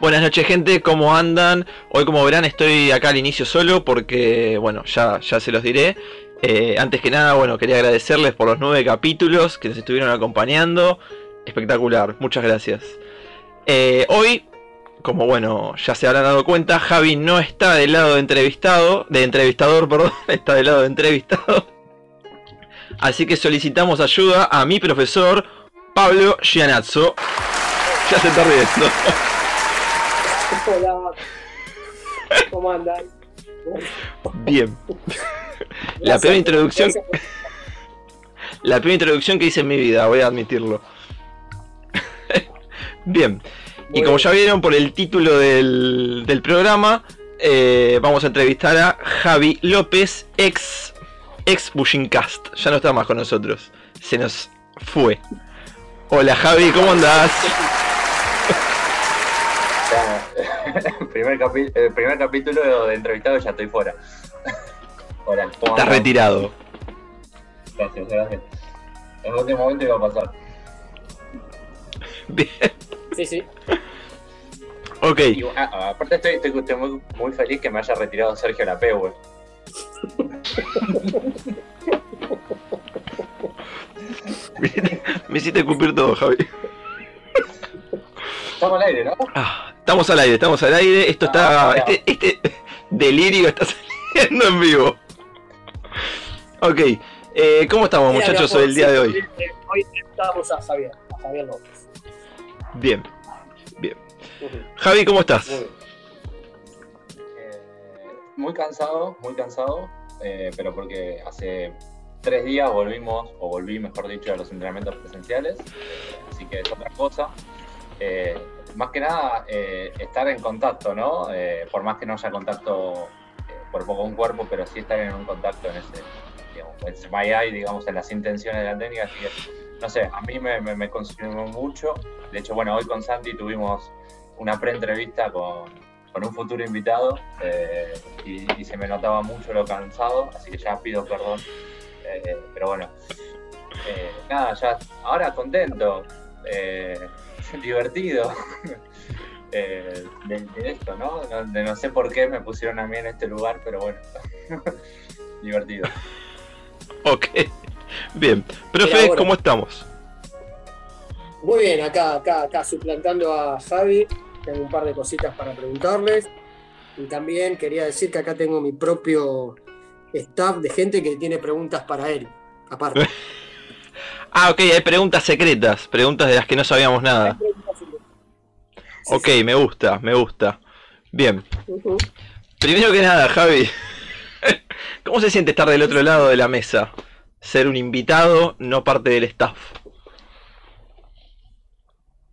Buenas noches gente, ¿cómo andan? Hoy como verán estoy acá al inicio solo porque, bueno, ya, ya se los diré. Eh, antes que nada, bueno, quería agradecerles por los nueve capítulos que nos estuvieron acompañando. Espectacular, muchas gracias. Eh, hoy, como bueno, ya se habrán dado cuenta, Javi no está del lado de entrevistado, de entrevistador, perdón, está del lado de entrevistado. Así que solicitamos ayuda a mi profesor, Pablo Gianazzo. Ya se está riendo. Hola. ¿Cómo andan? Bien. La peor introducción. La peor introducción que hice en mi vida, voy a admitirlo. Bien. Y como ya vieron por el título del, del programa, eh, vamos a entrevistar a Javi López, ex, ex Cast. Ya no está más con nosotros. Se nos fue. Hola Javi, ¿cómo andás? Primer, capi el primer capítulo de entrevistado ya estoy fuera. Hola, Estás retirado. Gracias, gracias. En último momento iba a pasar. Bien. Sí, sí. Ok. Y, ah, aparte estoy, estoy, estoy muy, muy, feliz que me haya retirado Sergio Lapé, güey. me hiciste cumplir todo, Javi. Estamos al aire, ¿no? Ah, estamos al aire, estamos al aire. Esto está. Ah, este, este, delirio está saliendo en vivo. Ok. Eh, ¿Cómo estamos, muchachos, el día de hoy? Hoy estamos a Javier, a Javier López. Bien, bien. Javi, ¿cómo estás? Muy, eh, muy cansado, muy cansado, eh, pero porque hace tres días volvimos, o volví, mejor dicho, a los entrenamientos presenciales, así que es otra cosa. Eh, más que nada eh, estar en contacto, ¿no? Eh, por más que no haya contacto por poco un cuerpo, pero sí estar en un contacto en ese, digamos, my eye, digamos, en las intenciones de la técnica, así que, no sé, a mí me, me, consumió mucho. De hecho, bueno, hoy con Santi tuvimos una pre-entrevista con, con, un futuro invitado y, se me notaba mucho lo cansado, así que ya pido perdón. pero bueno, nada, ya ahora contento divertido eh, de, esto, ¿no? De no sé por qué me pusieron a mí en este lugar, pero bueno, divertido. Ok, bien. Profe, ¿cómo estamos? Muy bien, acá, acá, acá, suplantando a Javi, tengo un par de cositas para preguntarles. Y también quería decir que acá tengo mi propio staff de gente que tiene preguntas para él, aparte. Ah, ok, hay preguntas secretas, preguntas de las que no sabíamos nada. ok, me gusta, me gusta. Bien. Primero que nada, Javi, ¿cómo se siente estar del otro lado de la mesa? Ser un invitado, no parte del staff.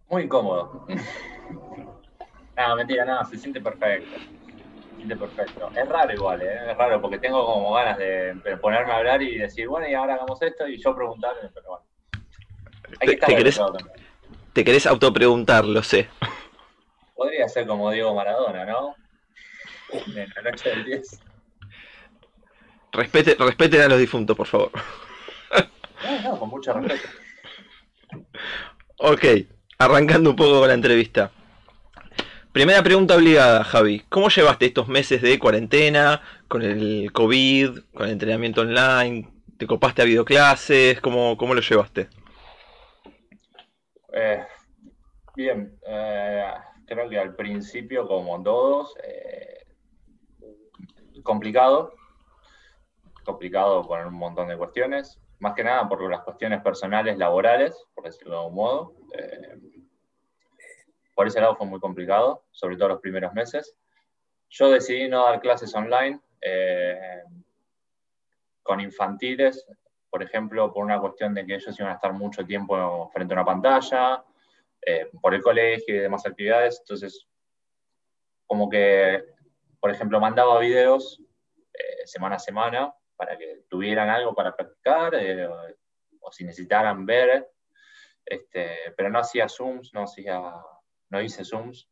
Muy incómodo. no, mentira, no, se siente perfecto. Se siente perfecto. Es raro igual, ¿eh? es raro porque tengo como ganas de ponerme a hablar y decir, bueno, y ahora hagamos esto y yo preguntarme, pero bueno te, querés, te querés autopreguntar, lo sé. Podría ser como Diego Maradona, ¿no? En la noche del 10. Respete, respeten a los difuntos, por favor. No, no, con mucho respeto. Ok, arrancando un poco con la entrevista. Primera pregunta obligada, Javi. ¿Cómo llevaste estos meses de cuarentena, con el COVID, con el entrenamiento online? ¿Te copaste a videoclases? ¿Cómo, cómo lo llevaste? Eh, bien, eh, creo que al principio, como todos, eh, complicado, complicado por un montón de cuestiones, más que nada por las cuestiones personales, laborales, por decirlo de algún modo. por ese lado fue muy complicado, sobre todo los primeros meses. Yo decidí no dar clases online con infantiles, por ejemplo, por una cuestión de que ellos iban a estar mucho tiempo frente a una pantalla, eh, por el colegio y demás actividades. Entonces, como que, por ejemplo, mandaba videos eh, semana a semana para que tuvieran algo para practicar eh, o, si necesitaran ver, este, pero no hacía Zooms, no, hacía, no hice Zooms.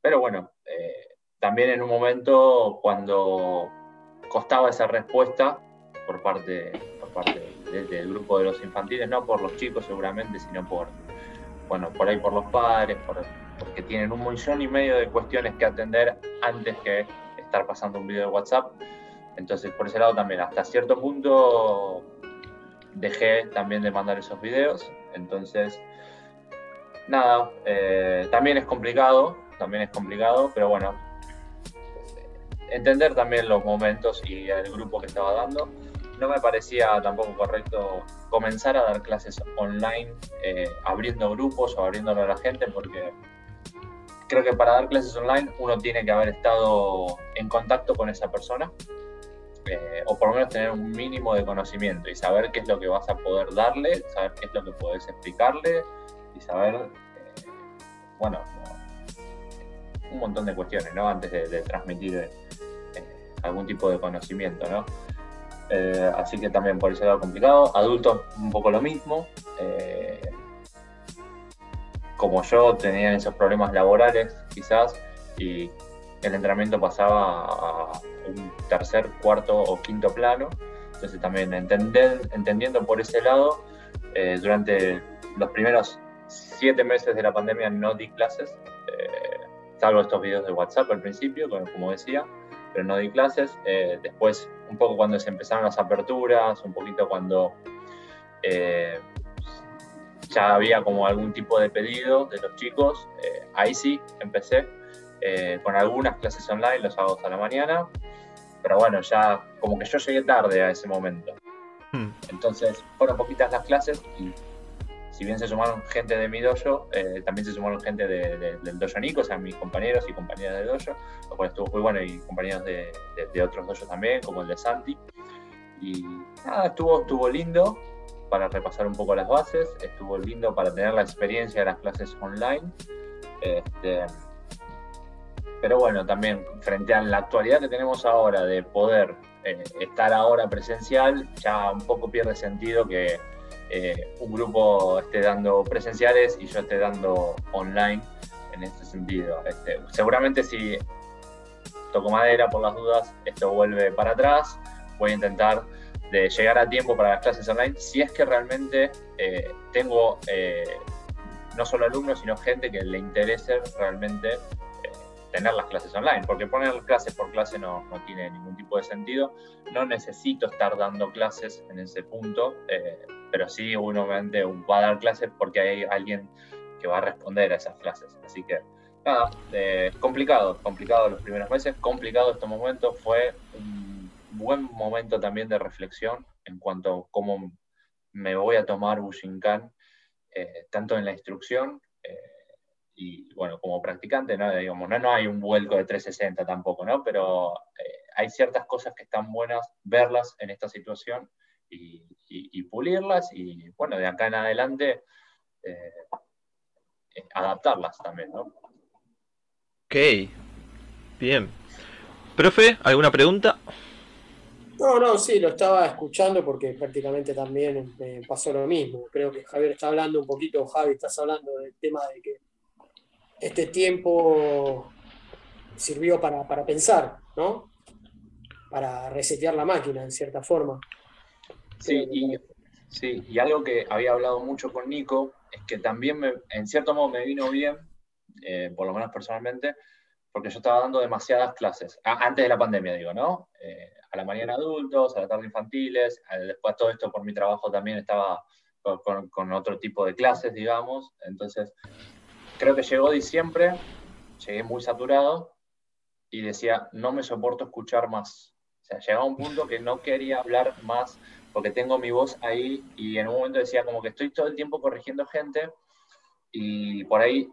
Pero bueno, también en un momento cuando costaba esa respuesta, por parte, por parte del grupo de los infantiles, no por los chicos seguramente, sino por, bueno, por ahí por los padres, por porque tienen un millón y medio de cuestiones que atender antes que estar pasando un video de WhatsApp. Entonces, por ese lado también, hasta cierto punto dejé también de mandar esos videos. Entonces, nada, eh, también es complicado, también es complicado, pero bueno, entender también los momentos y el grupo que estaba dando. No me parecía tampoco correcto comenzar a dar clases online, eh, abriendo grupos o abriéndolo a la gente, porque creo que para dar clases online uno tiene que haber estado en contacto con esa persona, eh, o por lo menos tener un mínimo de conocimiento y saber qué es lo que vas a poder darle, saber qué es lo que puedes explicarle y saber, eh, bueno, un montón de cuestiones, ¿no? Antes de, transmitir algún tipo de conocimiento, ¿no? Así que también por ese lado complicado. Adultos, un poco lo mismo. como yo, tenían esos problemas laborales, quizás, y el entrenamiento pasaba a un tercer, cuarto o quinto plano. Entonces también entender, entendiendo por ese lado, eh, durante los primeros siete meses de la pandemia no di clases, eh, salvo estos videos de WhatsApp al principio, como decía, pero no di clases. Eh, después, un poco cuando se empezaron las aperturas, un poquito cuando ya había como algún tipo de pedido de los chicos, ahí sí empecé eh, con algunas clases online los sábados a la mañana, pero bueno, ya como que yo llegué tarde a ese momento. Hmm. Entonces fueron poquitas las clases y si bien se sumaron gente de mi dojo, eh, también se sumaron gente del dojo Nico, o sea, mis compañeros y compañeras de dojo, lo cual estuvo muy bueno, y compañeros de, otros dojos también, como el de Santi. Y nada, estuvo, estuvo lindo para repasar un poco las bases, estuvo lindo para tener la experiencia de las clases online. Este, pero bueno, también frente a la actualidad que tenemos ahora de poder eh, estar ahora presencial, ya un poco pierde sentido que eh, un grupo esté dando presenciales y yo esté dando online en este sentido. Este, seguramente si toco madera por las dudas, esto vuelve para atrás. Voy a intentar de llegar a tiempo para las clases online si es que realmente eh, tengo no solo alumnos, sino gente que le interese realmente tener las clases online, porque poner clases por clase no, no, tiene ningún tipo de sentido. No necesito estar dando clases en ese punto, eh, pero sí uno obviamente va a dar clases porque hay alguien que va a responder a esas clases. Así que nada, eh, complicado, complicado los primeros meses, complicado este momento, fue un buen momento también de reflexión en cuanto a cómo me voy a tomar Bushinkan, eh, tanto en la instrucción, y bueno, como practicante, ¿no? Digamos, no, no hay un vuelco de 360 tampoco, ¿no? Pero eh, hay ciertas cosas que están buenas verlas en esta situación y, pulirlas y bueno, de acá en adelante eh, eh, adaptarlas también, ¿no? Ok, bien. Profe, ¿alguna pregunta? No, no, sí, lo estaba escuchando porque prácticamente también me pasó lo mismo. Creo que Javier está hablando un poquito, Javi, estás hablando del tema de que este tiempo sirvió para, pensar, ¿no? Para resetear la máquina, en cierta forma. Sí, y, algo que había hablado mucho con Nico es que también, en cierto modo, me vino bien, eh, por lo menos personalmente, porque yo estaba dando demasiadas clases, antes de la pandemia, digo, ¿no? Eh, a la mañana adultos, a la tarde infantiles, después todo esto por mi trabajo también estaba con, otro tipo de clases, digamos, entonces creo que llegó diciembre, llegué muy saturado y decía, no me soporto escuchar más. O sea, llegaba un punto que no quería hablar más porque tengo mi voz ahí y en un momento decía como que estoy todo el tiempo corrigiendo gente y por ahí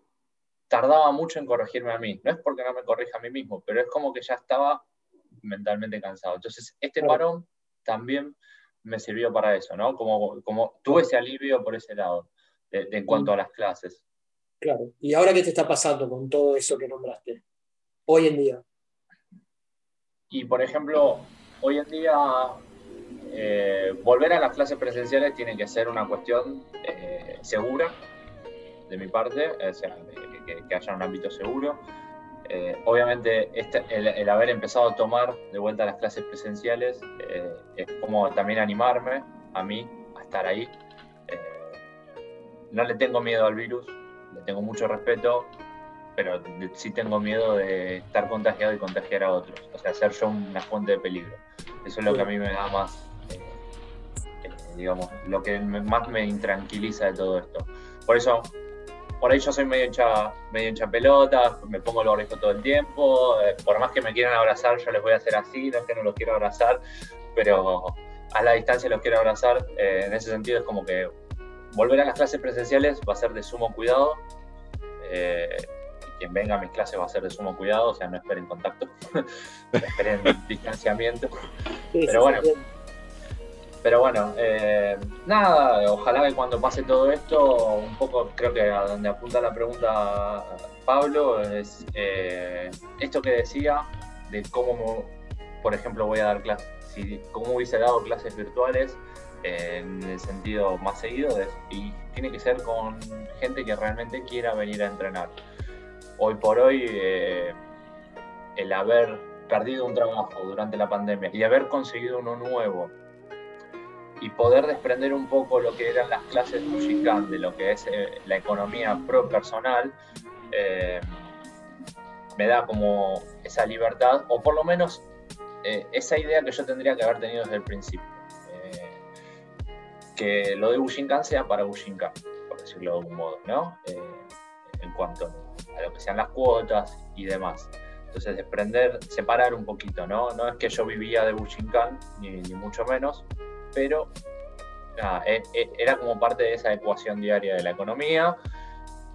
tardaba mucho en corregirme a mí. No es porque no me corrija a mí mismo, pero es como que ya estaba mentalmente cansado. Entonces, este parón también me sirvió para eso, ¿no? Como, como tuve ese alivio por ese lado, en cuanto a las clases. Claro. ¿Y ahora qué te está pasando con todo eso que nombraste? Hoy en día. Y por ejemplo, hoy en día eh, volver a las clases presenciales tiene que ser una cuestión eh, segura de mi parte, o sea, que, haya un ámbito seguro. Eh, obviamente este, el, haber empezado a tomar de vuelta las clases presenciales es como también animarme a mí a estar ahí. no le tengo miedo al virus, le tengo mucho respeto, pero sí tengo miedo de estar contagiado y contagiar a otros. O sea, ser yo una fuente de peligro. Eso es lo que a mí me da más, eh, eh, digamos, lo que más me intranquiliza de todo esto. Por eso, por ahí yo soy medio hincha, medio pelota, me pongo el barbijo todo el tiempo, eh, por más que me quieran abrazar, yo les voy a hacer así, no es que no los quiero abrazar, pero a la distancia los quiero abrazar. en ese sentido es como que volver a las clases presenciales va a ser de sumo cuidado. Eh, quien venga a mis clases va a ser de sumo cuidado, o sea, no esperen contacto, esperen distanciamiento. pero bueno, pero bueno, eh, nada, ojalá que cuando pase todo esto, un poco creo que a donde apunta la pregunta Pablo, es eh, esto que decía de cómo, por ejemplo, voy a dar clases, si, cómo hubiese dado clases virtuales en el sentido más seguido, y tiene que ser con gente que realmente quiera venir a entrenar hoy por hoy eh, el haber perdido un trabajo durante la pandemia y haber conseguido uno nuevo y poder desprender un poco lo que eran las clases musicales de lo que es eh, la economía pro personal, eh, me da como esa libertad, o por lo menos esa idea que yo tendría que haber tenido desde el principio. Que lo de Bushinkan sea para Bushinkan, por decirlo de algún modo, ¿no? en cuanto a lo que sean las cuotas y demás. Entonces, desprender, separar un poquito, ¿no? No es que yo vivía de Bushinkan, ni, mucho menos, pero e, e, era como parte de esa ecuación diaria de la economía.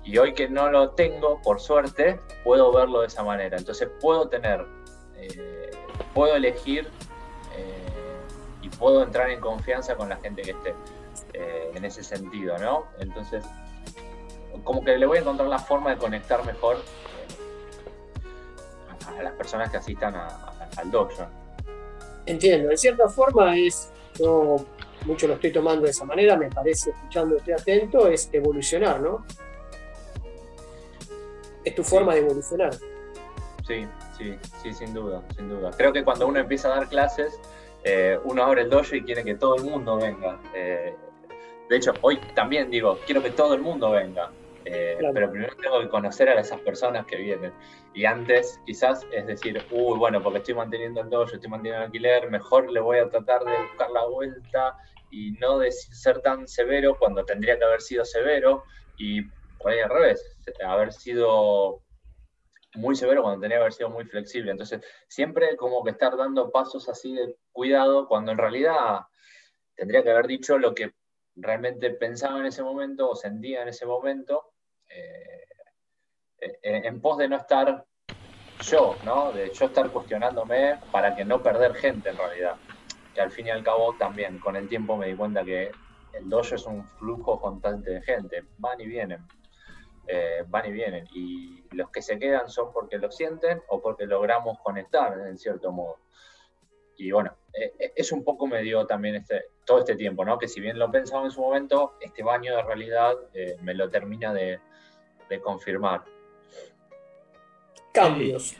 Y hoy que no lo tengo, por suerte, puedo verlo de esa manera. Entonces, puedo tener, eh, puedo elegir eh, y puedo entrar en confianza con la gente que esté eh, en ese sentido, ¿no? Entonces, como que le voy a encontrar la forma de conectar mejor a, las personas que asistan al dojo. Entiendo, de cierta forma es, yo mucho lo estoy tomando de esa manera, me parece, escuchándote atento, es evolucionar, ¿no? Es tu forma de evolucionar. Sí, sí, sí, sin duda, sin duda. Creo que cuando uno empieza a dar clases, eh, uno abre el dojo y quiere que todo el mundo venga. Eh, de hecho, hoy también digo, quiero que todo el mundo venga. Eh, pero primero tengo que conocer a esas personas que vienen. Y antes, quizás, es decir, uy, bueno, porque estoy manteniendo el dojo, estoy manteniendo el alquiler, mejor le voy a tratar de buscar la vuelta y no de ser tan severo cuando tendría que haber sido severo. Y por ahí al revés, haber sido muy severo cuando tenía que haber sido muy flexible. Entonces, siempre como que estar dando pasos así de cuidado cuando en realidad tendría que haber dicho lo que realmente pensaba en ese momento o sentía en ese momento eh, eh, en pos de no estar yo, ¿no? De yo estar cuestionándome para que no perder gente en realidad. Que al fin y al cabo también con el tiempo me di cuenta que el dojo es un flujo constante de gente, van y vienen, eh, van y vienen. Y los que se quedan son porque lo sienten o porque logramos conectar en cierto modo. Y bueno, eso un poco me dio también este, todo este tiempo, ¿no? Que si bien lo pensaba en su momento, este baño de realidad me lo termina de, de confirmar. Cambios.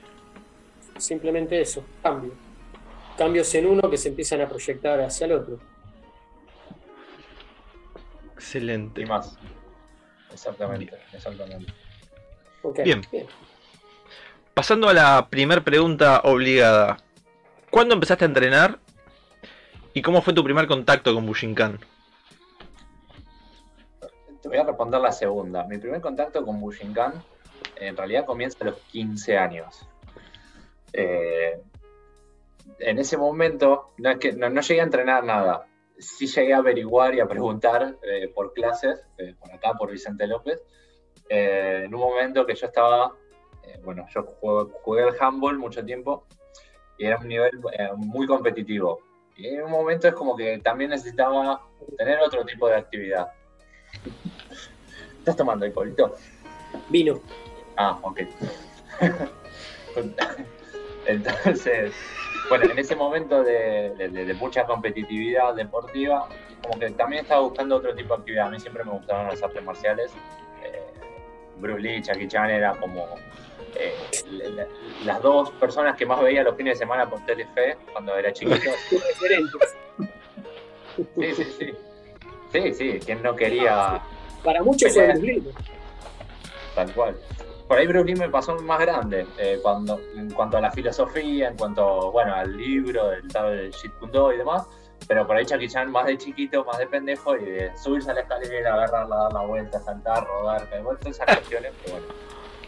Simplemente eso, cambios. Cambios en uno que se empiezan a proyectar hacia el otro. Excelente. Y más. Exactamente, exactamente. bien. Pasando a la primera pregunta obligada. ¿Cuándo empezaste a entrenar? ¿Y cómo fue tu primer contacto con Bushinkan? Te voy a responder la segunda. Mi primer contacto con Bushinkan en realidad comienza a los 15 años. Eh, en ese momento no, es que, no, llegué a entrenar nada. Sí llegué a averiguar y a preguntar eh, por clases, eh, por acá, por Vicente López. en un momento que yo estaba, bueno, yo jugué, jugué el handball mucho tiempo y era un nivel muy competitivo. Y en un momento es como que también necesitaba tener otro tipo de actividad. ¿Estás tomando alcoholito? Vino. Ah, ok. Entonces, bueno, en ese momento de, mucha competitividad deportiva, como que también estaba buscando otro tipo de actividad. A mí siempre me gustaban las artes marciales. Eh, Bruce Lee, Jackie Chan era como eh, las dos personas que más veía los fines de semana por Telefe cuando era chiquito. Sí, sí, sí. Sí, sí, quien no quería. Para muchos fue Bruce Lee. Tal cual. por ahí Bruce Lee me pasó más grande, eh, cuando, en cuanto a la filosofía, en cuanto, bueno, al libro, del tal Shit Kundo y demás, pero por ahí Chan más de chiquito, más de pendejo, y de subirse a la escalera, agarrarla, dar la vuelta, saltar, rodar, bueno, todas esas cuestiones, pero bueno.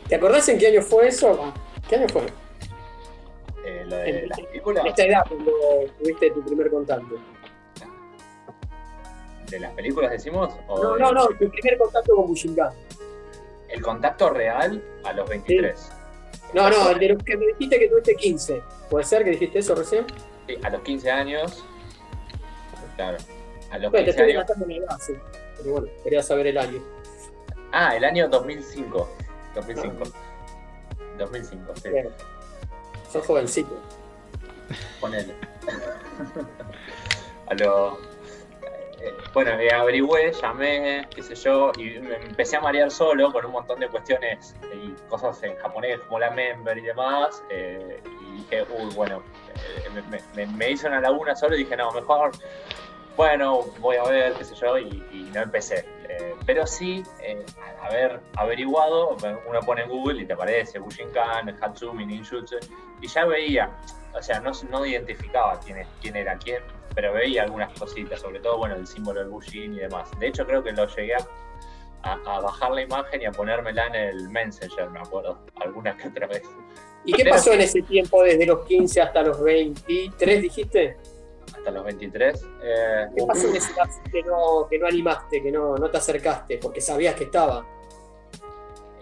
¿Te acordás en qué año fue eso? ¿Qué año fue? Eh, lo de las películas, En esta edad, cuando tuviste tu primer contacto. ¿de las películas decimos? o No, de- no, no, tu primer contacto con Bushinkan. El contacto real a los 23. No, no, el de los que me dijiste que tuviste 15. ¿Puede ser que dijiste eso recién? Sí, a los 15 años. Claro. A los Bueno, te 15 estoy años. matando edad, sí. Pero bueno, quería saber el año. Ah, el año 2005. 2005. 2005, sí. Bien. Sos jovencito. Ponele. a lo. eh, Bueno, eh, averigüé, llamé, qué sé yo, y me empecé a marear solo con un montón de cuestiones y cosas en japonés como la member y demás. eh, y dije, uy, bueno, eh, me, me- me- me hice una laguna solo y dije, no, mejor, bueno, voy a ver, qué sé yo, y, y no empecé. Eh, pero sí, eh, al haber averiguado, uno pone en Google y te aparece Bushinkan, Hatsumi, Ninjutsu, y ya veía, o sea, no, no identificaba quién, es- quién era quién, pero veía algunas cositas, sobre todo, bueno, el símbolo del Bushin y demás. De hecho, creo que lo llegué a, a- a bajar la imagen y a ponérmela en el Messenger, me acuerdo, alguna que otra vez. ¿Y qué pasó en ese tiempo desde los 15 hasta los 23, dijiste? Hasta los 23. eh, ¿Qué pasó en ese lapso que no, que no animaste, que no, no te acercaste, porque sabías que estaba?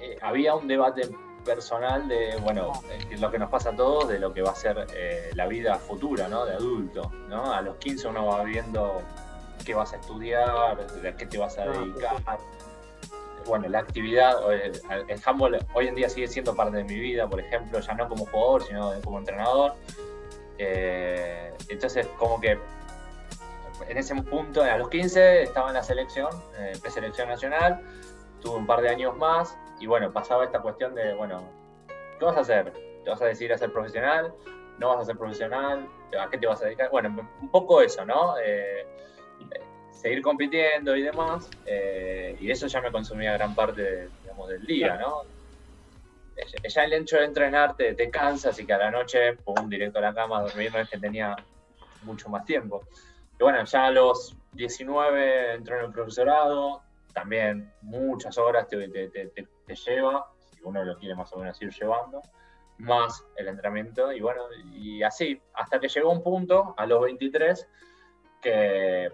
eh, había un debate personal de, bueno, eh, lo que nos pasa a todos, de lo que va a ser eh, la vida futura, ¿no? De adulto, ¿no? A los 15 uno va viendo qué vas a estudiar, a qué te vas a Ah, dedicar. Bueno, la actividad, el, el handball hoy en día sigue siendo parte de mi vida, por ejemplo, ya no como jugador, sino como entrenador. Eh, entonces, como que en ese punto, a los 15, estaba en la selección, eh, preselección nacional, tuve un par de años más y bueno, pasaba esta cuestión de, bueno, ¿qué vas a hacer? ¿Te vas a decidir a ser profesional? ¿No vas a ser profesional? ¿A qué te vas a dedicar? Bueno, un poco eso, ¿no? Eh, seguir compitiendo y demás, y eso ya me consumía gran parte de- digamos, del día, ¿no? Ya el hecho de entrenar te, te cansa, así que a la noche, pum, directo a la cama a es que tenía mucho más tiempo. Y bueno, ya a los 19 entró en el profesorado, también muchas horas te lleva, si uno lo quiere más o menos ir llevando, más el entrenamiento, y bueno, y así, hasta que llegó un punto, a los 23, que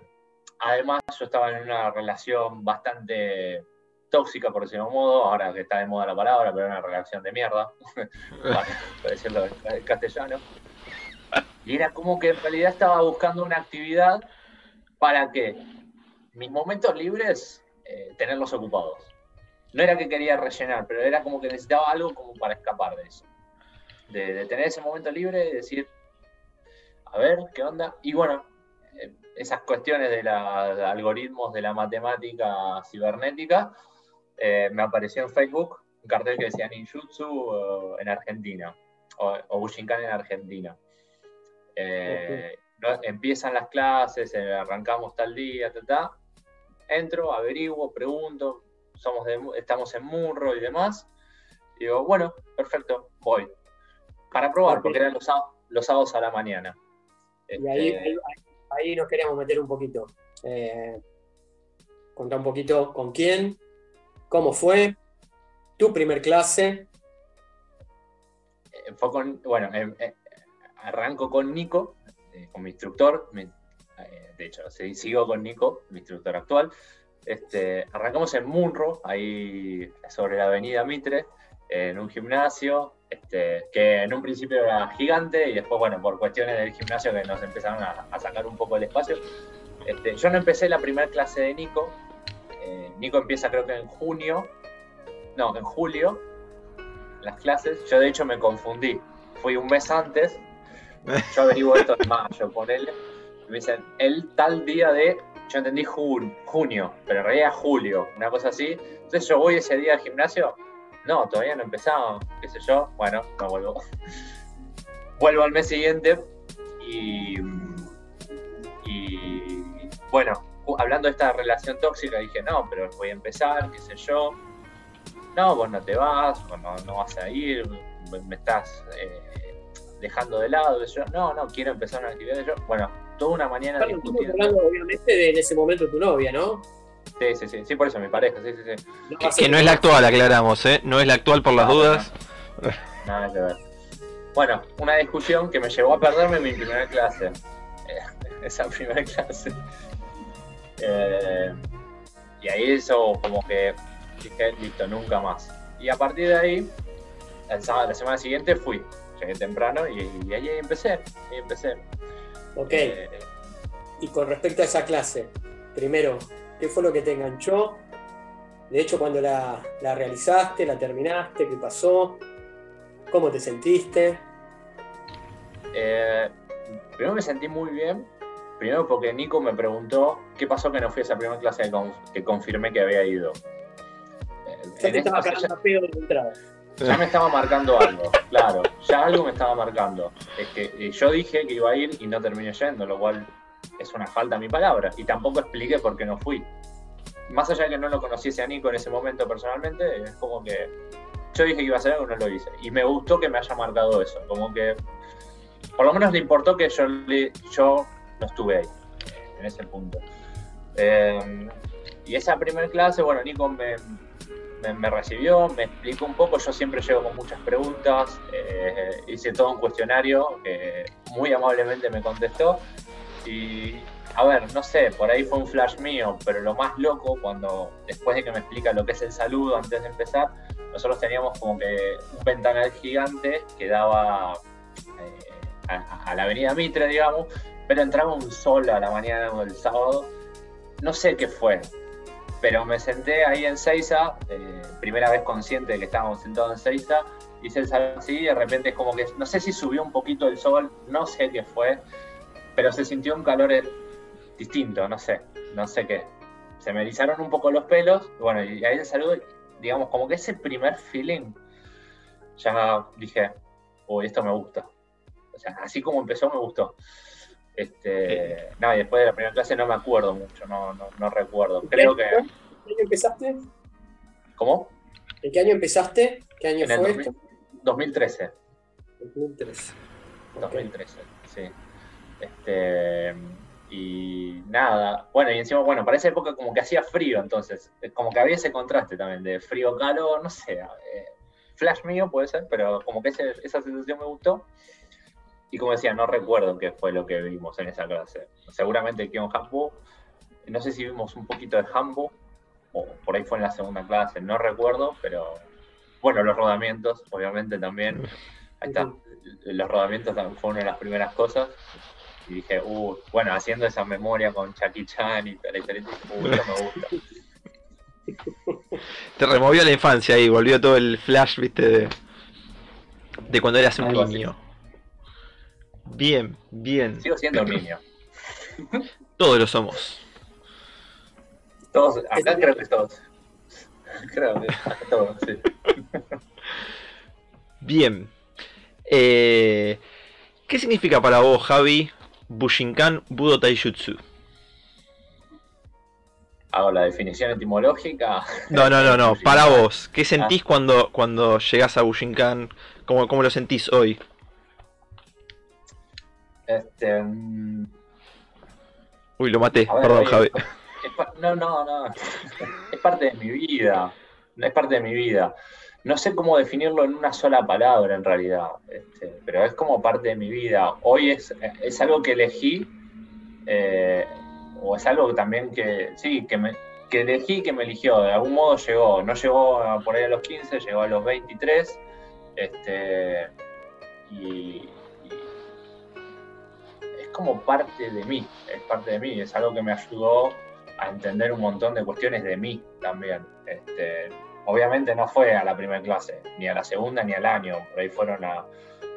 además yo estaba en una relación bastante tóxica, por decirlo de un modo, ahora que está de moda la palabra, pero era una relación de mierda, para para decirlo en castellano. Y era como que en realidad estaba buscando una actividad para que mis momentos libres eh, tenerlos ocupados. No era que quería rellenar, pero era como que necesitaba algo como para escapar de eso. De, de tener ese momento libre y decir, a ver, ¿qué onda? Y bueno, eh, esas cuestiones de los algoritmos de la matemática cibernética, eh, me apareció en Facebook un cartel que decía Ninjutsu eh, en Argentina, o, o Bushinkan en Argentina. Eh, no- empiezan las clases, arrancamos tal día, ta, ta. entro, averiguo, pregunto, somos de, estamos en Murro y demás. Y digo, bueno, perfecto, voy. Para probar, porque eran los, los sábados a la mañana. Y ahí, Este, ahí, ahí nos queremos meter un poquito. Eh, contar un poquito con quién, cómo fue, tu primer clase. eh, fue con, bueno, eh, eh, arranco con Nico, eh, con mi instructor, mi- eh, de hecho, sigo con Nico, mi instructor actual. Este, arrancamos en Munro, ahí sobre la avenida Mitre, en un gimnasio, este, que en un principio era gigante y después, bueno, por cuestiones del gimnasio que nos empezaron a, a sacar un poco el espacio. Este, yo no empecé la primera clase de Nico, eh, Nico empieza creo que en junio, no, en julio, las clases. Yo de hecho me confundí. Fui un mes antes. Yo averiguo esto en mayo, ponele. Me dicen, el tal día de. Yo entendí jun- junio, pero en realidad julio, una cosa así. Entonces yo voy ese día al gimnasio. No, todavía no empezaba, qué sé yo. Bueno, no vuelvo. vuelvo al mes siguiente y. Y. Bueno, hablando de esta relación tóxica, dije, no, pero voy a empezar, qué sé yo. no, vos no te vas, vos no, vas a ir, me, estás eh, dejando de lado. Yo, no, no, quiero empezar una actividad. Yo, bueno, toda una mañana claro, discutiendo. hablando, obviamente, de en ese momento tu novia, ¿no? Sí, sí, sí, sí, por eso mi pareja, sí, sí, sí. que, no es la actual, aclaramos, ¿eh? No es la actual por las dudas. Nada que ver. Bueno, una discusión que me llevó a perderme mi primera clase. Esa primera clase. Eh, y ahí eso como que dije, listo, nunca más. Y a partir de ahí, la semana siguiente fui, llegué temprano y, ahí empecé, ahí empecé. Ok. Eh, y con respecto a esa clase, primero, ¿qué fue lo que te enganchó? De hecho, cuando la, la realizaste, la terminaste, ¿qué pasó? ¿Cómo te sentiste? Eh, primero me sentí muy bien, primero porque Nico me preguntó qué pasó que no fui a esa primera clase que confirmé que había ido. Estaba pedo de entrada. Ya me estaba marcando algo, claro, ya algo me estaba marcando. Es que eh, yo dije que iba a ir y no terminé yendo, lo cual es una falta a mi palabra. Y tampoco expliqué por qué no fui. Más allá de que no lo conociese a Nico en ese momento personalmente, es como que yo dije que iba a hacer algo y no lo hice. Y me gustó que me haya marcado eso, como que por lo menos le importó que yo, yo no estuve ahí, en ese punto. Eh, y esa primera clase, bueno, Nico me, recibió, me explicó un poco, yo siempre llego con muchas preguntas, eh, hice todo un cuestionario que muy amablemente me contestó y a ver, no sé, por ahí fue un flash mío, pero lo más loco cuando después de que me explica lo que es el saludo antes de empezar, nosotros teníamos como que un ventanal gigante que daba eh, a, la avenida Mitre, digamos, pero entraba un sol a la mañana del sábado, no sé qué fue, pero me senté ahí en Seiza, eh, primera vez consciente de que estábamos sentados en Seiza, hice el salón así y de repente es como que, no sé si subió un poquito el sol, no sé qué fue, pero se sintió un calor eh, distinto, no sé, no sé qué. Se me erizaron un poco los pelos, bueno, y ahí el saludo, digamos, como que ese primer feeling, ya dije, uy, esto me gusta. O sea, así como empezó me gustó. Este, no, y después de la primera clase no me acuerdo mucho, no, no, no recuerdo. Creo que. ¿En qué año empezaste? ¿Cómo? ¿En qué año empezaste? ¿Qué año fue esto? 2013. 2013. 2013, sí. Este, y nada, bueno, y encima, bueno, para esa época como que hacía frío, entonces, como que había ese contraste también de frío-calor, no sé, eh, flash mío puede ser, pero como que esa sensación me gustó. Y como decía, no recuerdo qué fue lo que vimos en esa clase. Seguramente que en Hambo, no sé si vimos un poquito de Hambo, o por ahí fue en la segunda clase, no recuerdo, pero bueno, los rodamientos, obviamente también. Ahí está, los rodamientos fue una de las primeras cosas. Y dije, uh, bueno, haciendo esa memoria con Chucky Chan y tal, y tal, uh, me gusta. Te removió la infancia y volvió todo el flash, viste, de, de cuando eras un niño. Bien, bien. Sigo siendo un niño. Todos lo somos. Todos, acá creo que todos. Creo que todos, sí. Bien. Eh, ¿Qué significa para vos, Javi, Bushinkan Budo Taijutsu? Hago la definición etimológica. No, no, no, no. Para vos, ¿qué sentís ah. cuando, cuando llegás a Bushinkan? ¿Cómo, ¿Cómo lo sentís hoy? Este, Uy, lo maté, perdón, Javi. no, no, no. es parte de mi vida. Es parte de mi vida. No sé cómo definirlo en una sola palabra en realidad, este, pero es como parte de mi vida. Hoy es, es algo que elegí, eh, o es algo también que, sí, que, me, que elegí que me eligió. De algún modo llegó. No llegó por ahí a los 15, llegó a los 23. Este, y, como parte de mí, es parte de mí, es algo que me ayudó a entender un montón de cuestiones de mí también. Este, obviamente no fue a la primera clase, ni a la segunda ni al año, por ahí fueron a,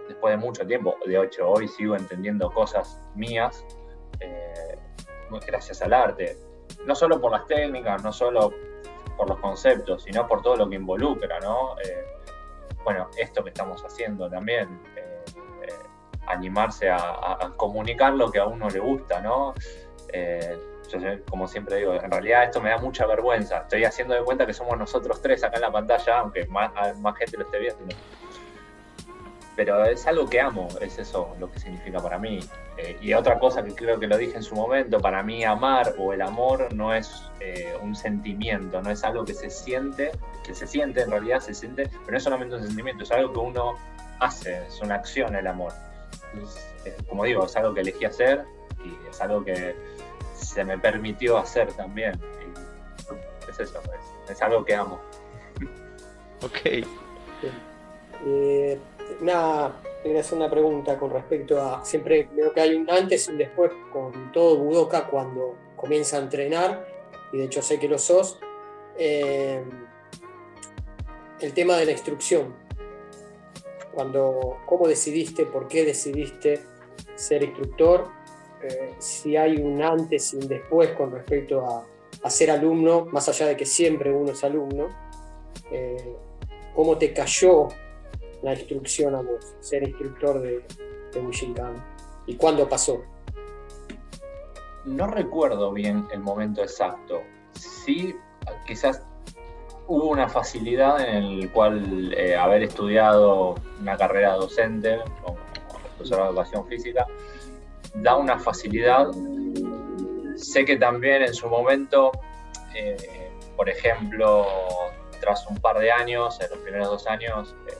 después de mucho tiempo, de hecho hoy sigo entendiendo cosas mías eh, gracias al arte, no solo por las técnicas, no solo por los conceptos, sino por todo lo que involucra, ¿no? Eh, bueno, esto que estamos haciendo también, animarse a, comunicar lo que a uno le gusta, ¿no? Eh, yo como siempre digo, en realidad esto me da mucha vergüenza. Estoy haciendo de cuenta que somos nosotros tres acá en la pantalla, aunque más, gente lo esté viendo. Pero es algo que amo, es eso lo que significa para mí. Eh, y otra cosa que creo que lo dije en su momento, para mí amar o el amor no es eh, un sentimiento, no es algo que se siente, que se siente, en realidad se siente, pero no es solamente un sentimiento, es algo que uno hace, es una acción el amor. Eh, como digo, es algo que elegí hacer y es algo que se me permitió hacer también. es eso, es, es algo que amo. Ok. una quería hacer una pregunta con respecto a, siempre veo que hay un antes y un después con todo Budoka cuando comienza a entrenar, y de hecho sé que lo sos, eh, el tema de la instrucción. Cuando, ¿Cómo decidiste, por qué decidiste ser instructor? Eh, si hay un antes y un después con respecto a, ser alumno, más allá de que siempre uno es alumno, eh, ¿cómo te cayó la instrucción a vos, ser instructor de, de Bushinkan? ¿Y cuándo pasó? No recuerdo bien el momento exacto. Sí, quizás hubo una facilidad en el cual eh, haber estudiado una carrera docente como profesor de educación física da una facilidad. Sé que también en su momento, eh, por ejemplo, tras un par de años, en los primeros dos años, eh,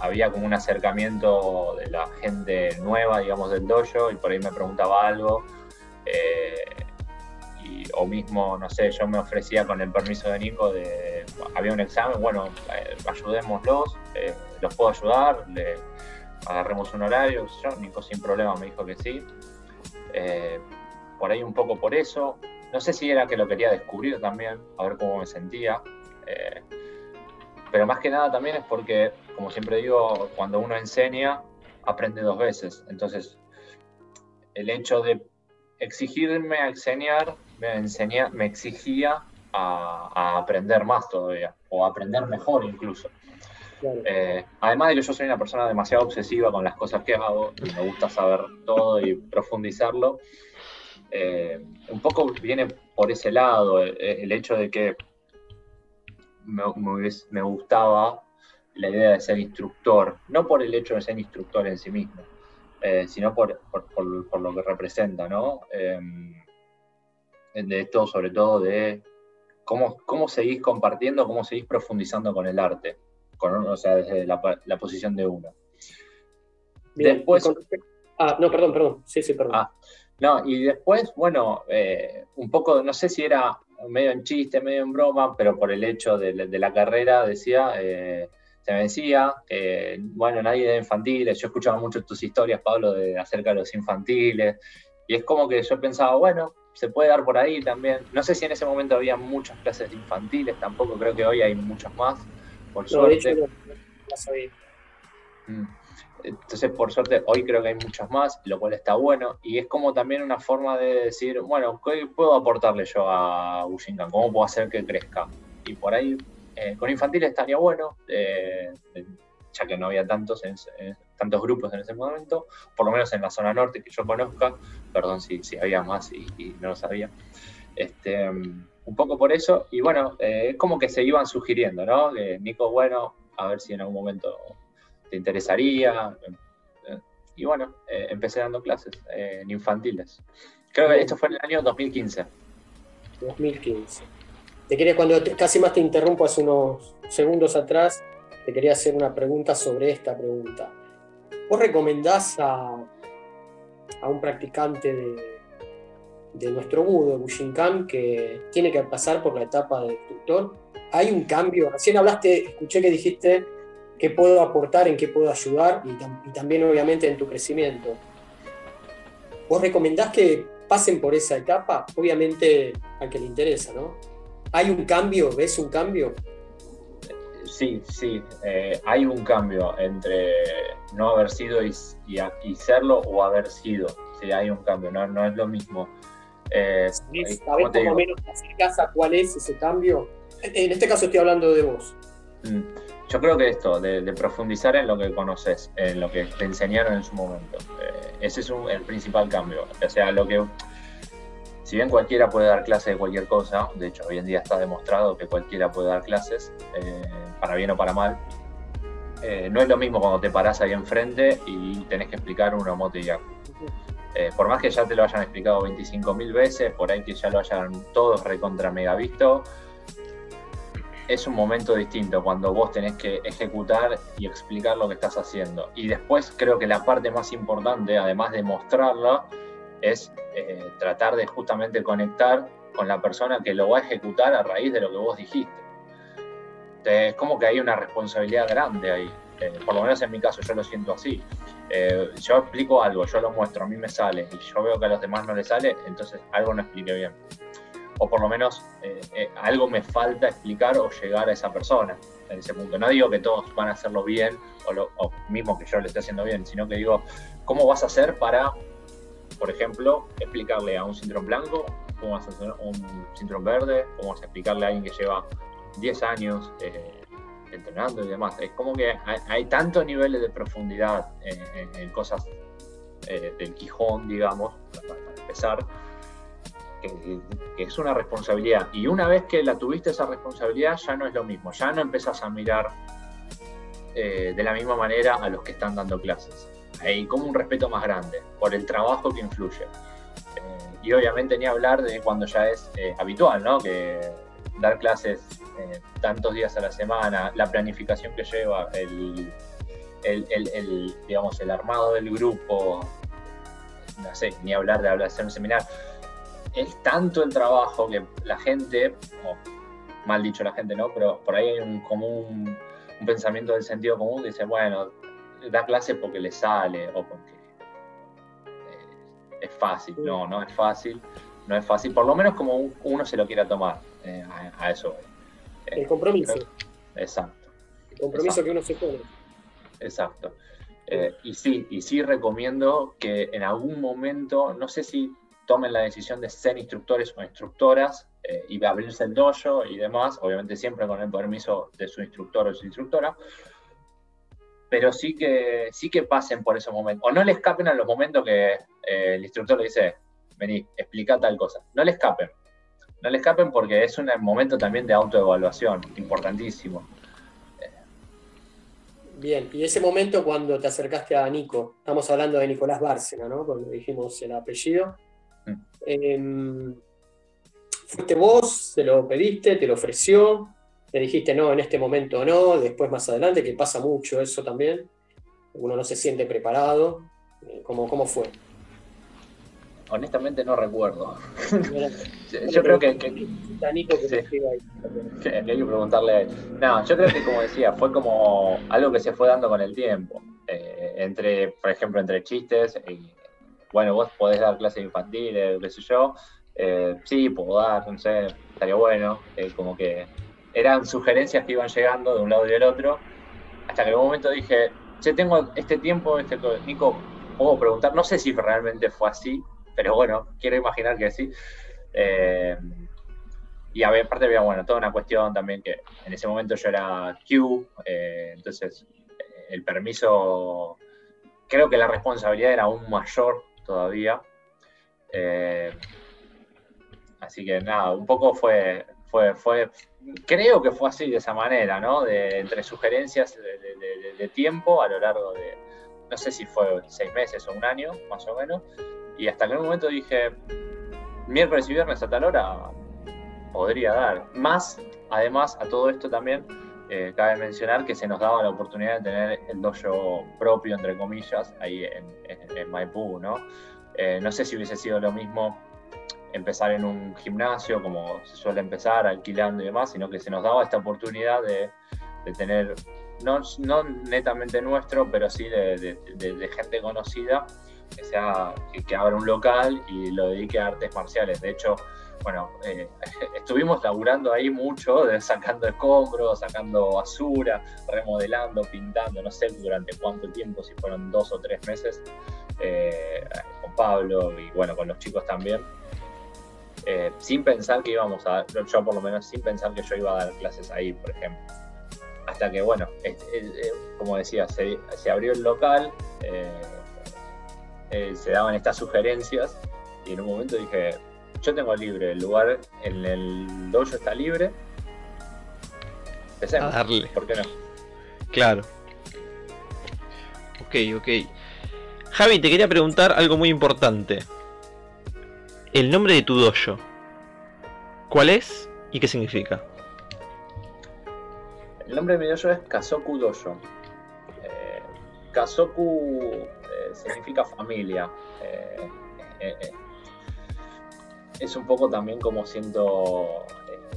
había como un acercamiento de la gente nueva, digamos, del dojo, y por ahí me preguntaba algo. O mismo, no sé, yo me ofrecía con el permiso de Nico de, había un examen, bueno, eh, ayudémoslos, eh, los puedo ayudar, agarremos un horario, yo, Nico sin problema me dijo que sí. por ahí un poco por eso. No sé si era que lo quería descubrir también, a ver cómo me sentía. pero más que nada también es porque como siempre digo, cuando uno enseña, aprende dos veces. Entonces, el hecho de exigirme a enseñar me, enseña, me exigía a, aprender más todavía, o aprender mejor incluso. Eh, además de que yo soy una persona demasiado obsesiva con las cosas que hago, y me gusta saber todo y profundizarlo, eh, un poco viene por ese lado el, hecho de que me, me, gustaba la idea de ser instructor, no por el hecho de ser instructor en sí mismo, eh, sino por, por, lo que representa, ¿no? De esto, sobre todo, de cómo, cómo seguís compartiendo, cómo seguís profundizando con el arte, con, o sea, desde la, posición de uno. después... Ah, no, perdón, perdón, sí, sí, perdón. Ah, no, y después, bueno, eh, un poco, no sé si era medio en chiste, medio en broma, pero por el hecho de, la carrera decía, eh, se me decía que, bueno, nadie de infantiles, yo escuchaba mucho tus historias, Pablo, de, acerca de los infantiles, y es como que yo pensaba, bueno, se puede dar por ahí también. No sé si en ese momento había muchas clases de infantiles, tampoco creo que hoy hay muchas más, por suerte. Mm. Entonces, por suerte, hoy creo que hay muchas más, lo cual está bueno. Y es como también una forma de decir, bueno, ¿qué puedo aportarle yo a Bushinkan? ¿Cómo puedo hacer que crezca? Y por ahí eh, con infantiles estaría bueno, eh, ya que no había tantos, tantos grupos en ese momento, por lo menos en la zona norte que yo conozca, perdón si, si había más y, no lo sabía. Este, un poco por eso, y bueno, eh, es como que se iban sugiriendo, ¿no? Nico, bueno, a ver si en algún momento te interesaría. Y bueno, empecé dando clases en infantiles. Creo que esto fue en el año 2015. 2015. Te quería, cuando casi más te interrumpo hace unos segundos atrás, te quería hacer una pregunta sobre esta pregunta. ¿Vos recomendás a, a un practicante de, de nuestro budo, de Bushinkan, que tiene que pasar por la etapa de instructor? ¿Hay un cambio? Recién hablaste, escuché que dijiste qué puedo aportar, en qué puedo ayudar y, también obviamente en tu crecimiento. ¿Vos recomendás que pasen por esa etapa? Obviamente al que le interesa, ¿no? ¿Hay un cambio? ¿Ves un cambio? Sí, sí, eh, hay un cambio entre no haber sido y, serlo o haber sido. Sí, hay un cambio, no, no es lo mismo. Eh, ¿Sabes más o menos te a cuál es ese cambio? En este caso estoy hablando de vos. Mm, yo creo que esto, de, profundizar en lo que conoces, en lo que te enseñaron en su momento, eh, ese es el principal cambio. O sea, lo que si bien cualquiera puede dar clases de cualquier cosa, de hecho hoy en día está demostrado que cualquiera puede dar clases, eh, para bien o para mal, eh, no es lo mismo cuando te parás ahí enfrente y tenés que explicar una moto y eh, por más que ya te lo hayan explicado 25.000 veces, por ahí que ya lo hayan todos recontra mega visto, es un momento distinto cuando vos tenés que ejecutar y explicar lo que estás haciendo. Y después creo que la parte más importante, además de mostrarlo, es eh, tratar de justamente conectar con la persona que lo va a ejecutar a raíz de lo que vos dijiste. es como que hay una responsabilidad grande ahí. Eh, por lo menos en mi caso, yo lo siento así. Eh, yo explico algo, yo lo muestro, a mí me sale y yo veo que a los demás no les sale, entonces algo no expliqué bien o por lo menos eh, algo me falta explicar o llegar a esa persona en ese punto. No digo que todos van a hacerlo bien o, lo, mismo que yo lo esté haciendo bien, sino que digo, ¿cómo vas a hacer para, por ejemplo, explicarle a un cinturón blanco, cómo vas a hacer un cinturón verde, cómo vas a explicarle a alguien que lleva 10 años eh, entrenando y demás? Es como que hay, tantos niveles de profundidad en, cosas del Quijón, digamos, para empezar que, es una responsabilidad. Y una vez que la tuviste esa responsabilidad, ya no es lo mismo, ya no empezás a mirar eh, de la misma manera a los que están dando clases. Hay como un respeto más grande por el trabajo que influye. Eh, y obviamente ni hablar de cuando ya es eh, habitual, ¿no? Que dar clases tantos días a la semana, la planificación que lleva, el, el, digamos, el armado del grupo, no sé, ni hablar de hablar, hacer un seminario es tanto el trabajo que la gente, o mal dicho la gente, ¿no? Pero por ahí hay un común, un pensamiento del sentido común dice, bueno, da clase porque le sale o porque eh, es fácil. No, no es fácil. No es fácil, por lo menos como uno se lo quiera tomar eh, a, eso. el compromiso. exacto. El compromiso que uno se pone. Exacto. Eh, y sí, y sí recomiendo que en algún momento, no sé si tomen la decisión de ser instructores o instructoras eh, y abrirse el dojo y demás, obviamente siempre con el permiso de su instructor o su instructora, pero sí que, sí que pasen por ese momento, o no le escapen a los momentos que eh, el instructor le dice, vení, explica tal cosa, no le escapen, no le escapen porque es un momento también de autoevaluación, importantísimo. Bien, y ese momento cuando te acercaste a Nico, estamos hablando de Nicolás Bárcena, ¿no? Cuando dijimos el apellido, Em, fuiste vos, se lo pediste, te lo ofreció, te dijiste no, en este momento no, después más adelante, que pasa mucho eso también. Uno no se siente preparado. Eh, ¿Cómo, cómo fue? Honestamente no recuerdo. yo, creo que, que, hay que preguntarle a él. No, yo creo que como decía, fue como algo que se fue dando con el tiempo. Eh, entre, por ejemplo, entre chistes y bueno, vos podés dar clases infantiles, qué sé yo, eh, sí, puedo dar, no sé, estaría bueno, eh, como que eran sugerencias que iban llegando de un lado y del otro, hasta que en un momento dije, che, tengo este tiempo, este Nico, puedo preguntar, no sé si realmente fue así, pero bueno, quiero imaginar que sí. Eh, y aparte había, bueno, toda una cuestión también que en ese momento yo era Q, entonces el permiso, creo que la responsabilidad era aún mayor todavía. Eh, así que nada, un poco fue, fue, creo que fue así de esa manera, ¿no? De, entre sugerencias de, tiempo a lo largo de, no sé si fue seis meses o un año, más o menos, y hasta que en un momento dije, miércoles y viernes a tal hora podría dar. Más, además, a todo esto también, eh, cabe mencionar que se nos daba la oportunidad de tener el dojo propio, entre comillas, ahí en, en, Maipú, ¿no? Eh, no sé si hubiese sido lo mismo empezar en un gimnasio, como se suele empezar, alquilando y demás, sino que se nos daba esta oportunidad de, tener, no, no, netamente nuestro, pero sí de, gente conocida que, sea, que abra un local y lo dedique a artes marciales. De hecho, bueno, eh, estuvimos laburando ahí mucho, sacando escombros, sacando basura, remodelando, pintando, no sé durante cuánto tiempo, si fueron dos o tres meses, eh, con Pablo y bueno, con los chicos también. Eh, sin pensar que íbamos a, yo por lo menos sin pensar que yo iba a dar clases ahí, por ejemplo. Hasta que, bueno, como decía, se, se abrió el local, se daban estas sugerencias y en un momento dije, yo tengo libre el lugar, en el dojo está libre. Empecemos. A darle. ¿Por qué no? Claro. Ok, ok. Javi, te quería preguntar algo muy importante. El nombre de tu dojo. ¿Cuál es y qué significa? El nombre de mi dojo es Kazoku Dojo. Eh, Kazoku eh, significa familia. Eh, es un poco también como siento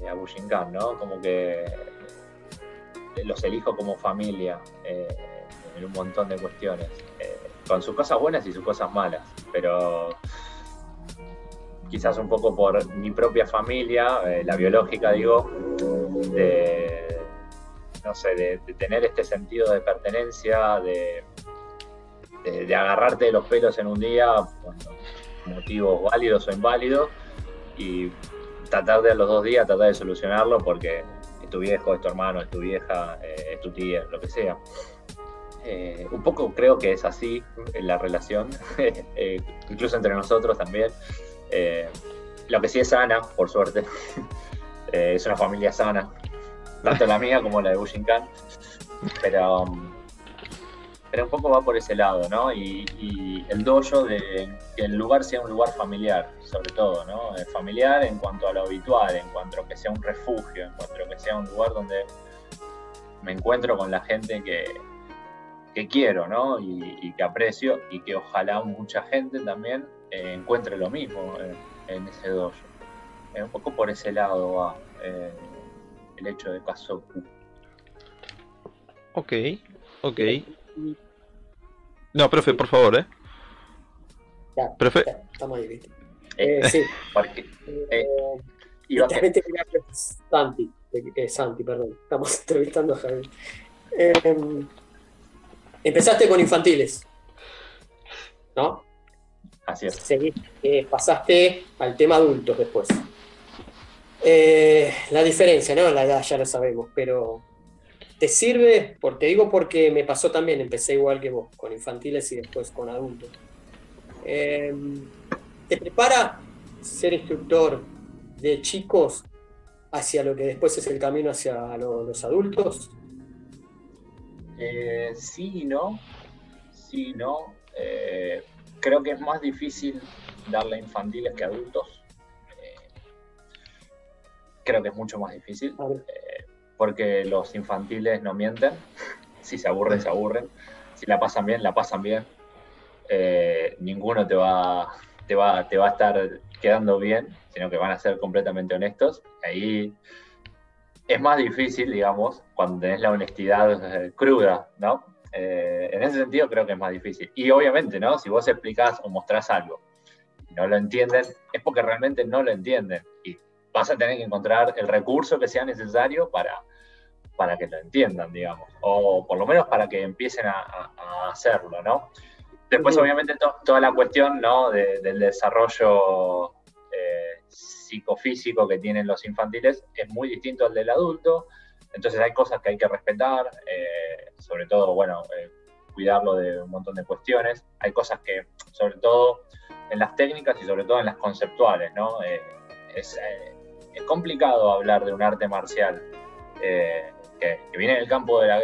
a Bushinkan, ¿no? Como que los elijo como familia en un montón de cuestiones, con sus cosas buenas y sus cosas malas, pero quizás un poco por mi propia familia, la biológica digo, de, no sé, de, tener este sentido de pertenencia, de, de, agarrarte de los pelos en un día, por motivos válidos o inválidos, y tratar de a los dos días tratar de solucionarlo porque es tu viejo, es tu hermano, es tu vieja, eh, es tu tía, lo que sea. Eh, un poco creo que es así la relación, eh, incluso entre nosotros también. Lo que sí es sana, por suerte, es una familia sana, tanto la mía como la de Bushinkan, pero um, pero un poco va por ese lado, ¿no? Y, el dojo de que el lugar sea un lugar familiar, sobre todo, ¿no? Eh, familiar en cuanto a lo habitual, en cuanto a que sea un refugio, en cuanto a que sea un lugar donde me encuentro con la gente que, que quiero, ¿no? Y, que aprecio y que ojalá mucha gente también eh, encuentre lo mismo en, ese dojo. un poco por ese lado va eh, el hecho de Kazoku. Ok, ok. No, profe, por favor, ¿eh? Ya, profe. estamos ahí, ¿viste? Eh, sí. Porque, eh, y también te quería Santi, eh, Santi, perdón. Estamos entrevistando a Javier. Eh, empezaste con infantiles, ¿no? Así es. Seguí, eh, pasaste al tema adultos después. Eh, la diferencia, ¿no? La edad ya lo sabemos, pero ¿Te sirve? Porque digo porque me pasó también, empecé igual que vos, con infantiles y después con adultos. Em, ¿Te prepara ser instructor de chicos hacia lo que después es el camino hacia los adultos? Eh, sí y no. Sí y no. Eh, creo que es más difícil darle a infantiles que a adultos. Eh, creo que es mucho más difícil porque los infantiles no mienten, si se aburren, se aburren, si la pasan bien, la pasan bien, eh, ninguno te va, te, va, te va a estar quedando bien, sino que van a ser completamente honestos. Ahí es más difícil, digamos, cuando tenés la honestidad eh, cruda, ¿no? Eh, en ese sentido creo que es más difícil. Y obviamente, ¿no? Si vos explicás o mostrás algo y no lo entienden, es porque realmente no lo entienden. Y vas a tener que encontrar el recurso que sea necesario para, para que lo entiendan, digamos, o por lo menos para que empiecen a, hacerlo, ¿no? Después, obviamente, toda la cuestión ¿no? del desarrollo eh, psicofísico que tienen los infantiles es muy distinto al del adulto, entonces hay cosas que hay que respetar, eh, sobre todo, bueno, eh, cuidarlo de un montón de cuestiones, hay cosas que, sobre todo en las técnicas y sobre todo en las conceptuales, ¿no? es, complicado hablar de un arte marcial que, viene del campo de, la,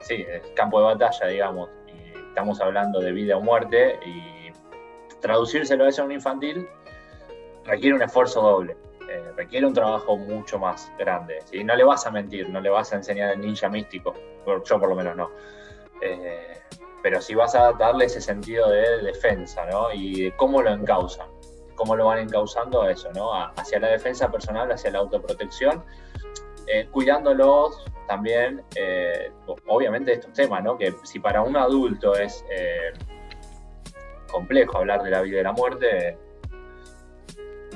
sí, campo de batalla, digamos, y estamos hablando de vida o muerte, y traducírselo a eso a un infantil requiere un esfuerzo doble, eh, requiere un trabajo mucho más grande. ¿sí? No le vas a mentir, no le vas a enseñar el ninja místico, yo por lo menos no. Eh, pero sí vas a darle ese sentido de defensa, ¿no? Y de cómo lo encausan, cómo lo van encauzando a eso, ¿no? hacia la defensa personal, hacia la autoprotección eh, cuidándolos también, eh, obviamente, estos temas, ¿no? Que si para un adulto es complejo hablar de la vida y de la muerte,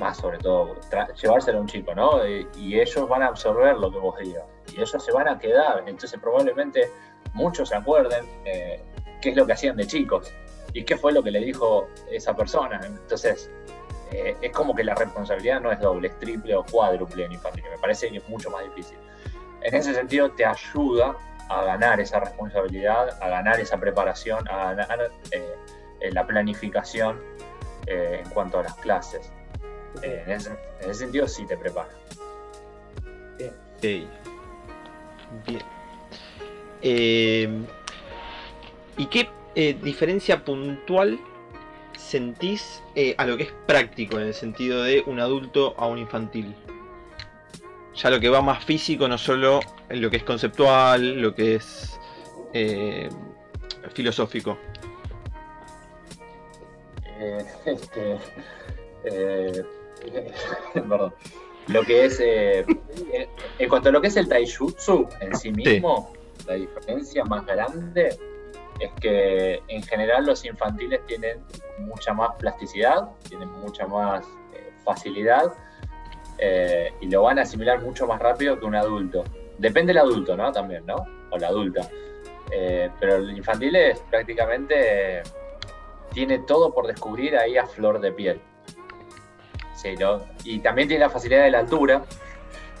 más sobre todo llevárselo a un chico, ¿no? Y, ellos van a absorber lo que vos digas. Y ellos se van a quedar. Entonces, probablemente muchos se acuerden qué es lo que hacían de chicos y qué fue lo que le dijo esa persona. Entonces, eh, es como que la responsabilidad no es doble, es triple o cuádruple en infantil, me parece que es mucho más difícil. En ese sentido te ayuda a ganar esa responsabilidad, a ganar esa preparación, a ganar eh, la planificación eh, en cuanto a las clases. Eh, en, ese, sentido sí te prepara. Bien. Bien. Eh, ¿Y qué eh, diferencia puntual sentís a lo que es práctico en el sentido de un adulto a un infantil? Ya lo que va más físico, no solo en lo que es conceptual, lo que es filosófico. este, perdón. Lo que es, eh, en cuanto a lo que es el taijutsu en sí mismo, la diferencia más grande es que en general los infantiles tienen mucha más plasticidad, tienen mucha más eh, facilidad eh, y lo van a asimilar mucho más rápido que un adulto. Depende del adulto, ¿no? También, ¿no? O la adulta. pero el infantil es prácticamente tiene todo por descubrir ahí a flor de piel. Y también tiene la facilidad de la altura,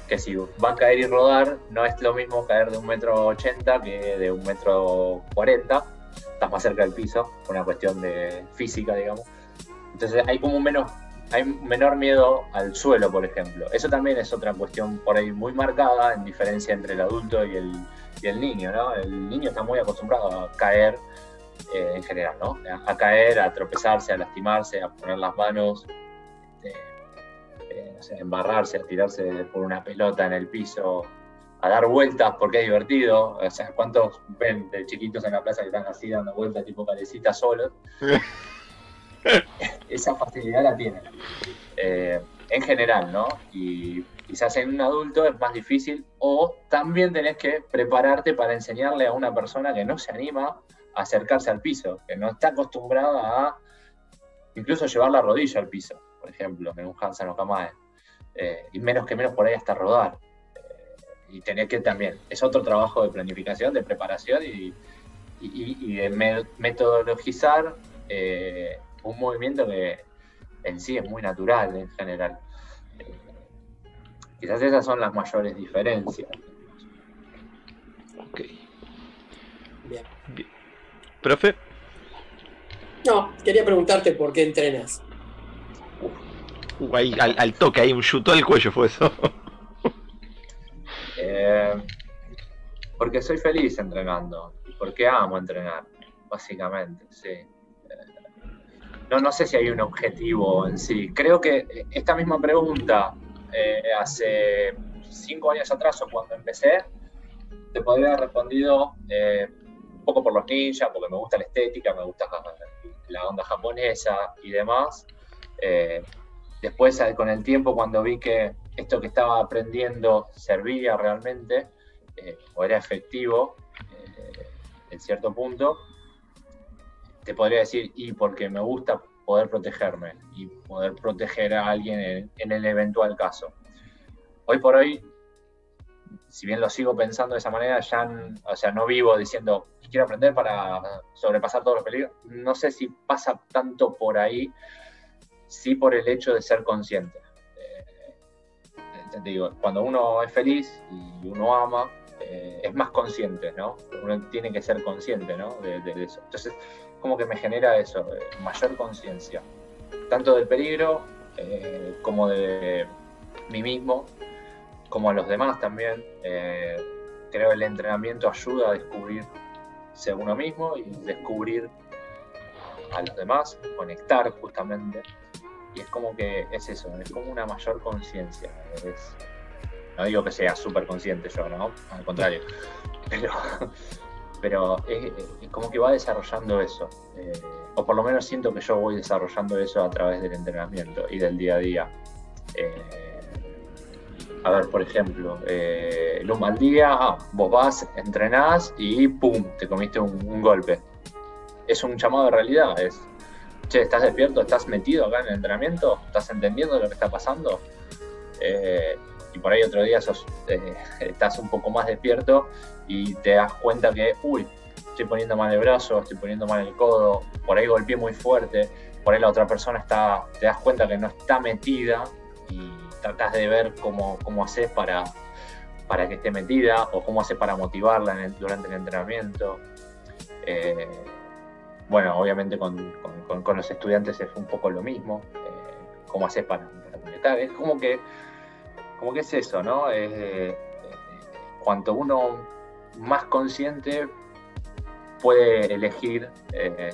que si va a caer y rodar, no es lo mismo caer de un metro ochenta que de un metro cuarenta. Estás más cerca del piso, por una cuestión de física, digamos. Entonces hay como un menos, hay menor miedo al suelo, por ejemplo. Eso también es otra cuestión por ahí muy marcada en diferencia entre el adulto y el, y el niño, ¿no? El niño está muy acostumbrado a caer eh, en general, ¿no? A, caer, a tropezarse, a lastimarse, a poner las manos, eh, no sé, a embarrarse, a tirarse por una pelota en el piso, a dar vueltas porque es divertido. O sea, ¿cuántos ven de chiquitos en la plaza que están así dando vueltas tipo calecita solos? Esa facilidad la tienen. Eh, en general, ¿no? Y quizás en un adulto es más difícil o también tenés que prepararte para enseñarle a una persona que no se anima acercarse al piso, que no está acostumbrada a incluso llevar la rodilla al piso, por ejemplo, en un Hansen o Kamae, eh, y menos que menos por ahí hasta rodar. Eh, y tener que también, es otro trabajo de planificación, de preparación y, de metodologizar eh, un movimiento que en sí es muy natural en general. quizás esas son las mayores diferencias. Ok. Bien. Bien. ¿Profe? No, quería preguntarte por qué entrenas. Uh, al, toque, ahí un chutó al cuello fue eso. Eh, porque soy feliz entrenando porque amo entrenar, básicamente, sí. Eh, no, no sé si hay un objetivo en sí. Creo que esta misma pregunta eh, hace cinco años atrás o cuando empecé, te podría haber respondido un poco por los ninjas, porque me gusta la estética, me gusta la onda japonesa y demás. Después, eh, con el tiempo, cuando vi que esto que estaba aprendiendo servía realmente, eh, o era efectivo en cierto punto, te podría decir, y porque me gusta poder protegerme y poder proteger a alguien en, en el eventual caso. Hoy por hoy si bien lo sigo pensando de esa manera, ya o sea, no vivo diciendo quiero aprender para sobrepasar todos los peligros. No sé si pasa tanto por ahí, sí por el hecho de ser consciente. Eh, digo, cuando uno es feliz y uno ama, eh, es más consciente, ¿no? Uno tiene que ser consciente, ¿no? De, eso. Entonces, como que me genera eso, eh, mayor conciencia, tanto del peligro como de mí mismo como a los demás también. Creo que el entrenamiento ayuda a descubrirse uno mismo y descubrir a los demás, conectar justamente. Y es como que es eso, es como una mayor conciencia. No digo que sea súper consciente yo, ¿no? Al contrario. Pero, pero es, como que va desarrollando eso. Eh, o por lo menos siento que yo voy desarrollando eso a través del entrenamiento y del día a día. Eh, a ver, por ejemplo, eh, un mal día, ah, vos vas, entrenás y ¡pum! te comiste un, golpe. Es un llamado de realidad, es, che, ¿estás despierto? ¿Estás metido acá en el entrenamiento? ¿Estás entendiendo lo que está pasando? Eh, y por ahí otro día eh, estás un poco más despierto y te das cuenta que, uy, estoy poniendo mal el brazo, estoy poniendo mal el codo, por ahí golpeé muy fuerte, por ahí la otra persona está, te das cuenta que no está metida y tratás de ver cómo, cómo haces para, para que esté metida o cómo haces para motivarla durante el entrenamiento. Eh, bueno, obviamente con, los estudiantes es un poco lo mismo. Eh, cómo haces para, es como que, como que es eso, ¿no? Es, cuanto uno más consciente puede elegir eh,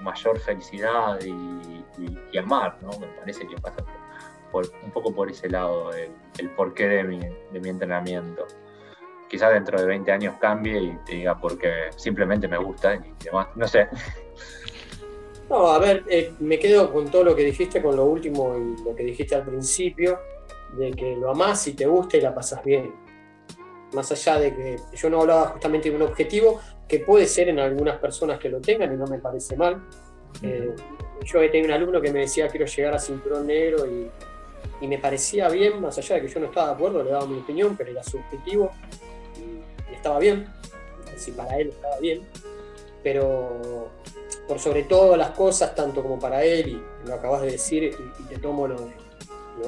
mayor felicidad y, amar, ¿no? Me parece que pasa por, un poco por ese lado el, porqué de mi, de mi entrenamiento. Quizás dentro de 20 años cambie y te diga porque simplemente me gusta y demás, no sé. No, a ver, eh, me quedo con todo lo que dijiste, con lo último y lo que dijiste al principio, de que lo amás y te gusta y la pasas bien. Más allá de que yo no hablaba justamente de un objetivo, que puede ser en algunas personas que lo tengan y no me parece mal. Eh, yo he tenido un alumno que me decía quiero llegar a cinturón negro y, y, me parecía bien, más allá de que yo no estaba de acuerdo, le daba mi opinión, pero era su objetivo y, estaba bien, si para él estaba bien, pero por sobre todo las cosas, tanto como para él, y lo acabas de decir, y, te tomo lo,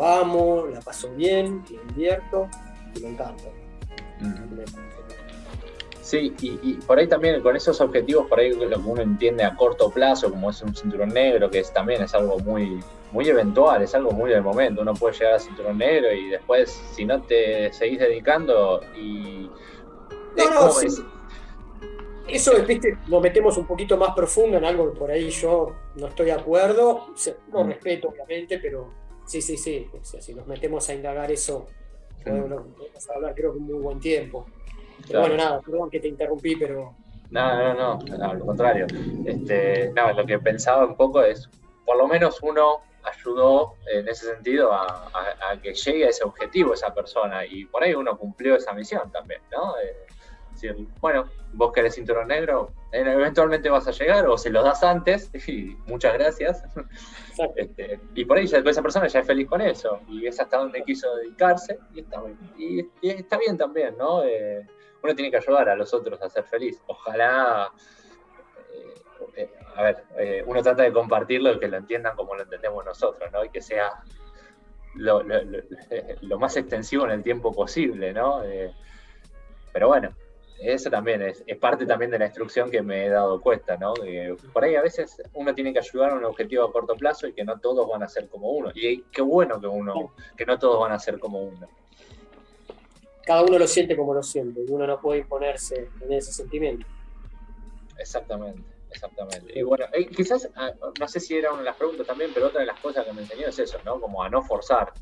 amo, la paso bien, lo invierto y me encanta. Sí, y, por ahí también con esos objetivos, por ahí lo que uno entiende a corto plazo, como es un cinturón negro, que es, también es algo muy, muy eventual, es algo muy del momento. Uno puede llegar a cinturón negro y después, si no te seguís dedicando, y. No, no, Eso, viste, nos metemos un poquito más profundo en algo que por ahí yo no estoy de acuerdo. No mm. respeto, obviamente, pero sí, sí, sí. si nos metemos a indagar eso, podemos hablar, creo que un muy buen tiempo bueno, nada, perdón que te interrumpí, pero. No, no, no, al contrario. Este, no, lo que pensaba un poco es, por lo menos uno ayudó en ese sentido a, que llegue a ese objetivo esa persona y por ahí uno cumplió esa misión también, ¿no? Decir, bueno, vos querés cinturón negro, eventualmente vas a llegar o se lo das antes y muchas gracias. Este, y por ahí esa persona ya es feliz con eso y es hasta donde quiso dedicarse y está bien, y, está bien también, ¿no? Eh, uno tiene que ayudar a los otros a ser feliz. Ojalá, eh, eh, a ver, eh, uno trata de compartirlo y que lo entiendan como lo entendemos nosotros, ¿no? Y que sea lo, más extensivo en el tiempo posible, ¿no? pero bueno, eso también es, parte también de la instrucción que me he dado cuenta, ¿no? por ahí a veces uno tiene que ayudar a un objetivo a corto plazo y que no todos van a ser como uno. Y qué bueno que uno, que no todos van a ser como uno cada uno lo siente como lo siente y uno no puede imponerse en ese sentimiento. Exactamente, exactamente. Y bueno, eh, quizás, ah, no sé si era una de las preguntas también, pero otra de las cosas que me enseñó es eso, ¿no? Como a no forzar,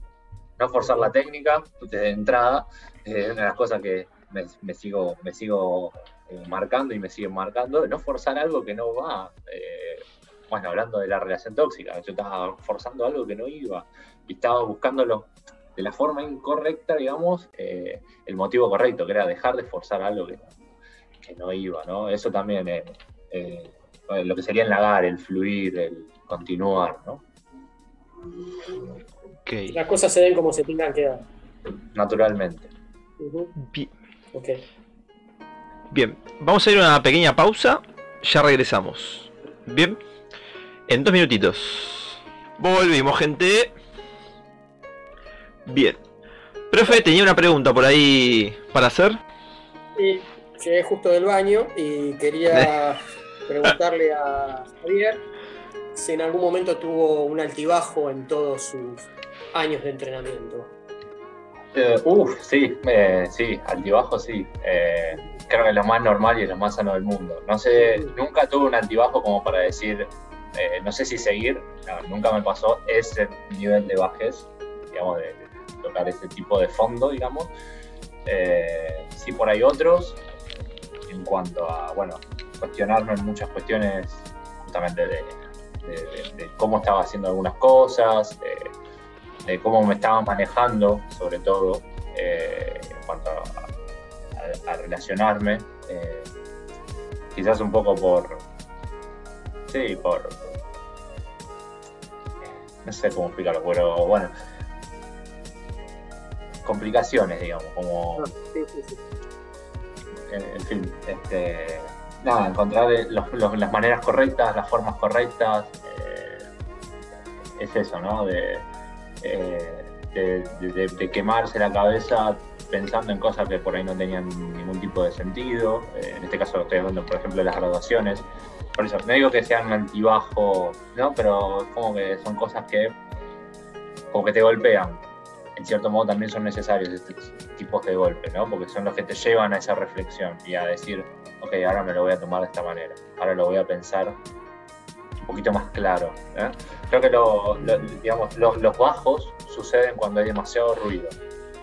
no forzar la técnica desde entrada, es una de las cosas que me, sigo, me sigo eh, marcando y me siguen marcando, no forzar algo que no va. Eh, bueno, hablando de la relación tóxica, yo estaba forzando algo que no iba y estaba buscándolo de la forma incorrecta, digamos, eh, el motivo correcto, que era dejar de forzar algo que, no iba, ¿no? Eso también es eh, lo que sería el lagar, el fluir, el continuar, ¿no? Las cosas se ven como se tengan que dar. Naturalmente. Bien. Bien, vamos a ir a una pequeña pausa, ya regresamos. Bien, en dos minutitos. Volvimos, gente. Bien. Profe, tenía una pregunta por ahí para hacer. Sí, llegué justo del baño y quería preguntarle a Javier si en algún momento tuvo un altibajo en todos sus años de entrenamiento. Eh, uf, sí, eh, sí, altibajo sí. Eh, creo que es lo más normal y lo más sano del mundo. No sé, nunca tuve un altibajo como para decir, no sé si seguir, nunca me pasó ese nivel de bajez, digamos, de, tocar ese tipo de fondo, digamos. Eh, sí, por ahí otros, en cuanto a, bueno, cuestionarme en muchas cuestiones justamente de, cómo estaba haciendo algunas cosas, de, cómo me estaba manejando, sobre todo, eh, en cuanto a, relacionarme. Eh, quizás un poco por, sí, por, no sé cómo explicarlo, pero bueno, complicaciones, digamos, como... Ah, sí, sí, sí. En, fin, este, nada, encontrar las maneras correctas, las formas correctas, eh, es eso, ¿no? Eh, de, de, quemarse la cabeza pensando en cosas que por ahí no tenían ningún tipo de sentido. Eh, en este caso estoy hablando, por ejemplo, de las graduaciones. Por eso, no digo que sean antibajo, ¿no? Pero como que son cosas que como que te golpean. En cierto modo también son necesarios estos tipos de golpes, ¿no? Porque son los que te llevan a esa reflexión y a decir, ok, ahora me lo voy a tomar de esta manera, ahora lo voy a pensar poquito más claro. ¿eh? Creo que digamos, los bajos suceden cuando hay demasiado ruido,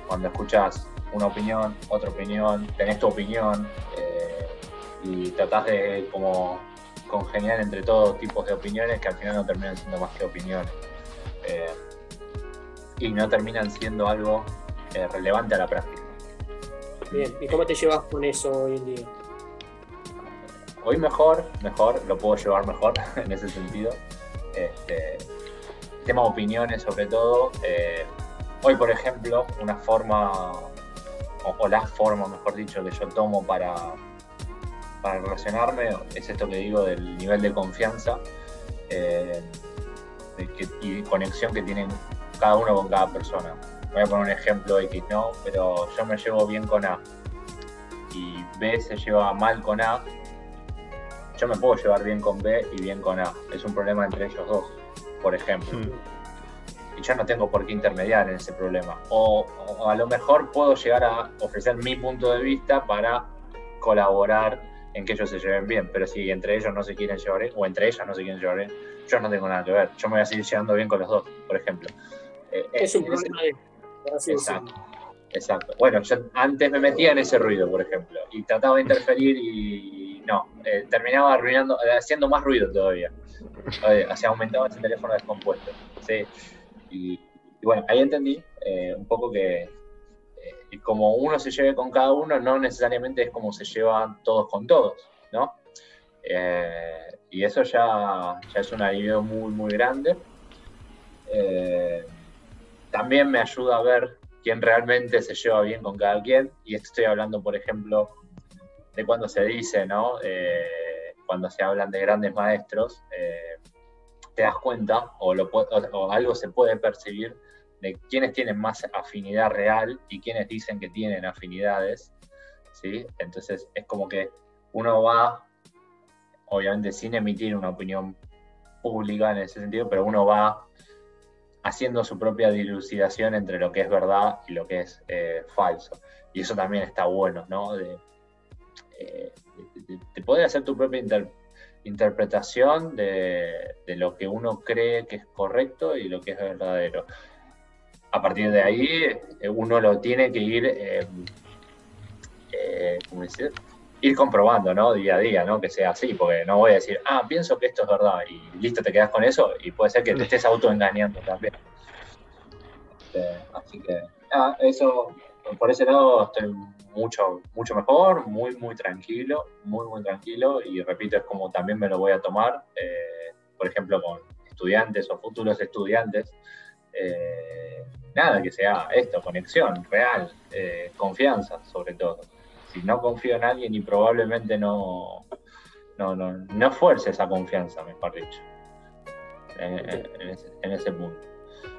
cuando escuchas una opinión, otra opinión, tenés tu opinión eh, y tratás de como congeniar entre todos tipos de opiniones que al final no terminan siendo más que opiniones. Eh, y no terminan siendo algo relevante a la práctica. Bien, ¿y cómo te llevas con eso hoy en día? Hoy mejor, mejor, lo puedo llevar mejor en ese sentido. Este, tema opiniones sobre todo. hoy, por ejemplo, una forma o, la forma, mejor dicho, que yo tomo para, para relacionarme es esto que digo del nivel de confianza eh, y conexión que tienen cada uno con cada persona. Voy a poner un ejemplo X, ¿no? Pero yo me llevo bien con A y B se lleva mal con A. Yo me puedo llevar bien con B y bien con A. Es un problema entre ellos dos, por ejemplo. Y yo no tengo por qué intermediar en ese problema. O, a lo mejor puedo llegar a ofrecer mi punto de vista para colaborar en que ellos se lleven bien, pero si entre ellos no se quieren llevar bien, o entre ellas no se quieren llevar bien, yo no tengo nada que ver. Yo me voy a seguir llevando bien con los dos, por ejemplo. Eh, es un problema de... Exacto. Exacto. Bueno, yo antes me metía en ese ruido, por ejemplo, y trataba de interferir y no, eh, terminaba arruinando, eh, haciendo más ruido todavía. Así aumentaba ese teléfono descompuesto. Sí. Y, bueno, ahí entendí eh, un poco que como uno se lleve con cada uno, no necesariamente es como se llevan todos con todos, ¿no? Y eso ya, ya, es un alivio muy, muy grande. también me ayuda a ver quién realmente se lleva bien con cada quien. Y estoy hablando, por ejemplo, de cuando se dice, ¿no? cuando se hablan de grandes maestros, te das cuenta o, lo, o, algo se puede percibir de quiénes tienen más afinidad real y quiénes dicen que tienen afinidades, ¿sí? Entonces es como que uno va, obviamente sin emitir una opinión pública en ese sentido, pero uno va haciendo su propia dilucidación entre lo que es verdad y lo que es eh, falso. Y eso también está bueno, ¿no? Eh, hacer tu propia interpretación de, lo que uno cree que es correcto y lo que es verdadero. A partir de ahí, eh, uno lo tiene que ir, eh, eh, Ir comprobando, ¿no? Día a día, ¿no? Que sea así, porque no voy a decir, ah, pienso que esto es verdad y listo, te quedas con eso y puede ser que te estés autoengañando también. así que, eso, por ese lado estoy mucho, mucho mejor, muy, muy tranquilo, muy, muy tranquilo. Y repito, es como también me lo voy a tomar, eh, por ejemplo, con estudiantes o futuros estudiantes. Eh, nada, que sea esto, conexión real, eh, confianza sobre todo. Si no confío en alguien y probablemente no, no, no, no fuerce esa confianza, mejor dicho, en ese punto.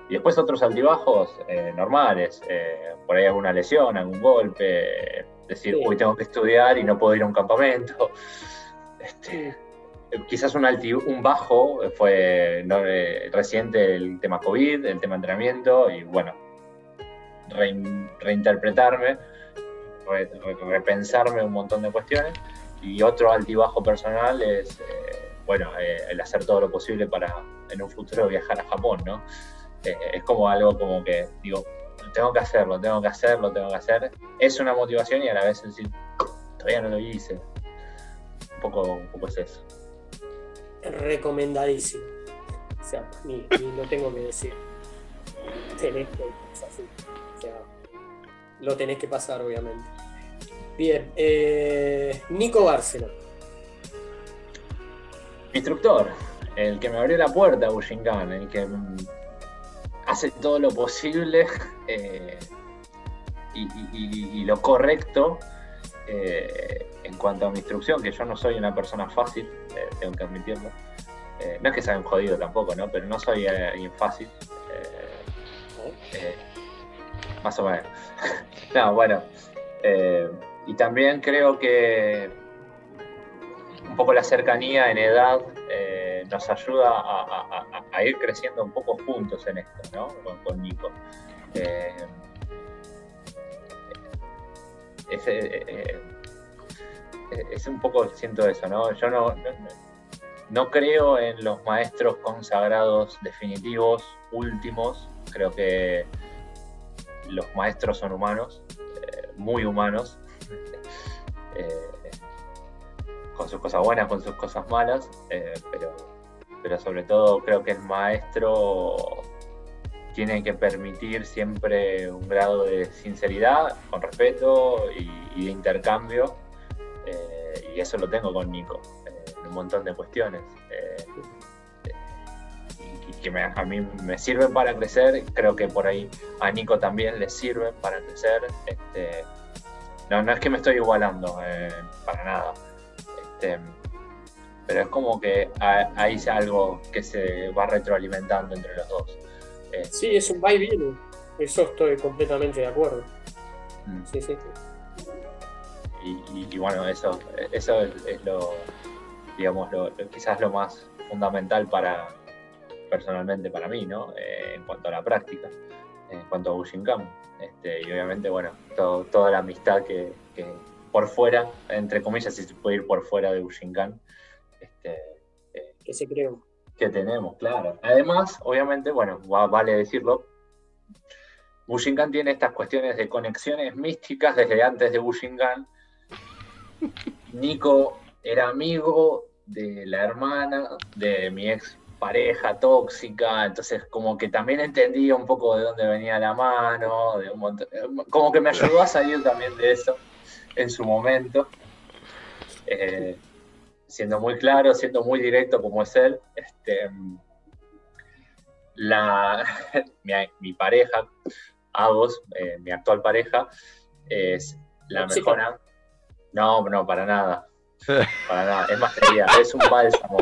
Y después otros altibajos eh, normales, eh, por ahí alguna lesión, algún golpe, decir, uy, tengo que estudiar y no puedo ir a un campamento. Este, quizás un, un bajo fue eh, reciente el tema COVID, el tema entrenamiento, y bueno, reinterpretarme, repensarme un montón de cuestiones. Y otro altibajo personal es, bueno, el hacer todo lo posible para en un futuro viajar a Japón, ¿no? Eh, es como algo como que digo, tengo que hacerlo, tengo que hacerlo, tengo que hacer. Es una motivación y a la vez decir, todavía no lo hice. Un poco, un poco es eso. Recomendadísimo. O sea, ni, lo tengo que decir. Tenés que O sea, lo tenés que pasar, obviamente. Bien, eh, Nico Bárcena. Instructor, el que me abrió la puerta a Bushinkan, el que hace todo lo posible eh, y, lo correcto eh, en cuanto a mi instrucción, que yo no soy una persona fácil, eh, tengo que admitirlo. no es que sea un jodido tampoco, ¿no? Pero no soy fácil. más o menos. no, bueno. y también creo que un poco la cercanía en edad nos ayuda a, ir creciendo un poco juntos en esto, ¿no? Con, Nico. Eh, es, un poco, siento eso, ¿no? Yo no, no, creo en los maestros consagrados definitivos, últimos. Creo que los maestros son humanos, eh, muy humanos, eh, con sus cosas buenas, con sus cosas malas, eh, pero, pero sobre todo creo que el maestro tiene que permitir siempre un grado de sinceridad, con respeto y de intercambio eh, y eso lo tengo con Nico, eh, en un montón de cuestiones. Eh, y que a mí me sirven para crecer, creo que por ahí a Nico también le sirven para crecer. Este, no, no es que me estoy igualando, para nada. Este, pero es como que hay algo que se va retroalimentando entre los dos. sí, es un va y viene. Eso estoy completamente de acuerdo. Mm. Sí, sí y, bueno, eso, eso es, lo, digamos, lo, quizás lo más fundamental para, personalmente para mí, ¿no? Eh, en cuanto a la práctica, en cuanto a Bushinkan. Este, y obviamente, bueno, toda la amistad que, por fuera, entre comillas, si se puede ir por fuera de Bushinkan, este, eh, que se creó. Que tenemos, claro. Además, obviamente, bueno, vale decirlo, Bushinkan tiene estas cuestiones de conexiones místicas desde antes de Bushinkan, Nico era amigo de la hermana de mi ex pareja tóxica, entonces como que también entendía un poco de dónde venía la mano, de un como que me ayudó a salir también de eso en su momento, eh, siendo muy claro, siendo muy directo como es él. Este, la, mi, pareja, Agos, eh, mi actual pareja, es la mejor, no, no, para nada. Para nada. Es más sería, es un bálsamo.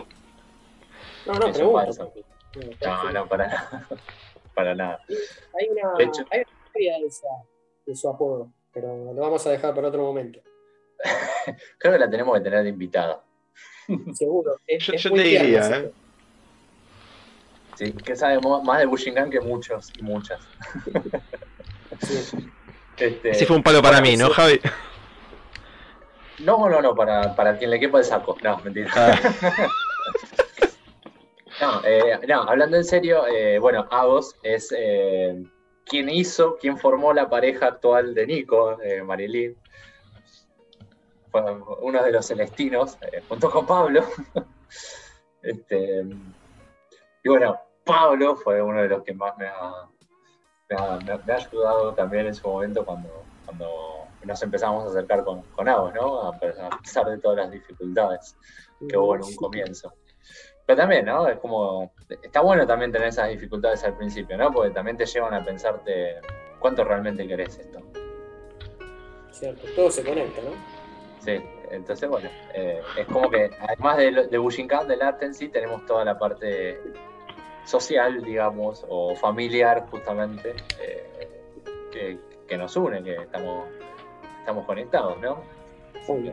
No, no, es un bálsamo. No, no, para nada. Para nada. Hay una, hay una historia de, esa, de su apodo, pero lo vamos a dejar para otro momento. Creo que la tenemos que tener de invitada. Seguro. yo, te diría, ¿eh? Sí, que sabe más de Bushingan que muchos y muchas. Sí. Este, fue un palo para mí, ¿no, Javi? No, no, no, para, para quien le quepa el saco. No, mentira. Ah. Eh, no, hablando en serio, eh, bueno, Agos es eh, quien hizo, quien formó la pareja actual de Nico, Marilyn. Fue uno de los celestinos, junto con Pablo. este, y bueno, Pablo fue uno de los que más me ha, me ha, ayudado también en su momento cuando, cuando nos empezamos a acercar con, con ¿no? A pesar de todas las dificultades que hubo en un comienzo. Pero también, ¿no? Es como, está bueno también tener esas dificultades al principio, ¿no? Porque también te llevan a pensarte cuánto realmente querés esto. Cierto, todo se conecta, ¿no? Sí, entonces bueno, eh, es como que además de, de Bushinkan, del arte en sí, tenemos toda la parte social, digamos, o familiar justamente, eh, que, que, nos une, que estamos estamos conectados, ¿no? Muy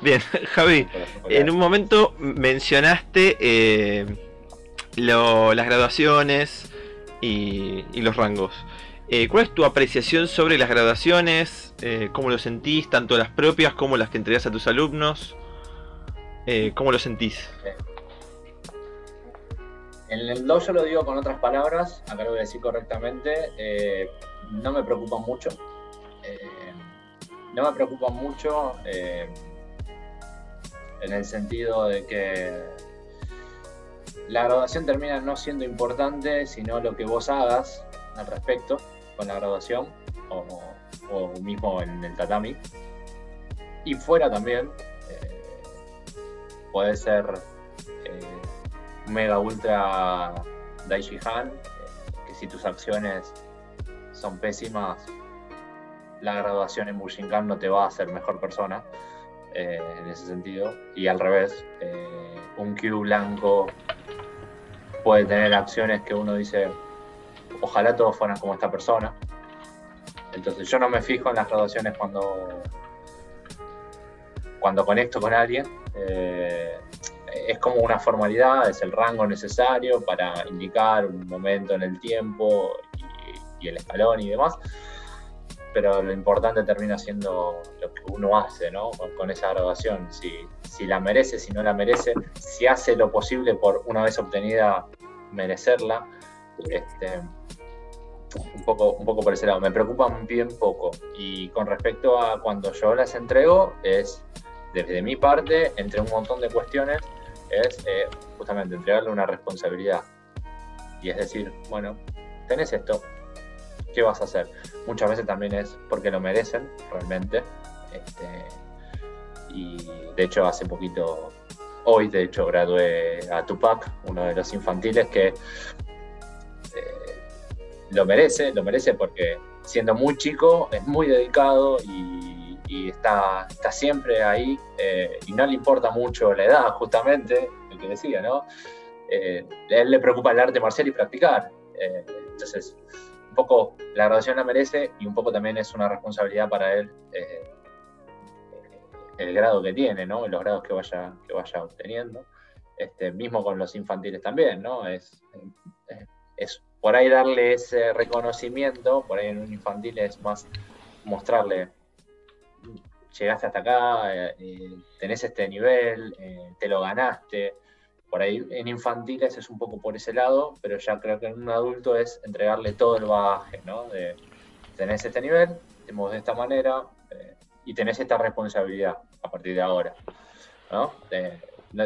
Bien, Javi, en un momento mencionaste eh, las graduaciones y, los rangos. Eh, ¿Cuál es tu apreciación sobre las graduaciones? Eh, ¿Cómo lo sentís? Tanto las propias como las que entregas a tus alumnos. ¿Cómo lo sentís? En el 2 yo lo digo con otras palabras, acá lo voy a decir correctamente, eh, no me preocupa mucho. Eh, no me preocupa mucho eh, en el sentido de que la graduación termina no siendo importante, sino lo que vos hagas al respecto con la graduación o, mismo en el tatami. Y fuera también, puede ser mega ultra Daishihan, que si tus acciones son pésimas, la graduación en Bushinkan no te va a hacer mejor persona eh, en ese sentido. Y al revés, eh, un Q blanco puede tener acciones que uno dice, ojalá todos fueran como esta persona. Entonces yo no me fijo en las graduaciones cuando, cuando conecto con alguien. Eh, es como una formalidad, es el rango necesario para indicar un momento en el tiempo y, el escalón y demás, pero lo importante termina siendo lo que uno hace ¿no? con, esa graduación, si, si, la merece, si no la merece, si hace lo posible por una vez obtenida merecerla. Este, un poco, un poco por ese lado. Me preocupa bien poco. Y con respecto a cuando yo las entrego, es desde mi parte, entre un montón de cuestiones, es eh, justamente entregarle una responsabilidad. Y es decir, bueno, tenés esto, ¿qué vas a hacer? Muchas veces también es porque lo merecen realmente. Este, y de hecho hace poquito, hoy de hecho gradué a Tupac, uno de los infantiles que lo merece, lo merece porque siendo muy chico es muy dedicado y, está, está siempre ahí eh, y no le importa mucho la edad, justamente, el que decía, ¿no? Eh, a él le preocupa el arte marcial y practicar. Eh, entonces, un poco la graduación la merece y un poco también es una responsabilidad para él el grado que tiene, ¿no? Los grados que vaya, que vaya obteniendo. Este, mismo con los infantiles también, ¿no? Es, es por ahí darle ese reconocimiento, por ahí en un infantil es más mostrarle, llegaste hasta acá, eh, eh, tenés este nivel, eh, te lo ganaste. Por ahí en infantiles es un poco por ese lado, pero ya creo que en un adulto es entregarle todo el bagaje, ¿no? De tenés este nivel, te de esta manera y tenés esta responsabilidad a partir de ahora, ¿no?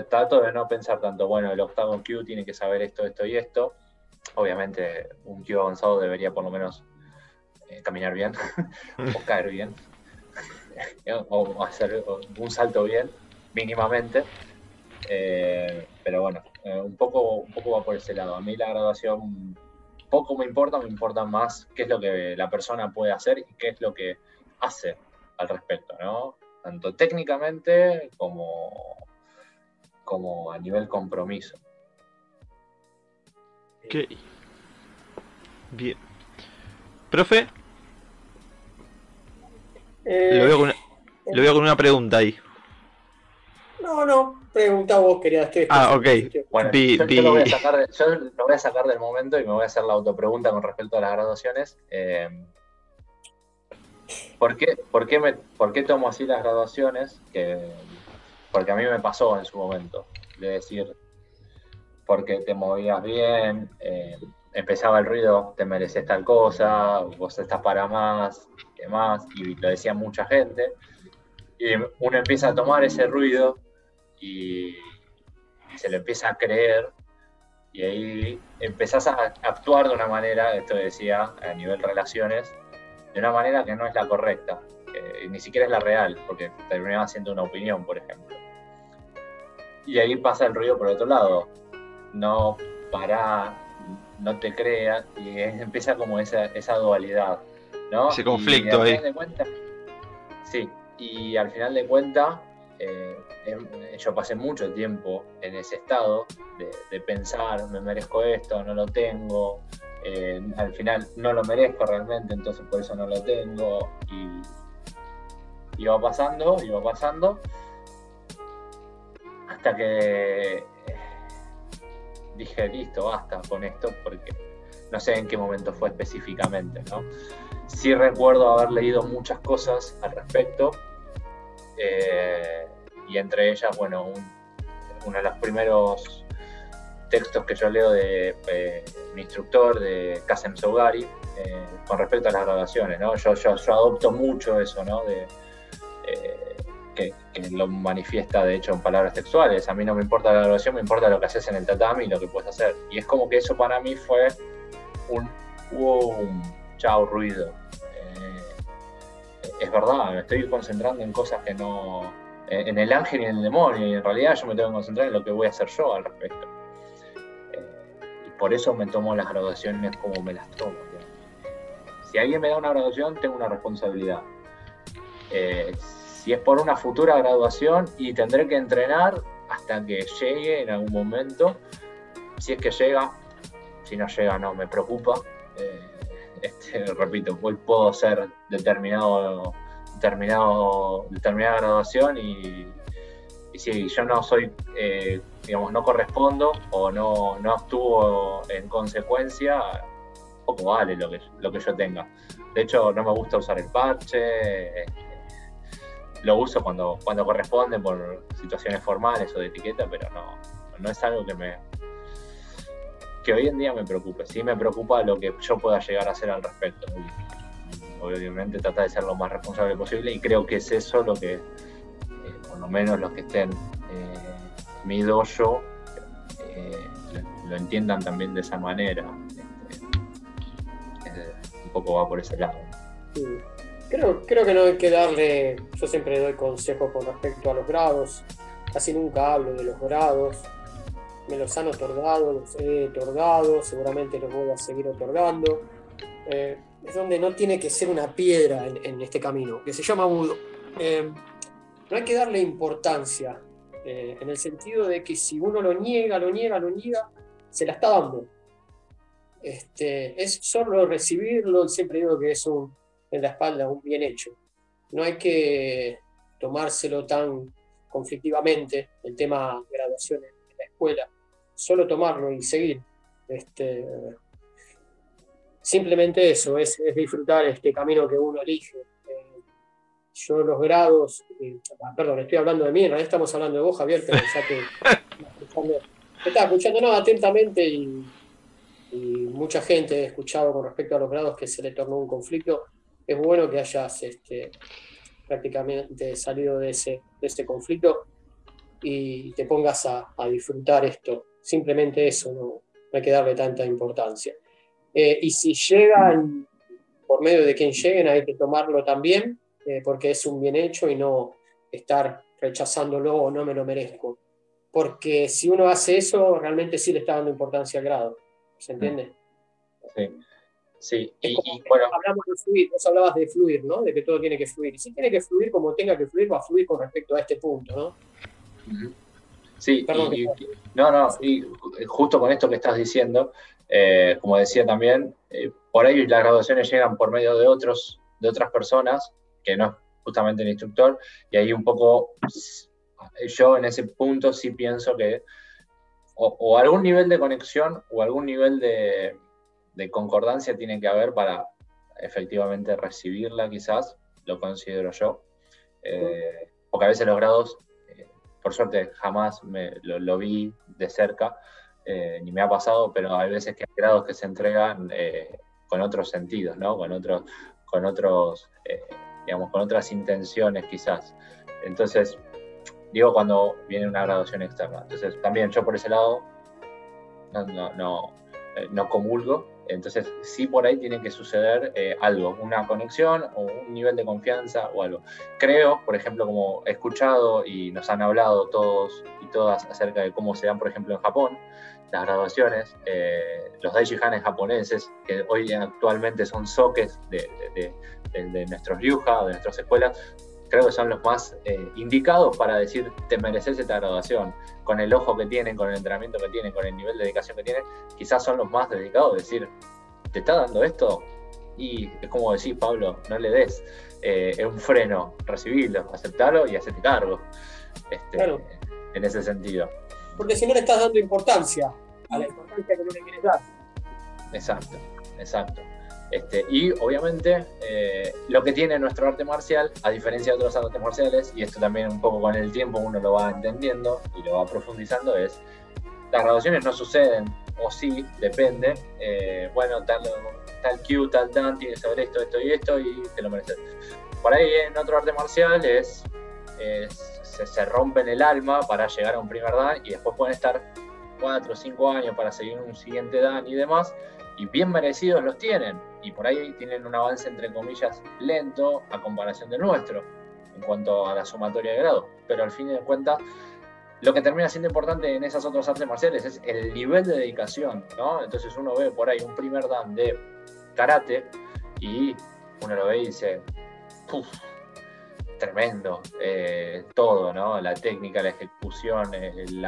trato de no pensar tanto, bueno, el octavo Q tiene que saber esto, esto y esto, obviamente un tío avanzado debería por lo menos eh, caminar bien o caer bien o hacer un salto bien mínimamente. Eh, pero bueno eh, un poco un poco va por ese lado. A mí la graduación poco me importa me importa más qué es lo que la persona puede hacer y qué es lo que hace al respecto no tanto técnicamente como como a nivel compromiso Ok. Bien. Profe. Eh, lo, veo con una, lo veo con una pregunta ahí. No, no, pregunta vos, querías que. Ah, ok. Bueno, yo, lo voy a sacar, yo, lo voy a sacar, del momento y me voy a hacer la autopregunta con respecto a las graduaciones. Eh, ¿por, qué, por, qué me, ¿Por qué tomo así las graduaciones? Que, porque a mí me pasó en su momento. De decir, porque te movías bien, eh, empezaba el ruido, te mereces tal cosa, vos estás para más, demás, y lo decía mucha gente. Y uno empieza a tomar ese ruido y se lo empieza a creer y ahí empezás a actuar de una manera, esto decía, a nivel relaciones, de una manera que no es la correcta, ni siquiera es la real, porque terminaba siendo una opinión, por ejemplo. Y ahí pasa el ruido por otro lado no para, no te creas, y empieza como esa, esa dualidad, ¿no? Ese conflicto ahí. sí, y al final de cuentas, eh, em, yo pasé mucho tiempo en ese estado de, pensar, me merezco esto, no lo tengo, eh, al final no lo merezco realmente, entonces por eso no lo tengo, y iba pasando, iba pasando, hasta que dije, listo, basta con esto, porque no sé en qué momento fue específicamente, ¿no? Sí recuerdo haber leído muchas cosas al respecto, eh, y entre ellas, bueno, uno de los primeros textos que yo leo de eh, mi instructor, de Kasem Sougari, eh, con respecto a las graduaciones, ¿no? Yo, yo, adopto mucho eso, ¿no? Que, lo manifiesta de hecho en palabras textuales. A mí no me importa la graduación, me importa lo que haces en el tatami y lo que puedes hacer. Y es como que eso para mí fue un, un chao ruido. Eh, es verdad, me estoy concentrando en cosas que no. en el ángel y en el demonio, y en realidad yo me tengo que concentrar en lo que voy a hacer yo al respecto. Eh, y por eso me tomo las graduaciones como me las tomo. Si alguien me da una graduación, tengo una responsabilidad. Eh, si es por una futura graduación y tendré que entrenar hasta que llegue en algún momento. Si es que llega, si no llega no me preocupa. Eh, este, repito, puedo ser determinado, determinado, determinada graduación y, si yo no soy, eh, digamos, no correspondo o no, no actúo en consecuencia, poco vale lo que, lo que yo tenga. De hecho, no me gusta usar el parche, lo uso cuando, cuando corresponde por situaciones formales o de etiqueta, pero no, no es algo que me que hoy en día me preocupe. Sí me preocupa lo que yo pueda llegar a hacer al respecto. obviamente trata de ser lo más responsable posible y creo que es eso lo que por lo menos los que estén eh, mi dojo eh, lo, entiendan también de esa manera. Este, un poco va por ese lado. Creo, creo que no hay que darle, yo siempre doy consejos con respecto a los grados, casi nunca hablo de los grados, me los han otorgado, los he otorgado, seguramente los voy a seguir otorgando. Eh, es donde no tiene que ser una piedra en, este camino, que se llama Budo no hay que darle importancia, eh, en el sentido de que si uno lo niega, lo niega, lo niega, se la está dando. Este, es solo recibirlo, siempre digo que es un, en la espalda un bien hecho. No hay que tomárselo tan conflictivamente, el tema graduación en, la escuela, solo tomarlo y seguir. Este, simplemente eso, es, es disfrutar este camino que uno elige yo los grados, eh, perdón, estoy hablando de mí, en realidad estamos hablando de vos, Javier, pero ya que estaba escuchando atentamente y, mucha gente he escuchado con respecto a los grados que se le tornó un conflicto. Es bueno que hayas este, prácticamente salido de ese, de ese conflicto y te pongas a, disfrutar esto. Simplemente eso, no, hay que darle tanta importancia. Eh, y si llegan, por medio de quien lleguen, hay que tomarlo también eh, porque es un bien hecho y no estar rechazándolo o no me lo merezco. Porque si uno hace eso, realmente sí le está dando importancia al grado. ¿Se entiende? Sí. Sí, y, bueno. Hablamos de fluir, vos hablabas de fluir, ¿no? De que todo tiene que fluir. Y si tiene que fluir como tenga que fluir, va a fluir con respecto a este punto, ¿no? Sí, y, no, no, y justo con esto que estás diciendo, eh, como decía también, eh, por ahí las graduaciones llegan por medio de otros, de otras personas que no es justamente el instructor, y ahí un poco yo en ese punto sí pienso que o, algún nivel de conexión o algún nivel de, concordancia tiene que haber para efectivamente recibirla quizás, lo considero yo, eh, porque a veces los grados, eh, por suerte jamás me, lo, vi de cerca, eh, ni me ha pasado, pero hay veces que hay grados que se entregan con otros sentidos, ¿no? con otros, con otros digamos, con otras intenciones quizás. Entonces, digo cuando viene una graduación externa. Entonces, también yo por ese lado no, no, no, eh, no comulgo. Entonces, sí por ahí tiene que suceder eh, algo, una conexión o un nivel de confianza o algo. Creo, por ejemplo, como he escuchado y nos han hablado todos y todas acerca de cómo se dan, por ejemplo, en Japón, las graduaciones, eh, los Daijihanes japoneses, que hoy actualmente son soques de, de, nuestros ryuha, de nuestras escuelas, creo que son los más eh, indicados para decir te mereces esta graduación, con el ojo que tienen, con el entrenamiento que tienen, con el nivel de dedicación que tienen, quizás son los más dedicados, decir, te está dando esto y es como decir, Pablo, no le des eh, un freno, recibirlo, aceptarlo y hacerte cargo. Este, en ese sentido. Porque si no le estás dando importancia a la importancia que no le quieres dar. Exacto, exacto. Este, y obviamente eh, lo que tiene nuestro arte marcial, a diferencia de otros artes marciales, y esto también un poco con el tiempo uno lo va entendiendo y lo va profundizando, es las graduaciones no suceden, o sí, depende. Eh, bueno, tal, tal Q, tal Dan, tienes que saber esto, esto y esto, y te lo mereces. Por ahí en otro arte marcial es, se, se rompen el alma para llegar a un primer Dan y después pueden estar cuatro o cinco años para seguir un siguiente Dan y demás, y bien merecidos los tienen, y por ahí tienen un avance entre comillas lento a comparación del nuestro en cuanto a la sumatoria de grado, pero al fin de cuentas lo que termina siendo importante en esas otras artes marciales es el nivel de dedicación, ¿no? Entonces uno ve por ahí un primer dan de karate y uno lo ve y dice, ¡puf! Tremendo, eh, todo, ¿no? La técnica, la ejecución, el,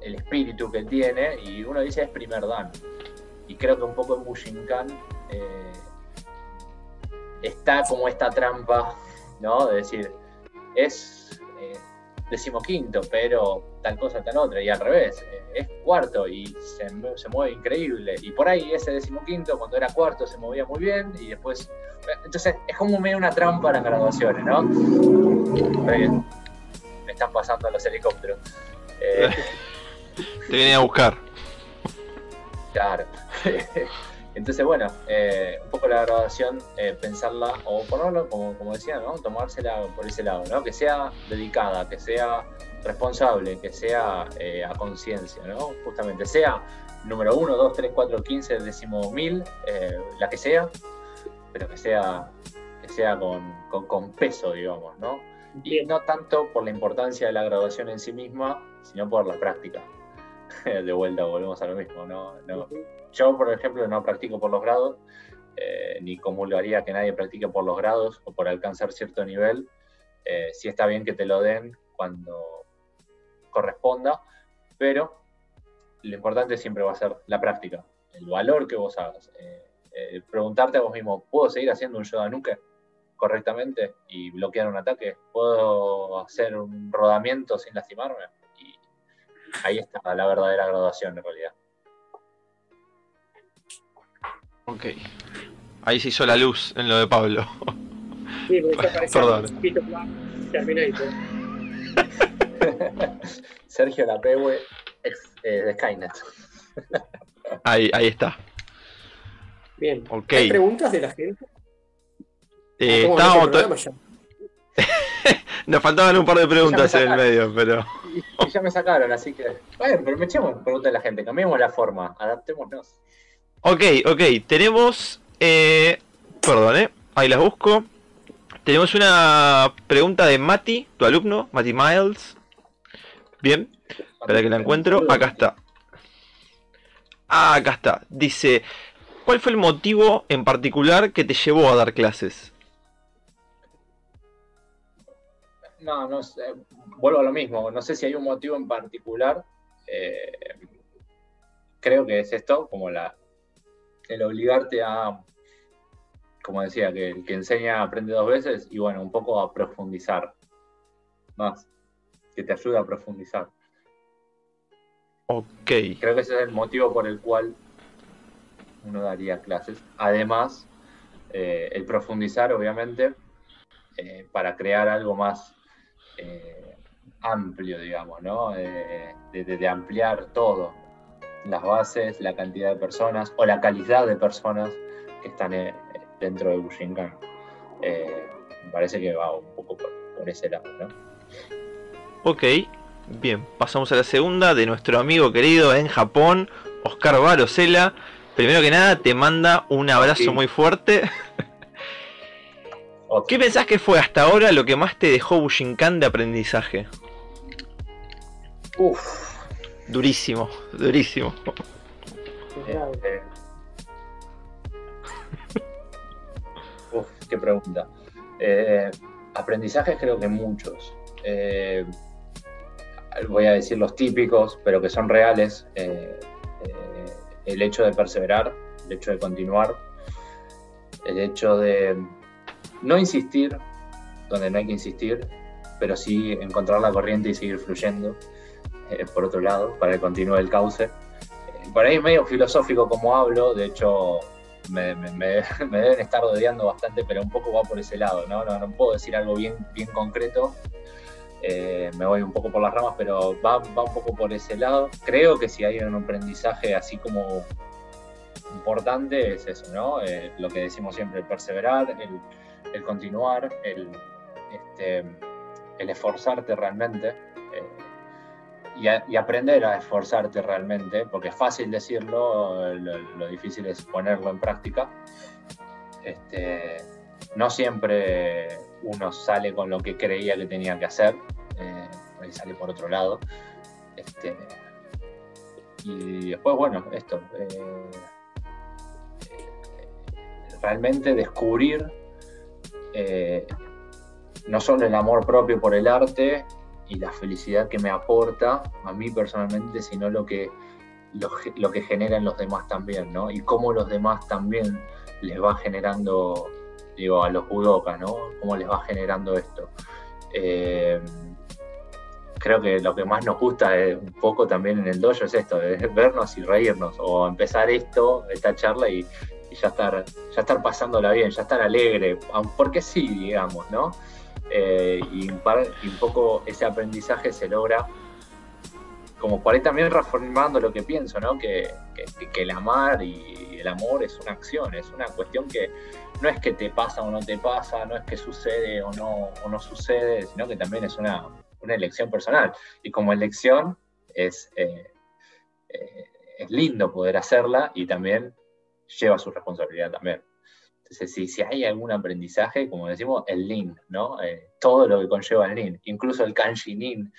el espíritu que tiene, y uno dice es primer dan y creo que un poco en Bushinkan eh, está como esta trampa, ¿no? De decir, es, eh, decimoquinto, pero tal cosa, tal otra, y al revés, eh, es cuarto y se, se, mueve increíble. Y por ahí ese decimoquinto, cuando era cuarto, se movía muy bien, y después. Entonces, es como medio una trampa las graduaciones, ¿no? Me están pasando los helicópteros. Eh, Te vienen a buscar. Claro. Entonces, bueno, eh, un poco la graduación, eh, pensarla, o ponerlo, como, como decía, ¿no? Tomársela por ese lado, ¿no? Que sea dedicada, que sea responsable, que sea eh, a conciencia, ¿no? Justamente, sea número 1, 2, 3, 4, 15, décimo mil, la que sea, pero que sea, que sea con, con, peso, digamos, ¿no? Y no tanto por la importancia de la graduación en sí misma, sino por la práctica. de vuelta volvemos a lo mismo, ¿no? no yo, por ejemplo, no practico por los grados, eh, ni comulgaría que nadie practique por los grados o por alcanzar cierto nivel. Eh, sí está bien que te lo den cuando corresponda, pero lo importante siempre va a ser la práctica, el valor que vos hagas. Eh, preguntarte a vos mismo, ¿puedo seguir haciendo un yoda nuke correctamente y bloquear un ataque? ¿Puedo hacer un rodamiento sin lastimarme? Y ahí está la verdadera graduación en realidad. Ok. Ahí se hizo la luz en lo de Pablo. Sí, porque Perdón. Terminator. Sergio Lapegue, ex eh, de Skynet. ahí, ahí está. Bien. Okay. ¿Hay preguntas de la gente? Eh, estábamos Nos faltaban un par de preguntas en el medio, pero. Y, ya me sacaron, así que. Bueno, pero me echemos preguntas de la gente, cambiemos la forma, adaptémonos. Ok, ok, tenemos... Eh, perdón, eh, ahí las busco. Tenemos una pregunta de Mati, tu alumno, Mati Miles. Bien, espera que la encuentro. Acá está. Ah, acá está. Dice, ¿cuál fue el motivo en particular que te llevó a dar clases? No, no sé. Vuelvo a lo mismo. No sé si hay un motivo en particular. Eh, creo que es esto, como la, el obligarte a, como decía, que el que enseña aprende dos veces y bueno, un poco a profundizar más, que te ayuda a profundizar. Ok. Creo que ese es el motivo por el cual uno daría clases. Además, eh, el profundizar, obviamente, eh, para crear algo más eh, amplio, digamos, ¿no? de ampliar todo las bases, la cantidad de personas o la calidad de personas que están eh, dentro de Bushinkan. Eh, me parece que va un poco por, ese lado, ¿no? Ok, bien, pasamos a la segunda de nuestro amigo querido en Japón, Oscar Barosela. Primero que nada, te manda un abrazo muy fuerte. ¿Qué pensás que fue hasta ahora lo que más te dejó Bushinkan de aprendizaje? Uf, Durísimo, durísimo. Uf, qué pregunta. Eh, aprendizajes creo que muchos. Eh, voy a decir los típicos, pero que son reales. Eh, el hecho de perseverar, el hecho de continuar, el hecho de no insistir donde no hay que insistir, pero sí encontrar la corriente y seguir fluyendo. Eh, por otro lado, para que continúe el cauce. Eh, por ahí medio filosófico como hablo, de hecho me, deben estar rodeando bastante, pero un poco va por ese lado, ¿no? No, puedo decir algo bien, bien concreto, eh, me voy un poco por las ramas, pero va, va un poco por ese lado. Creo que si hay un aprendizaje así como importante es eso, ¿no? lo que decimos siempre, el perseverar, el, continuar, este, el esforzarte realmente y, aprender a esforzarte realmente, porque es fácil decirlo, lo, difícil es ponerlo en práctica. Este, no siempre uno sale con lo que creía que tenía que hacer, eh, sale por otro lado. Este, y después, bueno, esto, eh, realmente descubrir eh, no solo el amor propio por el arte, y la felicidad que me aporta a mí personalmente, sino lo que, lo, que genera en los demás también, ¿no? Y cómo los demás también les va generando, digo, a los judokas, ¿no? Cómo les va generando esto. Eh, creo que lo que más nos gusta es un poco también en el dojo es esto, es vernos y reírnos, o empezar esto, esta charla y, ya estar, ya estar pasándola bien, ya estar alegre, porque sí, digamos, ¿no? Eh, y, un poco ese aprendizaje se logra como por ahí también reformando lo que pienso, ¿no? Que, que, el amar y el amor es una acción, es una cuestión que no es que te pasa o no te pasa, no es que sucede o no, o no sucede, sino que también es una, una elección personal. Y como elección es, eh, eh, es lindo poder hacerla y también lleva su responsabilidad también. Entonces, si, si hay algún aprendizaje, como decimos, el Lean, ¿no? Eh, todo lo que conlleva el Lean, incluso el Kanji Lean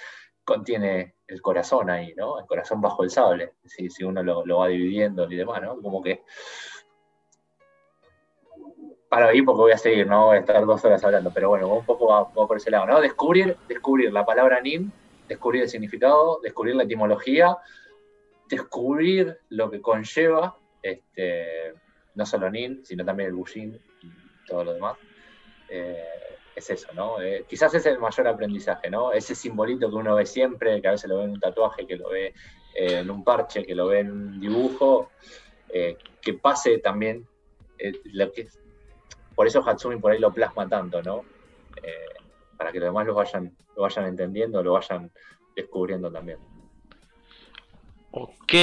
contiene el corazón ahí, ¿no? El corazón bajo el sable, si, si uno lo, lo, va dividiendo y demás, ¿no? Como que... Para ahí porque voy a seguir, no voy a estar dos horas hablando, pero bueno, un poco va, por ese lado, ¿no? Descubrir, descubrir la palabra NIM, descubrir el significado, descubrir la etimología, descubrir lo que conlleva este, no solo Nin, sino también el Bushin y todo lo demás. Eh, es eso, ¿no? Eh, quizás es el mayor aprendizaje, ¿no? Ese simbolito que uno ve siempre, que a veces lo ve en un tatuaje, que lo ve eh, en un parche, que lo ve en un dibujo, que pase también lo que por eso Hatsumi por ahí lo plasma tanto, ¿no? para que los demás lo vayan, lo vayan entendiendo, lo vayan descubriendo también. Ok,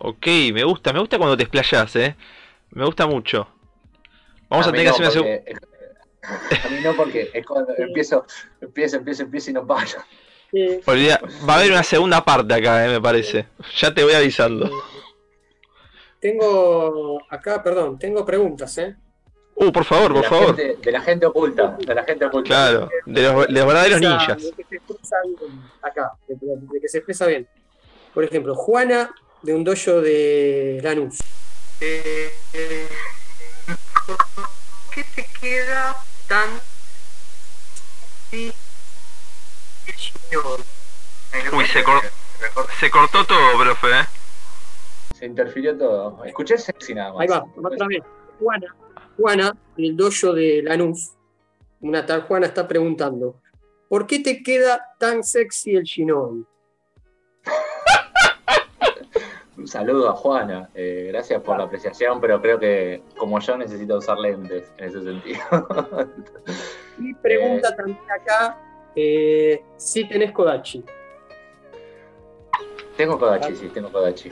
ok, me gusta, me gusta cuando te explayas, eh. Me gusta mucho. Vamos a, tener que hacer una segunda. A mí no, porque es cuando empiezo, empiezo, empiezo, empiezo y no paro. Va a haber una segunda parte acá, eh, me parece. Ya te voy avisando. Tengo acá, perdón, tengo preguntas, ¿eh? Uh, por favor, por favor. de la gente oculta, de la gente oculta. Claro, de los, de los verdaderos ninjas. De que se expresa bien, acá, de, que se expresa bien. Por ejemplo, Juana de un dojo de Lanús. Eh, ¿Qué te queda tan Uy, se, se cortó todo, profe. ¿eh? Se interfirió todo. Escuché sexy nada más. Ahí va, otra vez. Juana, Juana, del dojo de Lanús, una tal Juana está preguntando, ¿por qué te queda tan sexy el shinobi? Un saludo a Juana, eh, gracias por la apreciación, pero creo que como yo necesito usar lentes en ese sentido. y pregunta eh, también acá eh, si tenés Kodachi. Tengo Kodachi, sí, tengo Kodachi.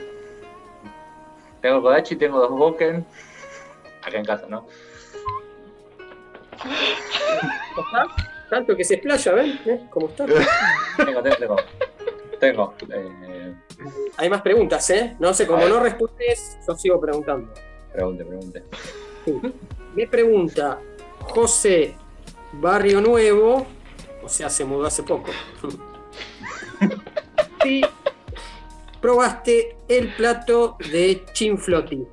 Tengo Kodachi, tengo dos Boken. Acá en casa, ¿no? Tanto que se explaya, ¿ven? ¿Cómo está? tengo, tengo, tengo. Tengo. Eh, Hay más preguntas, ¿eh? No sé, como no respondes, yo sigo preguntando. Pregunte, pregunte. Me pregunta José Barrio Nuevo, o sea, se mudó hace poco. si probaste el plato de chinflotti.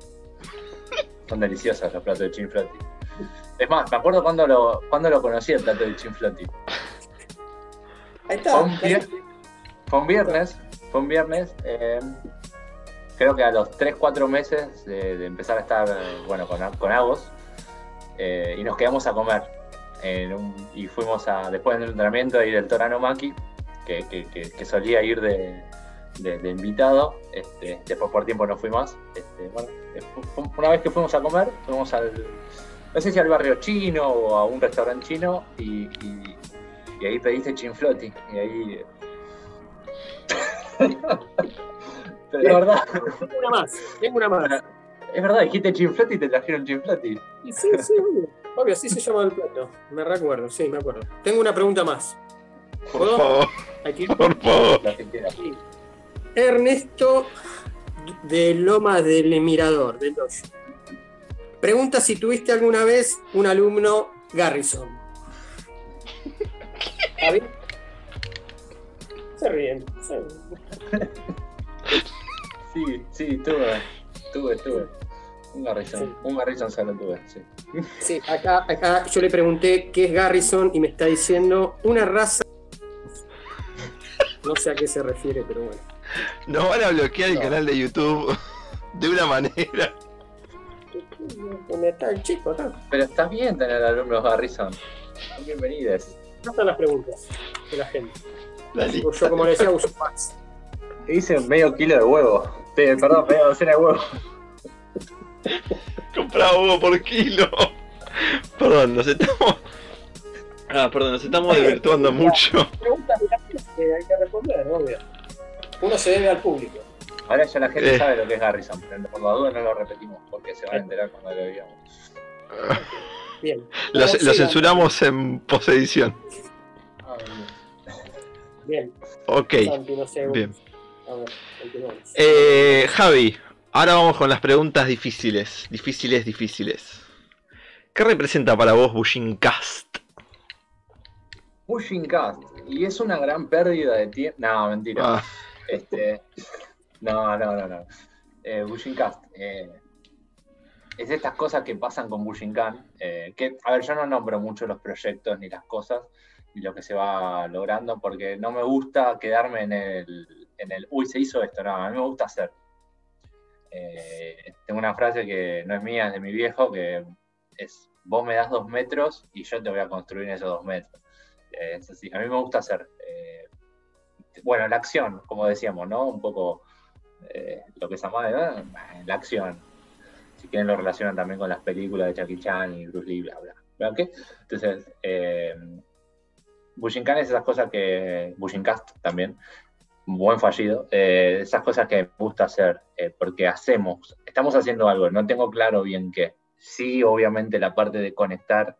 Son deliciosas los platos de chinflotti. Es más, me acuerdo cuando lo, cuando lo conocí el plato de chinflotti. Ahí está. Fue un viernes, fue un viernes. Eh, creo que a los 3-4 meses de, empezar a estar bueno, con, con Agos, eh, y nos quedamos a comer. y fuimos a, después del entrenamiento ahí del Torano Maki, que, solía ir de, invitado, este, después por tiempo no fui más. Este, una vez que fuimos a comer, fuimos al, no sé si al barrio chino o a un restaurante chino, y, ahí pediste chinflotti, y ahí pero la verdad. Tengo una más, tengo una más. Es verdad, dijiste chinflati y te trajeron chinflati. Sí, sí, obvio. Obvio, así se llama el plato. Me recuerdo, sí, me acuerdo. Tengo una pregunta más. Por favor. Por favor. Ernesto de Loma del Mirador, del Pregunta si tuviste alguna vez un alumno Garrison. ¿Está se ríen. Sí, sí, tuve, tuve, tuve. Un Garrison, un Garrison solo tuve, sí. Sí, acá, acá yo le pregunté qué es Garrison y me está diciendo una raza. No sé a qué se refiere, pero bueno. Nos van a bloquear el canal de YouTube de una manera. Está el chico, ¿no? Pero está bien tener alumnos Garrison. Bienvenidos. No están las preguntas de la gente. Yo, como le decía, uso Pax. Hice medio kilo de huevo. Perdón, medio docena de huevo. Compraba huevo por kilo. Perdón, nos estamos. Ah, perdón, nos estamos desvirtuando mucho. Preguntas que hay que responder, obvio. Uno se debe al público. Ahora ya la gente Eh. sabe lo que es Garrison, pero por la duda no lo repetimos porque se van a enterar cuando lo digamos. Bien. Lo, Vamos, lo sigan. censuramos en posedición. Bien, Ok, Santi, no sé. bien. A ver. Eh, Javi, ahora vamos con las preguntas difíciles. Difíciles, difíciles. ¿Qué representa para vos Bushincast? Pushing Cast, y es una gran pérdida de tiempo. No, mentira. Ah, Este, no, no, no, no. Eh, Bushincast. eh, es de estas cosas que pasan con Bushinkan. Eh, que, a ver, yo no nombro mucho los proyectos ni las cosas y lo que se va logrando porque no me gusta quedarme en el, en el uy, se hizo esto. No, a mí me gusta hacer. Eh, tengo una frase que no es mía, es de mi viejo, que es vos me das dos metros y yo te voy a construir esos dos metros. Eh, es. A mí me gusta hacer. eh, bueno, la acción, como decíamos, ¿no? Un poco eh, lo que se llama ¿eh? la acción. Si quieren lo relacionan también con las películas de Jackie Chan y Bruce Lee, bla, bla. ¿Bla qué? Entonces, Bushinkan es esas cosas que. Bushincast también, buen fallido. eh, esas cosas que me gusta hacer, eh, porque hacemos, estamos haciendo algo, no tengo claro bien qué. Sí, obviamente la parte de conectar,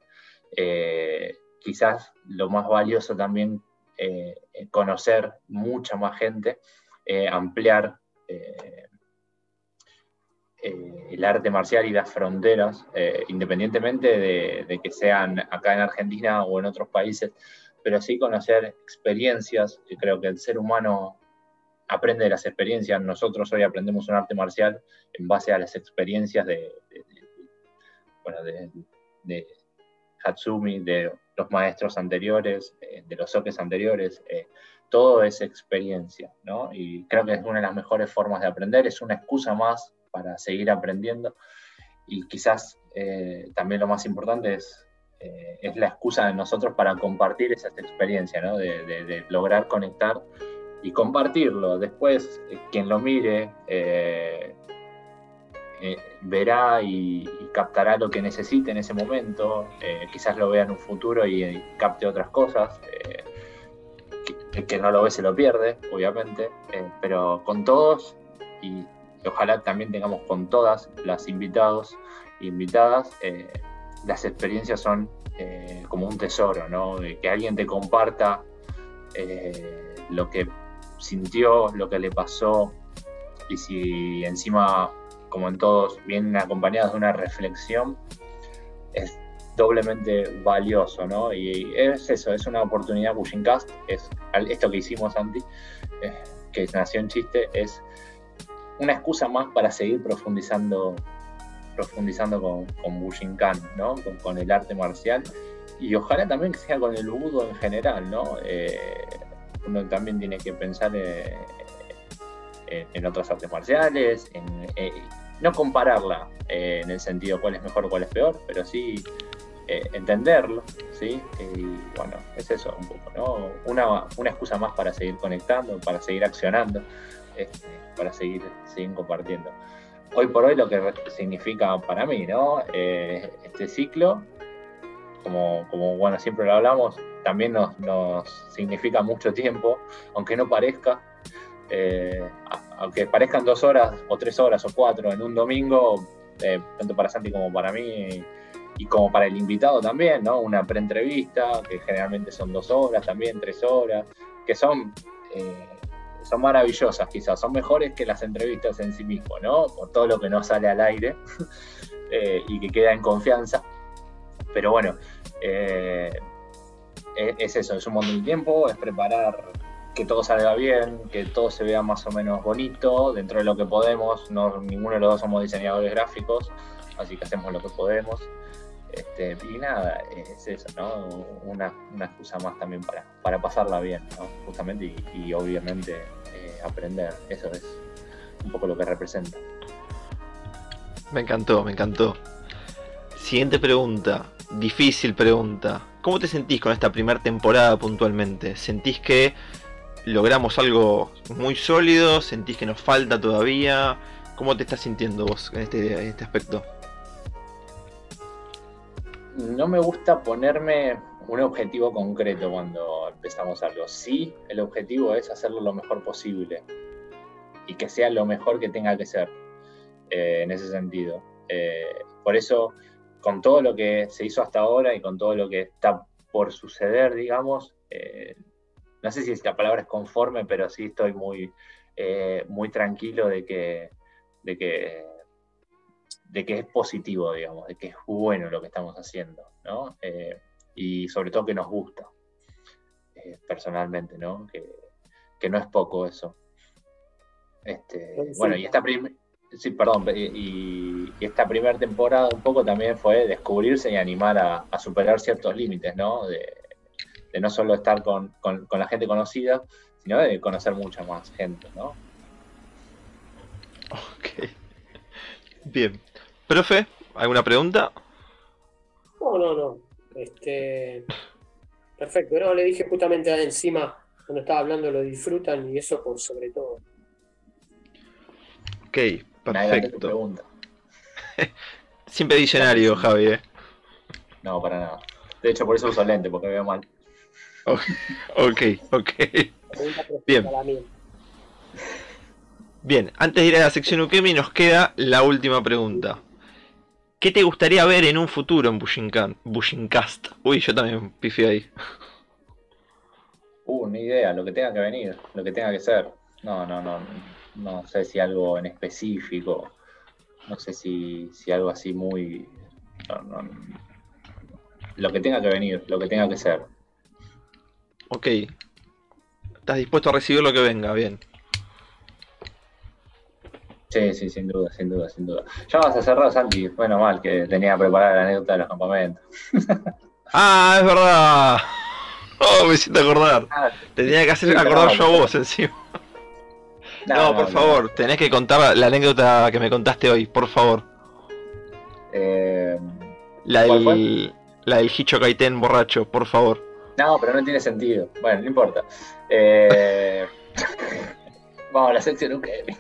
eh, quizás lo más valioso también eh, conocer mucha más gente, eh, ampliar eh, el arte marcial y las fronteras, independientemente de, de que sean acá en Argentina o en otros países, pero sí conocer experiencias, que creo que el ser humano aprende de las experiencias, nosotros hoy aprendemos un arte marcial en base a las experiencias de, Hatsumi, de los maestros anteriores, eh, de los soques anteriores, eh, todo es experiencia, ¿no? Y creo que es una de las mejores formas de aprender, es una excusa más para seguir aprendiendo y quizás eh, también lo más importante es, eh, es la excusa de nosotros para compartir esas experiencias, ¿no? De, lograr conectar y compartirlo. Después, eh, quien lo mire eh, verá y, captará lo que necesite en ese momento, quizás lo vea en un futuro y, capte otras cosas. que- que no lo ve se lo pierde, obviamente, pero con todos y, ojalá también tengamos con todas las invitados e invitadas, las experiencias son eh, como un tesoro, ¿no? Que alguien te comparta eh, lo que sintió, lo que le pasó, y si encima, como en todos, vienen acompañados de una reflexión, es doblemente valioso, ¿no? Y es eso, es una oportunidad, Bushincast, es al- esto que hicimos, Santi, eh, que nació en chiste, es una excusa más para seguir profundizando profundizando con, con Bushinkan, ¿no? Con, el arte marcial y ojalá también que sea con el budo en general, ¿no? Eh, uno también tiene que pensar eh, en, otras artes marciales, en, eh, no compararla en el sentido cuál es mejor o cuál es peor, pero sí entenderlo, ¿sí? Y bueno, es eso un poco, ¿no? Una, una excusa más para seguir conectando, para seguir accionando, este, para seguir, seguir compartiendo. Hoy por hoy lo que significa para mí, ¿no? Eh, este ciclo, como, como bueno, siempre lo hablamos, también nos, significa mucho tiempo, aunque no parezca, eh, aunque parezcan dos horas o tres horas o cuatro en un domingo, eh, tanto para Santi como para mí y como para el invitado también, ¿no? Una preentrevista, que generalmente son dos horas, también tres horas, que son, eh, son maravillosas quizás, son mejores que las entrevistas en sí mismo, ¿no? Por todo lo que no sale al aire eh, y que queda en confianza. Pero bueno, eh, es, es eso, es un montón de tiempo, es preparar que todo salga bien, que todo se vea más o menos bonito, dentro de lo que podemos, no, ninguno de los dos somos diseñadores gráficos, así que hacemos lo que podemos. Este, y nada, es eso, ¿no? Una, una excusa más también para, para pasarla bien, ¿no? Justamente y, obviamente eh, aprender, eso es un poco lo que representa. Me encantó, me encantó. Siguiente pregunta, difícil pregunta. ¿Cómo te sentís con esta primera temporada puntualmente? ¿Sentís que logramos algo muy sólido, sentís que nos falta todavía. ¿Cómo te estás sintiendo vos en este, en este aspecto? No me gusta ponerme un objetivo concreto cuando empezamos algo. Sí, el objetivo es hacerlo lo mejor posible y que sea lo mejor que tenga que ser eh, en ese sentido. Eh, por eso, con todo lo que se hizo hasta ahora y con todo lo que está por suceder, digamos, eh, no sé si la palabra es conforme, pero sí estoy muy, muy tranquilo de que, de que de que es positivo, digamos, de que es bueno lo que estamos haciendo, ¿no? y sobre todo que nos gusta, personalmente, ¿no? Que, que, no es poco eso. Este, bueno, y esta, sí, perdón, y, esta primera temporada un poco también fue descubrirse y animar a, superar ciertos límites, ¿no? De, no solo estar con, la gente conocida, sino de conocer mucha más gente, ¿no? Ok. Bien. Profe, ¿alguna pregunta? No, no, no. Este, perfecto. No, le dije justamente encima, cuando estaba hablando, lo disfrutan y eso por sobre todo. Ok, perfecto. Siempre diccionario, Javi. ¿eh? No, para nada. De hecho, por eso uso lente, porque veo mal. Ok, ok. Bien. Bien, antes de ir a la sección Ukemi nos queda la última pregunta. ¿Qué te gustaría ver en un futuro en Bushincast? Uy, yo también pifié ahí. Uh, ni idea, lo que tenga que venir, lo que tenga que ser. No, no, no no sé si algo en específico, no sé si, algo así muy... lo que tenga que venir, lo que tenga que ser. Ok. Estás dispuesto a recibir lo que venga, bien. Sí, sí, sin duda, sin duda, sin duda. Ya vas a cerrar, Santi. Bueno, mal, que tenía preparada la anécdota de los campamentos. ah, es verdad. Oh, me hiciste acordar. Ah, tenía que hacer acordar yo a vos encima. No, por favor, tenés que contar la anécdota que me contaste hoy, por favor. Eh, la, del, la del Hicho Kaiten borracho, por favor. No, pero no tiene sentido. Bueno, no importa. Eh, vamos a la sección Ukemi.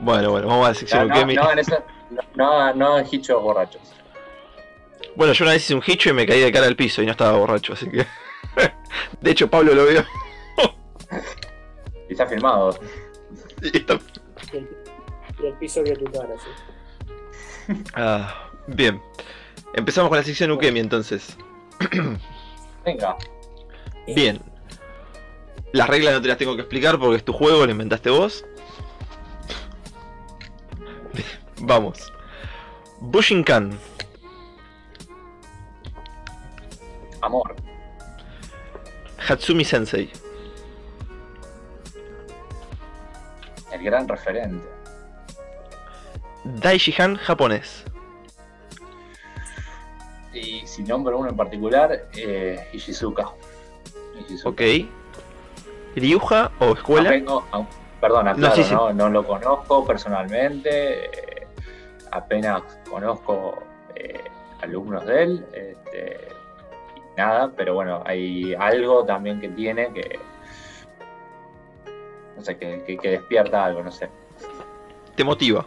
bueno, bueno, vamos a la sección no, Ukemi. No, en eso, no, no en Hichos borrachos. Bueno, yo una vez hice un Hicho y me caí de cara al piso y no estaba borracho, así que... de hecho, Pablo lo vio. Y está filmado. Y, el, piso vio tu cara, sí. Ah, bien. Empezamos con la sección Ukemi entonces. Venga. Bien. Las reglas no te las tengo que explicar porque es tu juego, lo inventaste vos. Vamos. Bushinkan. Amor. Hatsumi Sensei. el gran referente. Daishihan japonés. Y si nombro uno en particular, eh, Ishizuka. Ok. ¿Ryuja o escuela? perdón, no, no, lo conozco personalmente. Eh, apenas conozco eh, alumnos de él. Este, nada, pero bueno, hay algo también que tiene que no sé, que, despierta algo, no sé. ¿Te motiva?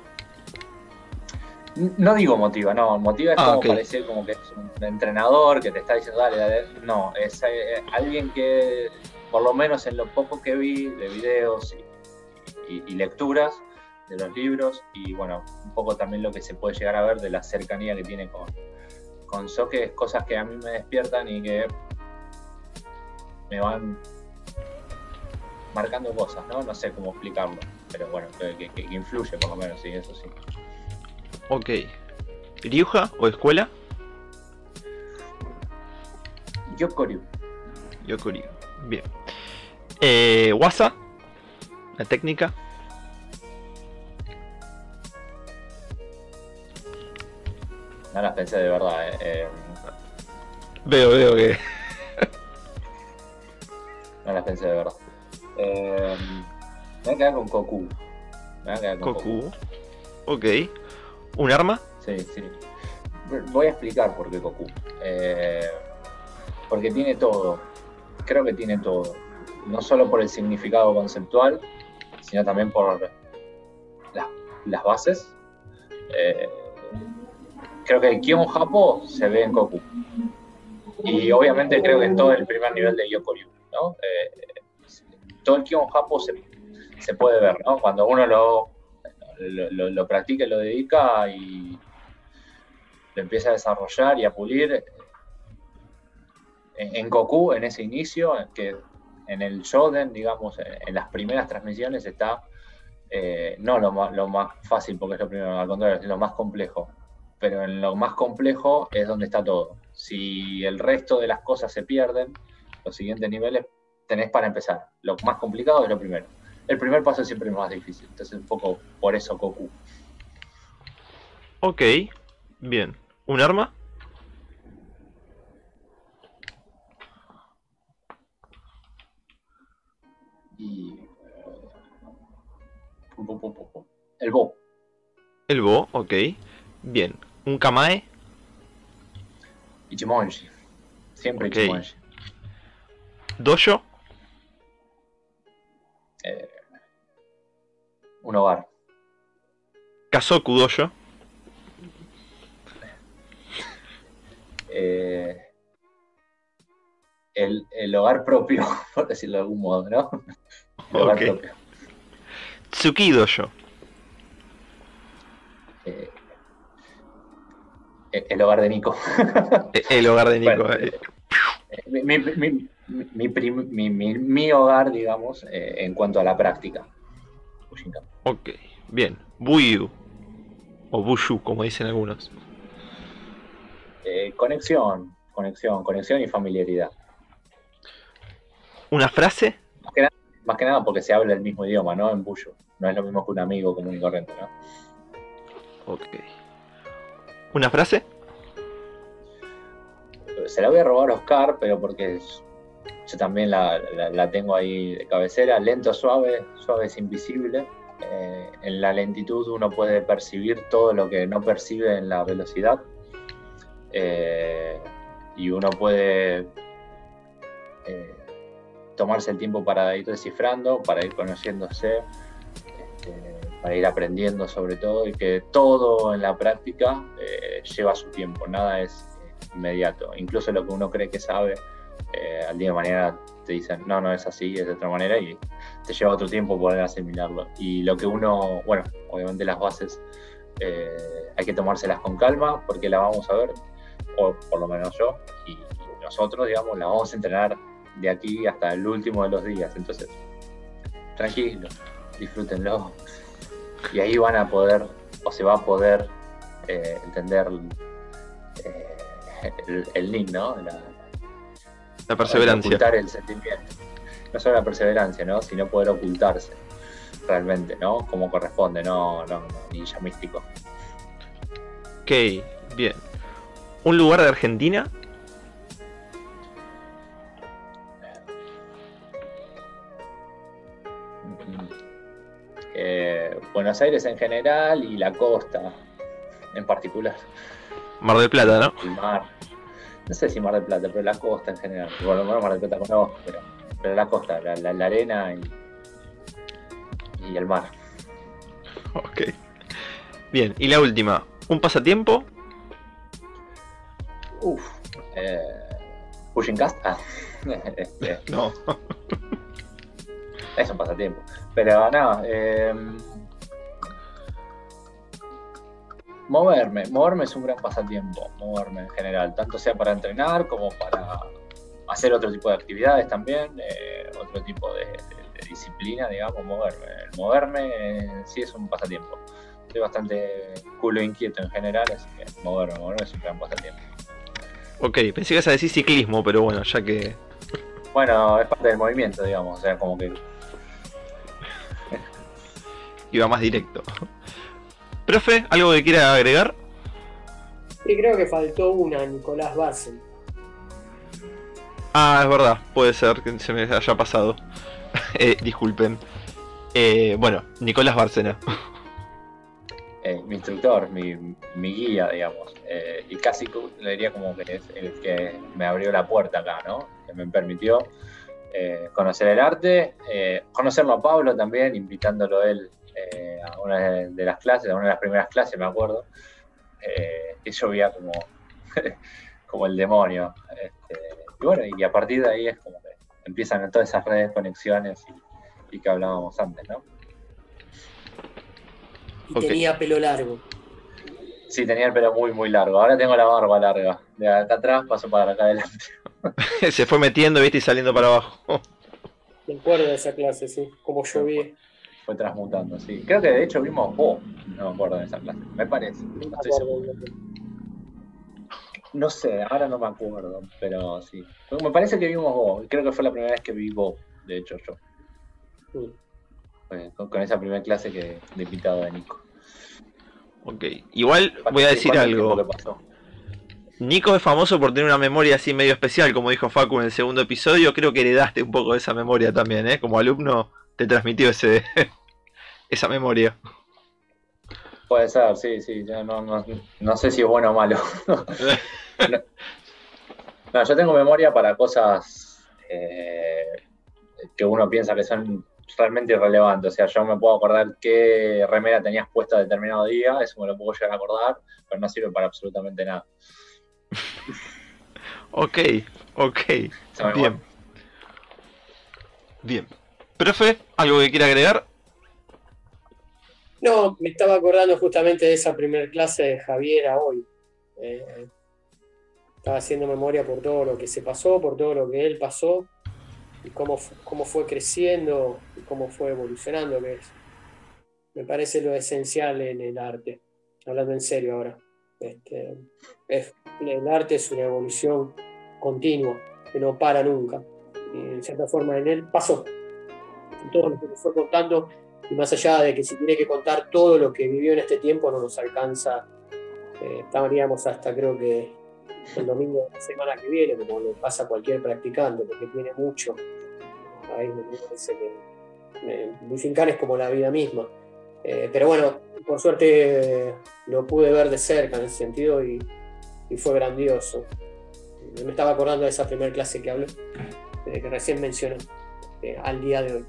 No digo motiva, no, motiva es ah, como parecer como que es un entrenador que te está diciendo dale, dale. No, es eh, alguien que, por lo menos en lo poco que vi de videos y, lecturas de los libros, y bueno, un poco también lo que se puede llegar a ver de la cercanía que tiene con, con Soke, es cosas que a mí me despiertan y que me van marcando cosas, ¿no? No sé cómo explicarlo, pero bueno, que, influye por lo menos, sí, eso sí. Ok. ¿Ryuja o escuela? Yokoryu. Yokoryu, bien. Eh, Wasa, la técnica. No las pensé de verdad, eh. eh. Veo, veo que. no las pensé de verdad. Eh, me voy a quedar con Goku. Me voy a quedar con Goku. Ok. ¿Un arma? Sí, sí. Voy a explicar por qué Goku. Eh, porque tiene todo. Creo que tiene todo. no solo por el significado conceptual, sino también por las bases. Eh, creo que el Kion Japo se ve en Goku. Y obviamente creo que en todo el primer nivel de Yokoryu, ¿no? Eh, todo el Kion Japo se, se, puede ver, ¿no? Cuando uno lo, lo, lo, practica y lo dedica y lo empieza a desarrollar y a pulir. En, Goku, en ese inicio, que en el Shoden, digamos, en las primeras transmisiones está eh, no lo más, lo más fácil porque es lo primero, al contrario, es lo más complejo. Pero en lo más complejo es donde está todo. Si el resto de las cosas se pierden, los siguientes niveles tenés para empezar. Lo más complicado es lo primero. El primer paso es siempre más difícil. Entonces, un poco por eso Goku. Ok, bien. ¿Un arma? Y el Bo. El Bo, ok. Bien. ¿Un Kamae? Ichimonji. Siempre Ok. Ichimonji. ¿Dojo? Eh, un hogar. ¿Kazoku Dojo? Eh, el, el hogar propio, por decirlo de algún modo, ¿no? Ok. propio. Tsuki Dojo. Eh, el hogar de Nico. E- El hogar de Nico. Bueno, eh, mi, mi, mi- hogar, digamos, eh, en cuanto a la práctica. Ok, bien. Buyu. O Bushu, como dicen algunos. Eh, conexión, conexión, conexión y familiaridad. ¿Una frase? Más que nada porque se habla el mismo idioma, ¿no? En Buyo. No es lo mismo que un amigo común y corriente, ¿no? Ok. ¿Una frase? Se la voy a robar a Oscar, pero porque yo también la, la- la tengo ahí de cabecera. Lento, suave, suave es invisible. Eh, en la lentitud uno puede percibir todo lo que no percibe en la velocidad. Eh, y uno puede eh, tomarse el tiempo para ir descifrando, para ir conociéndose, este, para ir aprendiendo sobre todo, y que todo en la práctica eh, lleva su tiempo, nada es inmediato. Incluso lo que uno cree que sabe, eh, al día de mañana te dicen, no, no es así, es de otra manera, y te lleva otro tiempo poder asimilarlo. Y lo que uno, bueno, obviamente las bases eh, hay que tomárselas con calma, porque la vamos a ver, o por lo menos yo, y, y nosotros, digamos, la vamos a entrenar de aquí hasta el último de los días. Entonces, tranquilo, disfrútenlo. Y ahí van a poder, o se va a poder eh, entender eh, el, el link, ¿no? La, La perseverancia. Ocultar el sentimiento. No solo la perseverancia, ¿no? Sino poder ocultarse realmente, ¿no? Como corresponde, no, no, no ninja místico. Ok, bien. ¿Un lugar de Argentina? Eh, Buenos Aires en general y la costa en particular. Mar del Plata, ¿no? El mar. No sé si Mar del Plata, pero la costa en general. Bueno, Mar del Plata conozco, pero, pero la costa, la, la- la arena y, y el mar. Ok. Bien, y la última. ¿Un pasatiempo? Uf. Eh, pushing cast. Ah. Este, No. es un pasatiempo. Pero no, eh, moverme, moverme es un gran pasatiempo, moverme en general, tanto sea para entrenar como para hacer otro tipo de actividades también, eh, otro tipo de, de- de disciplina, digamos, moverme. El moverme eh, sí es un pasatiempo. Soy bastante culo inquieto en general, así que moverme, moverme es un gran pasatiempo. Ok, pensé que ibas a decir ciclismo, pero bueno, ya que. Bueno, es parte del movimiento, digamos, o sea, como que iba más directo. Profe, ¿algo que quiera agregar? Y creo que faltó una, Nicolás Barcel. Ah, es verdad, puede ser que se me haya pasado. Eh, disculpen. Eh, bueno, Nicolás Bárcena. eh, mi instructor, mi, mi guía, digamos. eh, y casi le diría como que es el que me abrió la puerta acá, ¿no? Que me permitió eh, conocer el arte, eh, conocerlo a Pablo también, invitándolo él eh, a una de las clases, a una de las primeras clases, me acuerdo, que yo veía como, como el demonio. Este, y bueno, y a partir de ahí es como que empiezan todas esas redes, conexiones y, que hablábamos antes, ¿no? Y tenía pelo largo. Sí, tenía el pelo muy, muy largo. Ahora tengo la barba larga. De acá atrás paso para acá adelante. Se fue metiendo, viste, y saliendo para abajo. Me acuerdo de esa clase, sí. Como yo vi. Fue transmutando, sí. Creo que de hecho vimos vos. No me acuerdo de esa clase. Me parece. No estoy seguro. No sé, ahora no me acuerdo, pero sí. Me parece que vimos vos. Creo que fue la primera vez que vi vos, de hecho, yo. con, esa primera clase que de invitado de Nico. Ok, igual voy a decir algo. Nico es famoso por tener una memoria así medio especial, como dijo Facu en el segundo episodio. Creo que heredaste un poco de esa memoria también, ¿eh? Como alumno te transmitió ese esa memoria. Puede ser, sí, sí. no, sé si es bueno o malo. no, yo tengo memoria para cosas eh, que uno piensa que son realmente irrelevante. O sea, yo me puedo acordar qué remera tenías puesta a determinado día, eso me lo puedo llegar a acordar, pero no sirve para absolutamente nada. ok, ok. Bien. Bien. Profe, ¿algo que quiera agregar? No, me estaba acordando justamente de esa primera clase de Javier hoy. Eh, estaba haciendo memoria por todo lo que se pasó, por todo lo que él pasó y cómo, cómo fue creciendo y cómo fue evolucionando, me parece lo esencial en el arte, hablando en serio ahora. Este, el arte es una evolución continua, que no para nunca. Y en cierta forma en él pasó. todo lo que nos fue contando, y más allá de que si tiene que contar todo lo que vivió en este tiempo, no nos alcanza. Eh, estaríamos hasta creo que el domingo de la semana que viene, como le pasa cualquier practicante, porque tiene mucho. Ahí me parece que es como la vida misma. Eh, pero bueno, por suerte lo pude ver de cerca en ese sentido y, fue grandioso. Me estaba acordando de esa primera clase que habló, que recién mencionó, eh, al día de hoy,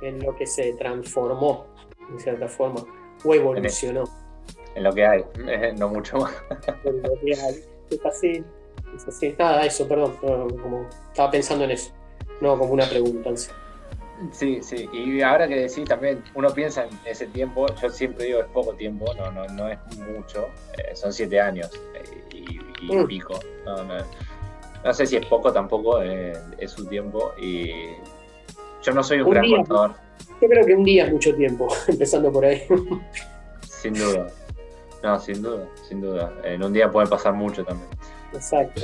en lo que se transformó, en cierta forma, o evolucionó. En lo que hay, no mucho más. En lo que hay es así, es así. Nada, eso, perdón, como estaba pensando en eso, no como una pregunta. Sí, sí, y ahora que decís también, uno piensa en ese tiempo, yo siempre digo es poco tiempo, no, no, no es mucho, eh, son siete años eh, y, mm. pico, no, sé si es poco tampoco, eh, es su tiempo y yo no soy un, gran contador. Yo creo que un día es mucho tiempo, empezando por ahí. Sin duda. No, sin duda, sin duda. En un día puede pasar mucho también. Exacto.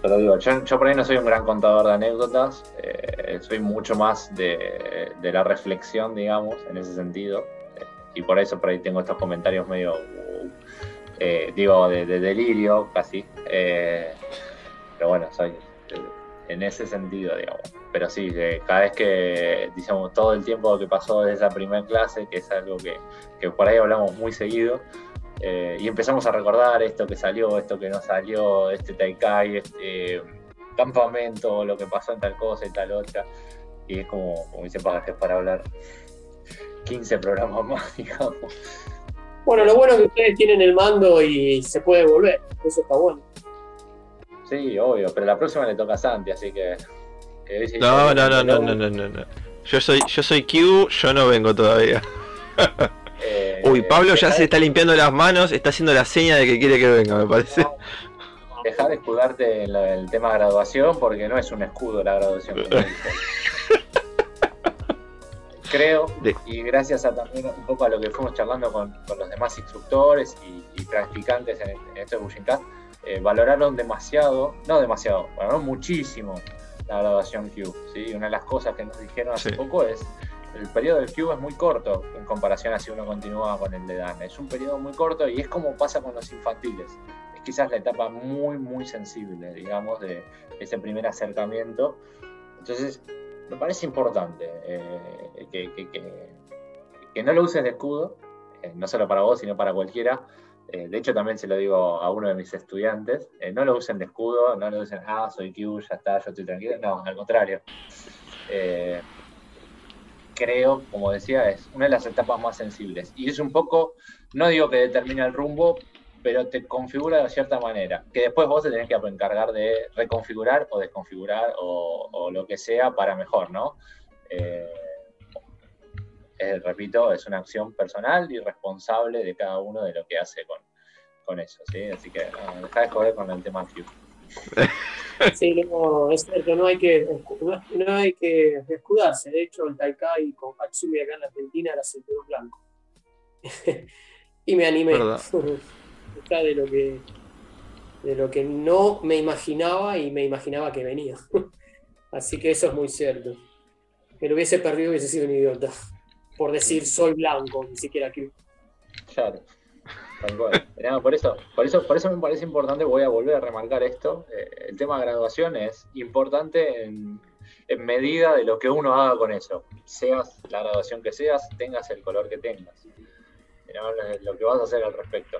Pero digo, yo, por ahí no soy un gran contador de anécdotas, eh, soy mucho más de, la reflexión, digamos, en ese sentido. Eh, y por eso por ahí tengo estos comentarios medio, eh, digo, de, delirio casi. pero bueno, soy en ese sentido, digamos. Pero sí, cada vez que, digamos, todo el tiempo que pasó desde esa primera clase, que es algo que, por ahí hablamos muy seguido, eh, y empezamos a recordar esto que salió, esto que no salió, este Taikai, este campamento, lo que pasó en tal cosa y tal otra. Y es como, como dice Pagas, para hablar 15 programas más, digamos. Bueno, lo bueno es que ustedes tienen el mando y se puede volver, eso está bueno. Sí, obvio, pero la próxima le toca a Santi, así que. no, no, no, no, no, no, no, Yo soy, yo soy Q, yo no vengo todavía. Eh, Uy, Pablo ya se está limpiando las manos, está haciendo la seña de que quiere que venga, me parece. Deja de escudarte en el tema graduación porque no es un escudo la graduación. Creo, y gracias a también un poco a lo que fuimos charlando con, los demás instructores y, practicantes en, en este Bushincast, eh, valoraron demasiado, no demasiado, valoraron muchísimo la graduación Q. ¿sí? Una de las cosas que nos dijeron hace poco es el periodo del Q es muy corto en comparación a si uno continúa con el de Dan. Es un periodo muy corto y es como pasa con los infantiles. Es quizás la etapa muy, muy sensible, digamos, de ese primer acercamiento. Entonces, me parece importante eh, que, que, no lo uses de escudo, eh, no solo para vos, sino para cualquiera, Eh, de hecho, también se lo digo a uno de mis estudiantes, eh, no lo usen de escudo, no lo usen, ah, soy Q, ya está, yo estoy tranquilo. No, al contrario. Eh, creo, como decía, es una de las etapas más sensibles. Y es un poco, no digo que determina el rumbo, pero te configura de cierta manera, que después vos te tenés que encargar de reconfigurar o desconfigurar o, lo que sea para mejor, ¿no? Repito, es una acción personal y responsable de cada uno de lo que hace con, eso, ¿sí? Así que no, deja de joder con el tema Q. Sí, no, es cierto, no hay que, no, hay que escudarse. De hecho, el Taikai con Hatsumi acá en la Argentina era cinturón blanco. y me animé. Está de lo que de lo que no me imaginaba y me imaginaba que venía. Así que eso es muy cierto. Que lo hubiese perdido hubiese sido un idiota por decir soy blanco, ni siquiera que. Claro. por eso, por eso, por eso me parece importante, voy a volver a remarcar esto. Eh, el tema de graduación es importante en, medida de lo que uno haga con eso. Seas la graduación que seas, tengas el color que tengas. Lo que vas a hacer al respecto.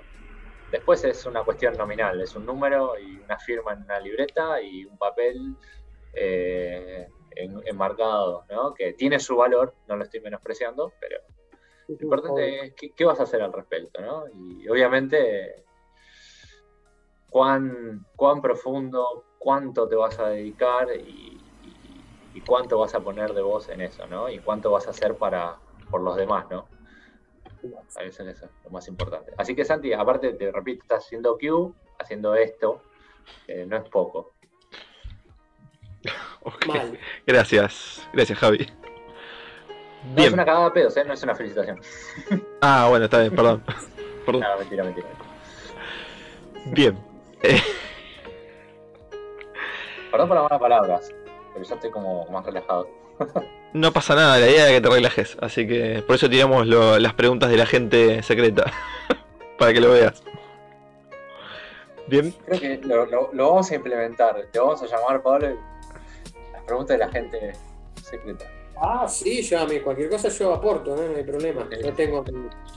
Después es una cuestión nominal, es un número y una firma en una libreta y un papel eh, enmarcado, ¿no? que tiene su valor, no lo estoy menospreciando, pero lo importante es qué, vas a hacer al respecto. ¿no? Y obviamente, cuán, cuán profundo, cuánto te vas a dedicar y, cuánto vas a poner de vos en eso, ¿no? y cuánto vas a hacer para, por los demás. ¿no? Eso es lo más importante. Así que Santi, aparte, te repito, estás haciendo Q, haciendo esto, eh, no es poco. Gracias, gracias Javi. No es una cagada de pedos, ¿eh? no es una felicitación. Ah, bueno, está bien, perdón. perdón. No, mentira, mentira. Bien. Eh. Perdón por las malas palabras, pero yo estoy como más relajado. no pasa nada, la idea es que te relajes, así que por eso tiramos las preguntas de la gente secreta, para que lo veas. Bien. Creo que lo, lo, vamos a implementar, te vamos a llamar Pablo pregunta de la gente secreta. Ah, sí, yo a mí cualquier cosa yo aporto, ¿no? hay problema. Yo tengo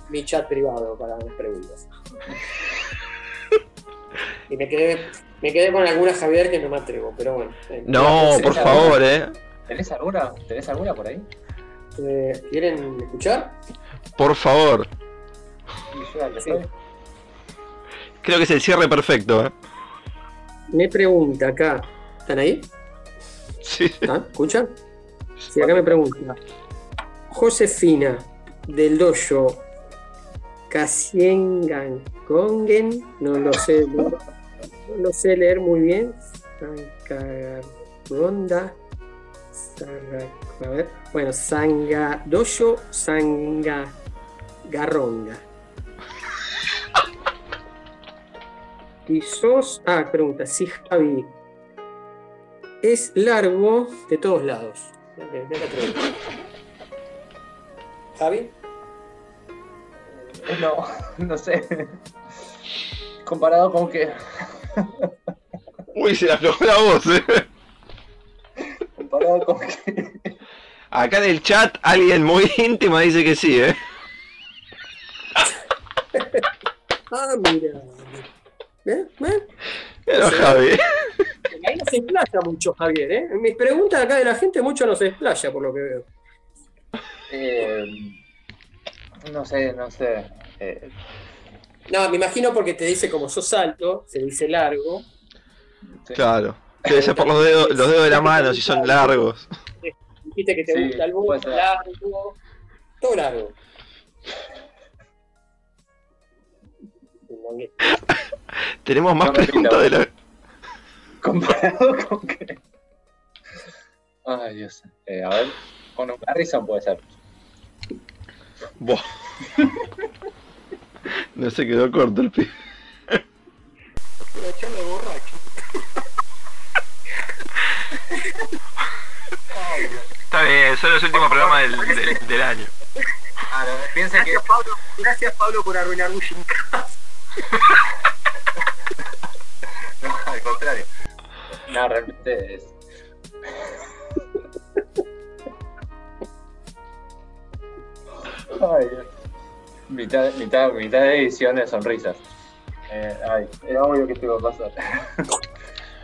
mi, chat privado para las preguntas. y me quedé, me quedé con alguna Javier que no me atrevo, pero bueno. No, por favor, ¿eh? ¿Tenés alguna, ¿Tenés alguna por ahí? Eh, ¿Quieren escuchar? Por favor. Creo que es el cierre perfecto, ¿eh? Me pregunta acá, ¿están ahí? Sí. ¿Ah? ¿Escuchan? Sí, acá me pregunta. Josefina del dojo Kasiengan Kongen, no lo sé, no, lo sé leer muy bien. Sangaronda. A ver, bueno, Sanga Dojo Sanga Garronda. Y sos. Ah, pregunta, si Javi es largo de todos lados. ¿Javi? No, no sé. Comparado con qué. Uy, se la aflojó la voz, eh. Comparado con qué. Acá en el chat alguien muy íntimo dice que sí, eh. ah, mira. ¿Ven? ¿Ven? Pero Javi. Ahí no se explaya mucho, Javier. ¿eh? Mis preguntas acá de la gente, mucho no se explaya, por lo que veo. Eh, no sé, no sé. Eh. No, me imagino porque te dice como sos alto, se dice largo. Claro. Debe ser por los dedos, los dedos de la mano, si son largos. Dijiste que te gusta el bus largo. Todo largo. Tenemos más preguntas de la. Comparado con qué. Ay, Dios. Eh, a ver, con un Harrison puede ser. Buah. no se quedó corto el pibe. borracho. Está bien, son los últimos programas del, del, del año. Claro, piensa gracias, que... Pablo, gracias Pablo por arruinar Bush no, al contrario. No, realmente es. Ay, Mitad, mitad, mitad de edición de sonrisas. Eh, ay, era obvio que esto iba a pasar.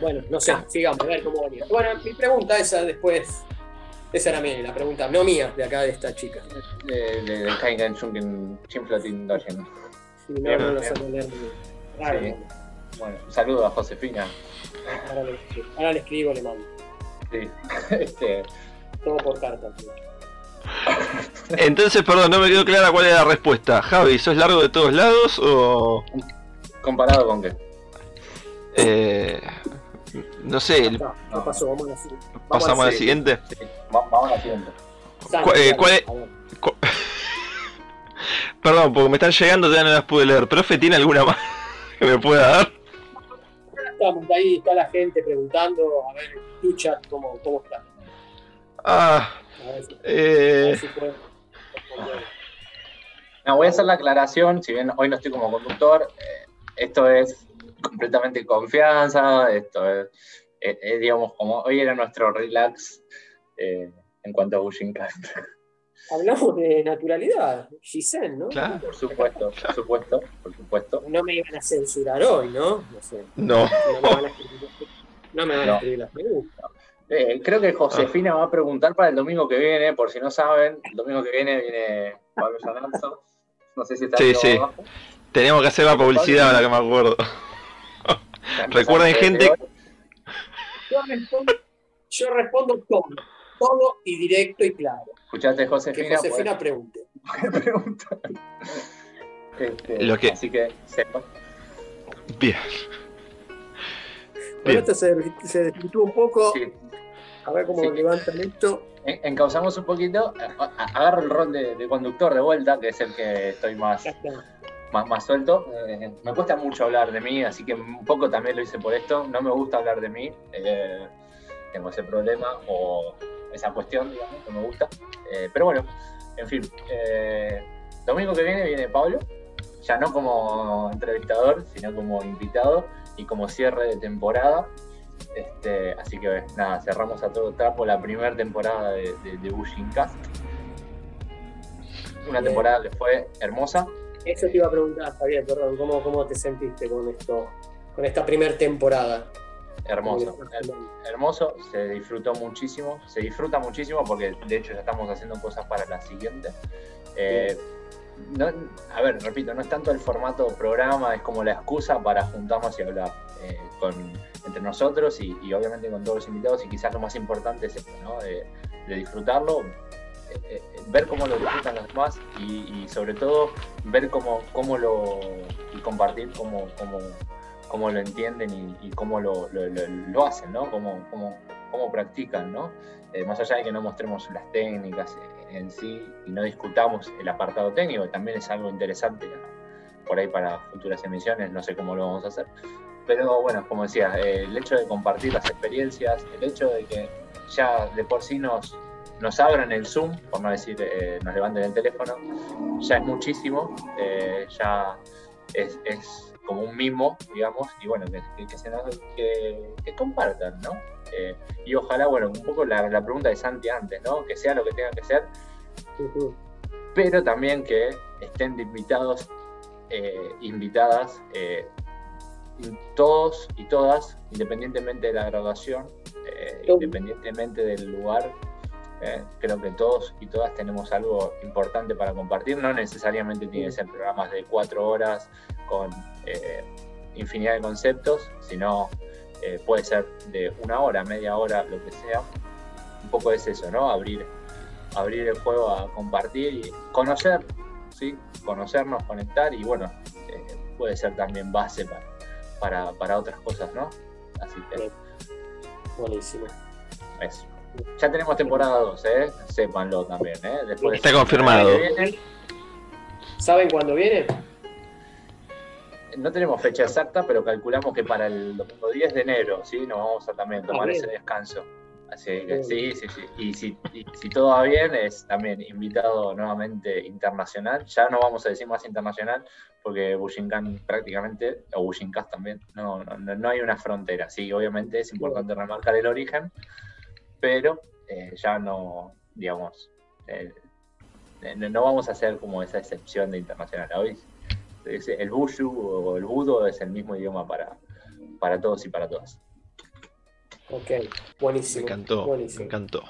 Bueno, no sé, sigamos, a ver cómo venía. Bueno, mi pregunta esa después. Esa era mía, la pregunta, no mía, de acá de esta chica. De, de, de Kaingen Shunkin Chinflatin Doshin. Sí, no, no lo sé leer Bueno, un saludo a Josefina. ahora, le escribo, ahora le escribo, le mando. Sí. Este, Todo por carta. tío. Entonces, perdón, no me quedó clara cuál era la respuesta. Javi, ¿sos largo de todos lados o...? ¿Comparado con qué? eh, no sé, el- No, no pasó, vamos a la siguiente. Vamos pasamos a la siguiente. Sí, vamos a la siguiente. ¿Cuál- eh, es-. Perdón, porque me están llegando, todavía no las pude leer. ¿Profe tiene alguna más que me pueda dar? Estamos ahí, está la gente preguntando, a ver, tu chat, ¿cómo, cómo está? Ah, A ver si, a eh, ver si puede responder. No, voy a hacer la aclaración, si bien hoy no estoy como conductor, eh, esto es completamente confianza, esto es, es- es, digamos, como hoy era nuestro relax eh, en cuanto a Bushincast. Hablamos de naturalidad, Giselle, ¿no? Claro. Por supuesto, por supuesto, por supuesto. No me iban a censurar hoy, ¿no? No sé. no. No me van a escribir, no me van a No. escribir las preguntas. Eh, creo que Josefina va a preguntar para el domingo que viene, por si no saben, el domingo que viene viene Pablo Llananzo. No sé si está Sí, sí. abajo. Tenemos que hacer la publicidad ahora que me acuerdo. Recuerden, gente-. Yo respondo, yo respondo todo, todo y directo y claro. Escuchaste, Que Josefina. Josefina pregunte. podés preguntar. Este, Lo que- Así que sepan. Bien. Bueno, Bien. esto se, se desvirtuó un poco. Sí. A ver cómo Sí. levantan esto. En- Encauzamos un poquito. Agarro el rol de, de conductor de vuelta, que es el que estoy más, más, más suelto. Eh, me cuesta mucho hablar de mí, así que un poco también lo hice por esto. No me gusta hablar de mí. eh, tengo ese problema o esa cuestión, digamos, que me gusta. Eh, pero bueno, en fin. eh, domingo que viene viene Pablo, ya no como entrevistador, sino como invitado y como cierre de temporada. Este, así que nada, cerramos a todo trapo la primera temporada de, de, de Cast. Una Bien. temporada que fue hermosa. Eso te iba a preguntar, Javier, perdón, ¿cómo, cómo te sentiste con esto, con esta primera temporada? Hermoso. Hermoso, se disfrutó muchísimo, se disfruta muchísimo porque de hecho ya estamos haciendo cosas para la siguiente. Eh, no- a ver, repito, no es tanto el formato programa, es como la excusa para juntarnos y hablar eh, con, entre nosotros y, y obviamente con todos los invitados y quizás lo más importante es esto, ¿no? De, de disfrutarlo, eh, ver cómo lo disfrutan los demás y, y sobre todo ver cómo, cómo lo y compartir cómo, cómo, cómo lo entienden y, cómo lo, hacen, ¿no? Cómo, cómo, cómo practican, ¿no? Eh, más allá de que no mostremos las técnicas en, sí y no discutamos el apartado técnico, también es algo interesante ¿no? por ahí para futuras emisiones, no sé cómo lo vamos a hacer. Pero bueno, como decía, eh, el hecho de compartir las experiencias, el hecho de que ya de por sí nos, nos abran el Zoom, por no decir eh, nos levanten el teléfono, ya es muchísimo, ya es como un mimo, digamos, y bueno, que, que- se nos- que- que compartan, ¿no? Eh, y ojalá, bueno, un poco la, la pregunta de Santi antes, ¿no? Que sea lo que tenga que ser, pero también que estén invitados, eh, invitadas, eh, todos y todas, independientemente de la graduación, independientemente del lugar, eh, creo que todos y todas tenemos algo importante para compartir. No necesariamente tiene que ser programas de cuatro horas con eh, infinidad de conceptos, sino eh, puede ser de una hora, media hora, lo que sea. Un poco es eso, ¿no? Abrir, abrir el juego a compartir y conocer, ¿sí? Conocernos, conectar y bueno, eh, puede ser también base para, para, para otras cosas, ¿no? Así que Bien. Buenísimo. eso. Ya tenemos temporada 2, ¿eh? Sépanlo también, ¿eh? Después, Está confirmado. ¿Saben cuándo viene? No tenemos fecha exacta, pero calculamos que para el domingo 10 de enero, ¿sí? Nos vamos a también tomar bien. ese descanso. Así que sí, sí, sí. Y si, y si todo va bien, es también invitado nuevamente internacional. Ya no vamos a decir más internacional, porque Bushinkan prácticamente, o Bushincast también, no, no, no hay una frontera. Sí, obviamente es importante remarcar el origen, pero eh, ya no, digamos, eh, no no vamos a hacer como esa excepción de internacional. El Bushu o el Budo es el mismo idioma para, para todos y para todas. Ok, buenísimo. Me encantó, buenísimo. me encantó.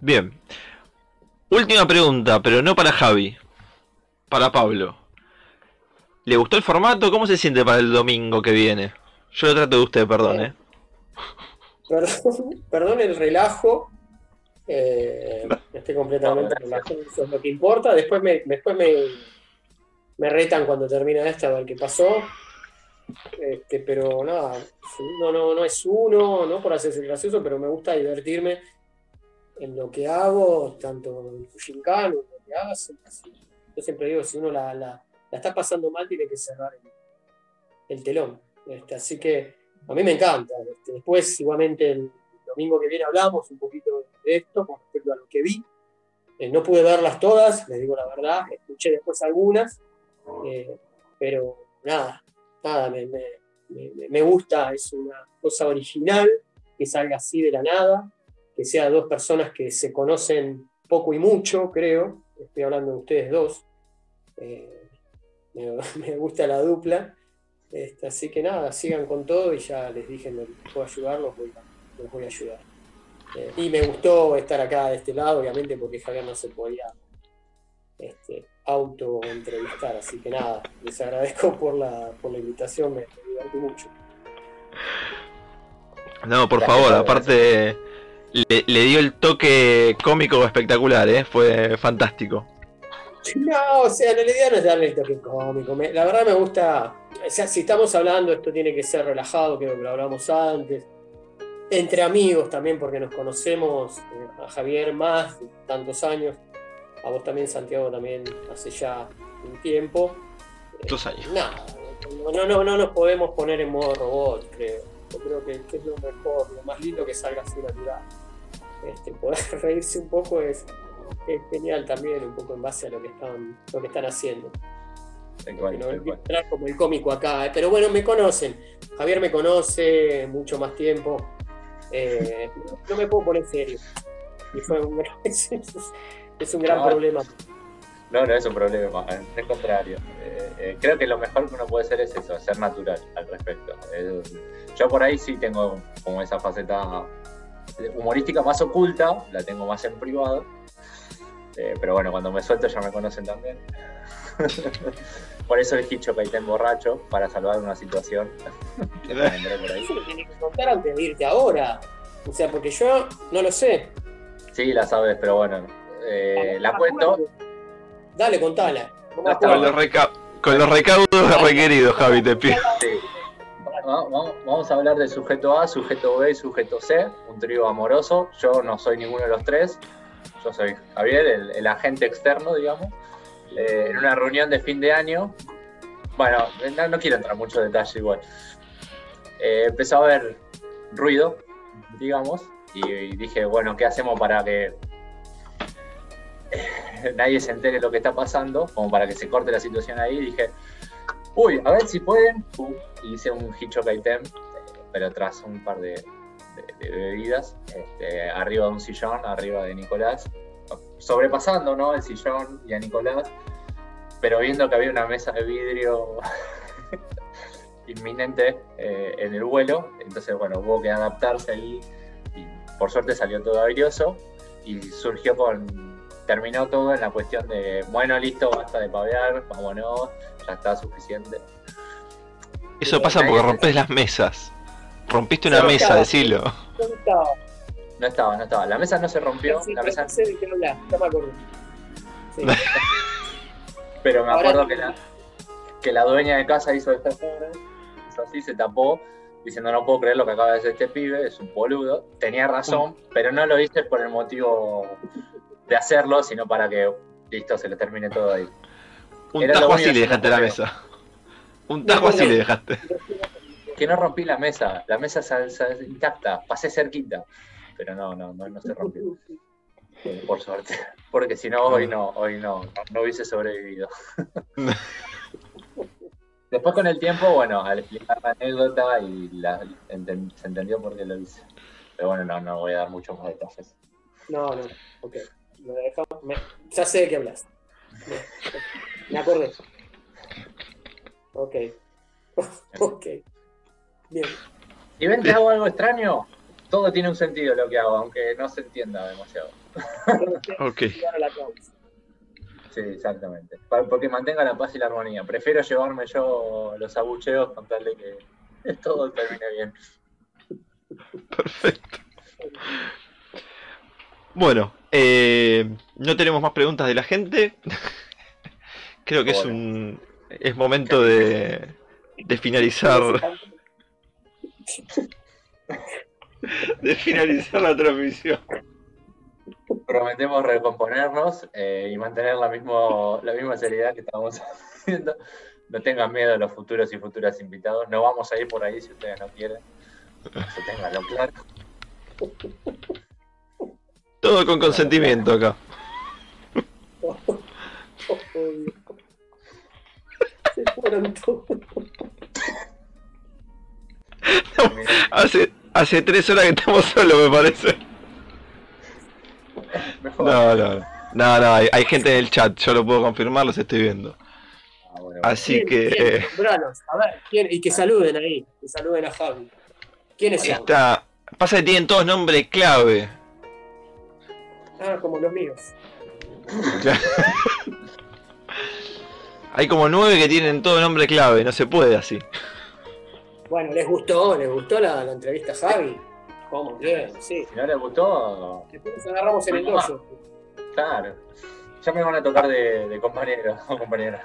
Bien. Última pregunta, pero no para Javi. Para Pablo. ¿Le gustó el formato? ¿Cómo se siente para el domingo que viene? Yo lo trato de usted, perdón, Bien. ¿eh? Perdón, perdón el relajo. Eh, estoy completamente No, relajado, eso es lo que importa. Después me, después me, me retan cuando termina esta ver qué pasó. Este, pero nada, no, no, no es uno, no por hacerse gracioso, pero me gusta divertirme en lo que hago, tanto en Fujinkan o en lo que hagas. Yo siempre digo, si uno la, la- la está pasando mal, tiene que cerrar el, el telón. Este, así que a mí me encanta. Este, después, igualmente, el domingo que viene hablamos un poquito de esto con respecto a lo que vi. Eh, no pude verlas todas, les digo la verdad, escuché después algunas, eh, pero nada, nada, me, me- me- me gusta, es una cosa original que salga así de la nada, que sea dos personas que se conocen poco y mucho, creo, estoy hablando de ustedes dos, Eh, me, me gusta la dupla, este, así que nada, sigan con todo y ya les dije, que puedo ayudar, los voy a, los voy a ayudar. Eh, y me gustó estar acá de este lado, obviamente, porque Javier no se podía este, auto-entrevistar, así que nada, les agradezco por la, por la invitación, me, divertí mucho. No, por Gracias, favor, aparte le, le dio el toque cómico espectacular, ¿eh? Fue fantástico. No, o sea, la idea no es darle el toque cómico. me- la verdad me gusta. O sea, si estamos hablando, esto tiene que ser relajado, creo que lo hablamos antes. Entre amigos también, porque nos conocemos. eh, a Javier más de tantos años. A vos también, Santiago, también hace ya un tiempo. Dos años. No, no, no, no nos podemos poner en modo robot, creo. Yo creo que, que es lo mejor, lo más lindo que salga así natural. Este, poder reírse un poco es, es genial también, un poco en base a lo que están, lo que están haciendo. No entrar como el cómico acá, eh, pero bueno, me conocen. Javier me conoce mucho más tiempo. Eh, no me puedo poner serio. Y fue un gran- es, es un gran No, problema. No, no es un problema, al contrario. Eh, eh, creo que lo mejor que uno puede hacer es eso, ser natural al respecto. Es- yo por ahí sí tengo como esa faceta humorística más oculta, la tengo más en privado. Eh, pero bueno, cuando me suelto ya me conocen también. por eso el dicho Kaiten borracho, para salvar una situación. que me nombré por ahí. Eso lo tienes que contar antes de irte ahora. O sea, porque yo no lo sé. Sí, la sabes, pero bueno. Eh, la cuento. Dale, contala. No. Con los, con los recaudos requeridos, Javi, te pido. Sí. Vamos a hablar del sujeto A, sujeto B y sujeto C, un trío amoroso. Yo no soy ninguno de los tres. Yo soy Javier, el, el agente externo, digamos. Eh, en una reunión de fin de año. Bueno, no, no quiero entrar mucho en detalle igual. Eh, empezó a haber ruido, digamos, y, y dije, bueno, ¿qué hacemos para que nadie se entere lo que está pasando? Como para que se corte la situación ahí. Dije, uy, a ver si pueden. Hice un Hitchcock item, pero tras un par de, bebidas, este, arriba de un sillón, arriba de Nicolás, sobrepasando ¿no? el sillón y a Nicolás, pero viendo que había una mesa de vidrio inminente eh, en el vuelo, entonces bueno, hubo que adaptarse ahí y por suerte salió todo airioso y surgió con... Terminó todo en la cuestión de, bueno, listo, basta de pavear, vámonos, ya está suficiente. Eso pasa porque rompes las mesas. Rompiste una mesa, claro. decilo. ¿Dónde estaba? No estaba, no estaba. La mesa no se rompió, Sí, la no mesa, sé de qué hablas, no me acuerdo. Sí. pero me acuerdo que la, que la dueña de casa hizo esta hizo así, se tapó, diciendo no puedo creer lo que acaba de hacer este pibe, es un boludo. Tenía razón, pero no lo hice por el motivo de hacerlo, sino para que, listo, se le termine todo ahí. Un Era tajo así le dejaste la mesa. Un tajo así le dejaste. Que no rompí la mesa, la mesa se- se- intacta, pasé cerquita, pero no, no, no, no se rompió. Por suerte, porque si no, hoy no, hoy no, no hubiese sobrevivido. Después con el tiempo, bueno, al explicar la anécdota y la- enten- se entendió por qué lo hice. Pero bueno, no, no voy a dar muchos más detalles. No, no, ok. Me dejamos- me- ya sé de qué hablas. Me, me acordé. Ok. ok. Bien. Si ven que hago algo extraño, todo tiene un sentido lo que hago, aunque no se entienda demasiado. Ok. Sí, exactamente. Porque mantenga la paz y la armonía. Prefiero llevarme yo los abucheos con tal de que todo termine bien. Perfecto. Bueno, eh, no tenemos más preguntas de la gente. Creo que es un es momento de, de finalizar de finalizar la transmisión. Prometemos recomponernos eh, y mantener la, mismo, la misma seriedad que estamos haciendo. No tengan miedo a los futuros y futuras invitados. No vamos a ir por ahí si ustedes no quieren. Eso ténganlo claro. Todo con consentimiento acá. Se fueron todos. Hace, hace tres horas que estamos solos, me parece. Mejor. No, no, no. No, no, hay, hay gente en el chat, yo lo puedo confirmar, los estoy viendo. Ah, bueno, Así ¿Quién- que quién? eh. A ver, ¿quién? y que saluden ahí. Que saluden a Javi. ¿Quiénes son? está. Pasa que tienen todos nombre clave. Ah, como los míos. Hay como nueve que tienen todo nombre clave, no se puede así. Bueno, les gustó, les gustó la, la entrevista a Javi. ¿Cómo? Bien, sí. Si no les gustó, Después nos agarramos en el dojo. claro. Ya me van a tocar de, de compañero o compañera.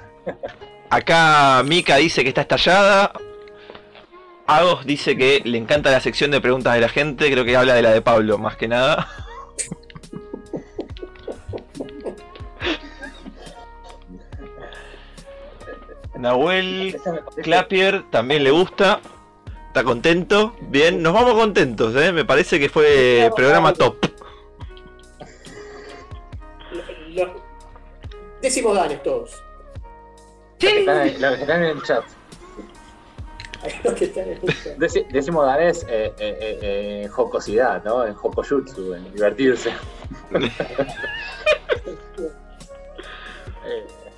Acá Mika dice que está estallada. Agos dice que le encanta la sección de preguntas de la gente, creo que habla de la de Pablo más que nada. Nahuel Clapier también le gusta. Está contento. Bien, nos vamos contentos, ¿eh? Me parece que fue programa top. Los décimos danes todos. En- los que están en el chat. Los que están en el chat. Deci- Décimo danés eh, eh, eh, eh, en jocosidad, ¿no? En jokojutsu, en divertirse.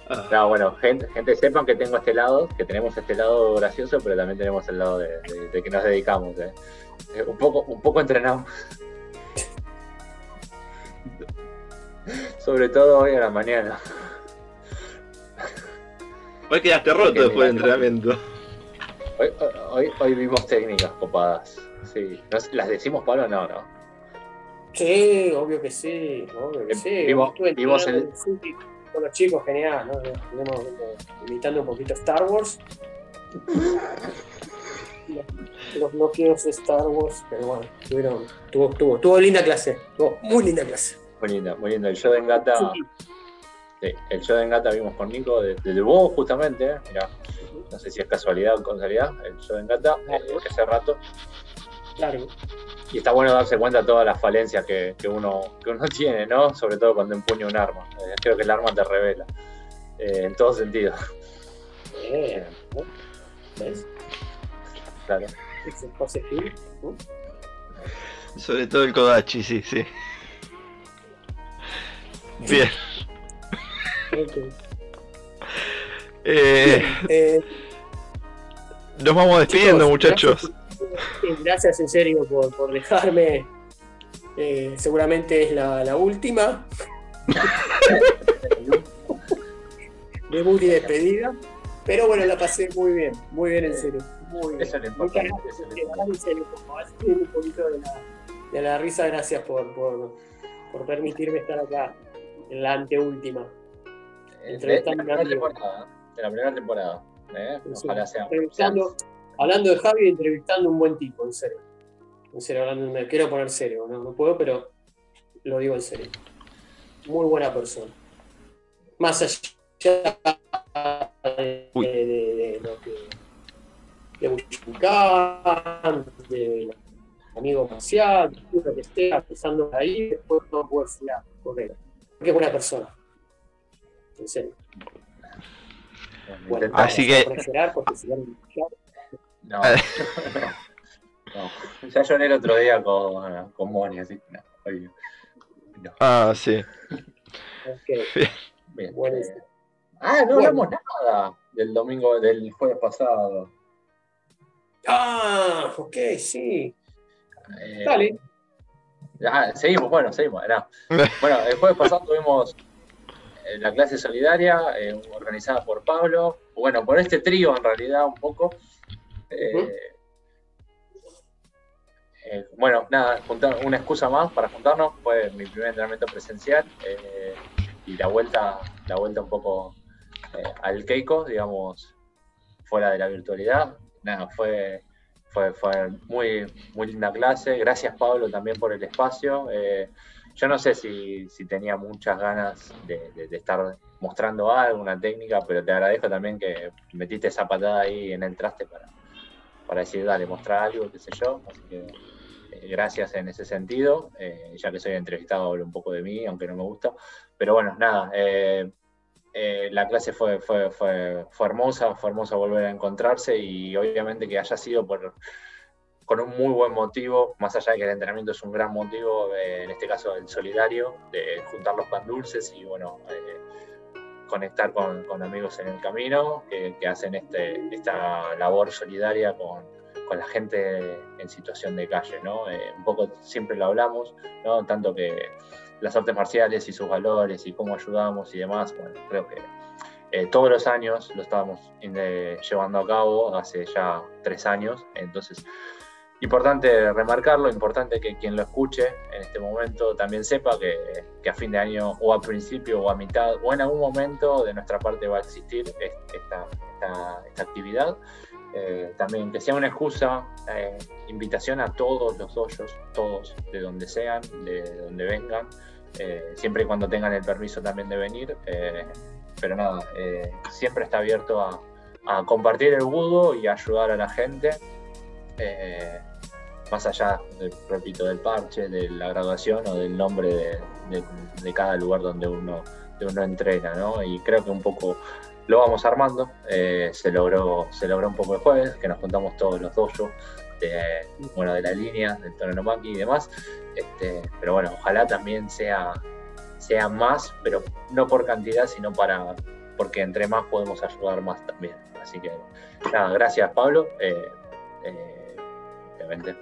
Eh, no, bueno, gente, gente, sepan que tengo este lado, que tenemos este lado gracioso, pero también tenemos el lado de, de- de que nos dedicamos. eh. Eh, un, poco, un poco entrenamos. Sobre todo hoy a la mañana. Hoy quedaste roto después del entrenamiento. Hoy, hoy, hoy vimos técnicas copadas. Sí. ¿No- ¿Las decimos, Pablo? No, no. Sí, obvio que sí, obvio que sí. Vimos- vimos Suki con los chicos, genial, ¿no? Estuvimos eh, imitando un poquito Star Wars. Los- bloqueos de Star Wars, pero bueno, tuvieron, tuvo, tuvo, tuvo linda clase, tuvo muy linda clase. Muy lindo, muy lindo. El show de Engata, sí, el show de Engata vimos con Nico de- desde vos justamente, eh. No sé si es casualidad o casualidad, el show de Engata, eh, hace rato. Claro. Y está bueno darse cuenta de todas las falencias que, que uno, que uno tiene, ¿no? Sobre todo cuando empuña un arma. Eh, creo que el arma te revela. eh, en todo sentido, Bien, ¿no? ¿Ves? claro. Sobre todo el Kodachi, sí, sí. Bien. Ok. Eh, Eh, nos vamos despidiendo, Chicos, muchachos. Gracias, en serio por, por dejarme. Eh, seguramente es la, la última. Debut y despedida. Pero bueno, la pasé muy bien, muy bien en serio. Muy bien. Eso es un poquito de la, de la risa. Gracias por, por, por permitirme estar acá en la anteúltima. De, Entrevistando de la a un primera temporada. De la primera temporada. ¿eh? Ojalá sea. Hablando de Javi, entrevistando a un buen tipo, en serio. En serio, hablando, me quiero poner serio, no, no puedo, pero lo digo en serio. Muy buena persona. Más allá de, de, de lo que de Bushbukan, de amigo marcial, lo que esté empezando ahí, después no puede furar, correr. Porque es buena persona. En serio. Bueno. Así que- porque si van a No, no. Ya lloré el otro día con, con Moni, así que no. hoy no. Ah, sí. Ok, Bien. buenísimo. Ah, no Bueno. hablamos nada. del domingo, del jueves pasado. Ah, ok, sí. Eh, Dale. ah, seguimos, bueno, seguimos. no. Bueno, el jueves pasado tuvimos eh, la clase solidaria eh, organizada por Pablo. Bueno, por este trío en realidad un poco. Eh, eh, bueno, nada, juntar- una excusa más para juntarnos. Fue mi primer entrenamiento presencial eh, y la vuelta, la vuelta un poco al Keiko, digamos, fuera de la virtualidad. Nada, fue, fue, fue muy, muy linda clase. Gracias, Pablo, también por el espacio. Yo no sé si, si tenía muchas ganas de- de estar mostrando algo, una técnica, pero te agradezco también que metiste esa patada ahí en el traste para, para decir, dale, mostrar algo, qué sé yo. Así que eh, gracias en ese sentido. Eh, ya que soy entrevistado, hablo un poco de mí, aunque no me gusta. Pero bueno, nada. eh, eh, la clase fue, fue, fue, fue hermosa, fue hermosa volver a encontrarse y obviamente que haya sido por, con un muy buen motivo, más allá de que el entrenamiento es un gran motivo, eh, en este caso el solidario, de juntar los pan dulces y bueno, eh, conectar con, con amigos en el camino que, que hacen este, esta labor solidaria con, con la gente en situación de calle, ¿no? Eh, un poco siempre lo hablamos, ¿no? Tanto que las artes marciales y sus valores y cómo ayudamos y demás, bueno, creo que eh, todos los años lo estábamos eh, llevando a cabo, hace ya tres años, entonces importante remarcarlo, importante que quien lo escuche en este momento también sepa que, que a fin de año o a principio o a mitad o en algún momento de nuestra parte va a existir es- esta, esta- esta actividad. Eh, también que sea una excusa, eh, invitación a todos los hoyos, todos, de donde sean, de donde vengan, eh, siempre y cuando tengan el permiso también de venir. eh, pero nada, eh, siempre está abierto a, a compartir el budo y ayudar a la gente. eh, más allá, de- repito, del parche, de la graduación o del nombre de, de- de cada lugar donde uno, donde uno entrena, ¿no? Y creo que un poco lo vamos armando. eh, se, logró, se logró un poco el jueves, que nos juntamos todos los dos de, bueno, de la línea, del Tononomaki y demás. Este, pero bueno, ojalá también sea, sea más, pero no por cantidad, sino para porque entre más podemos ayudar más también. Así que nada, gracias Pablo. eh, eh, obviamente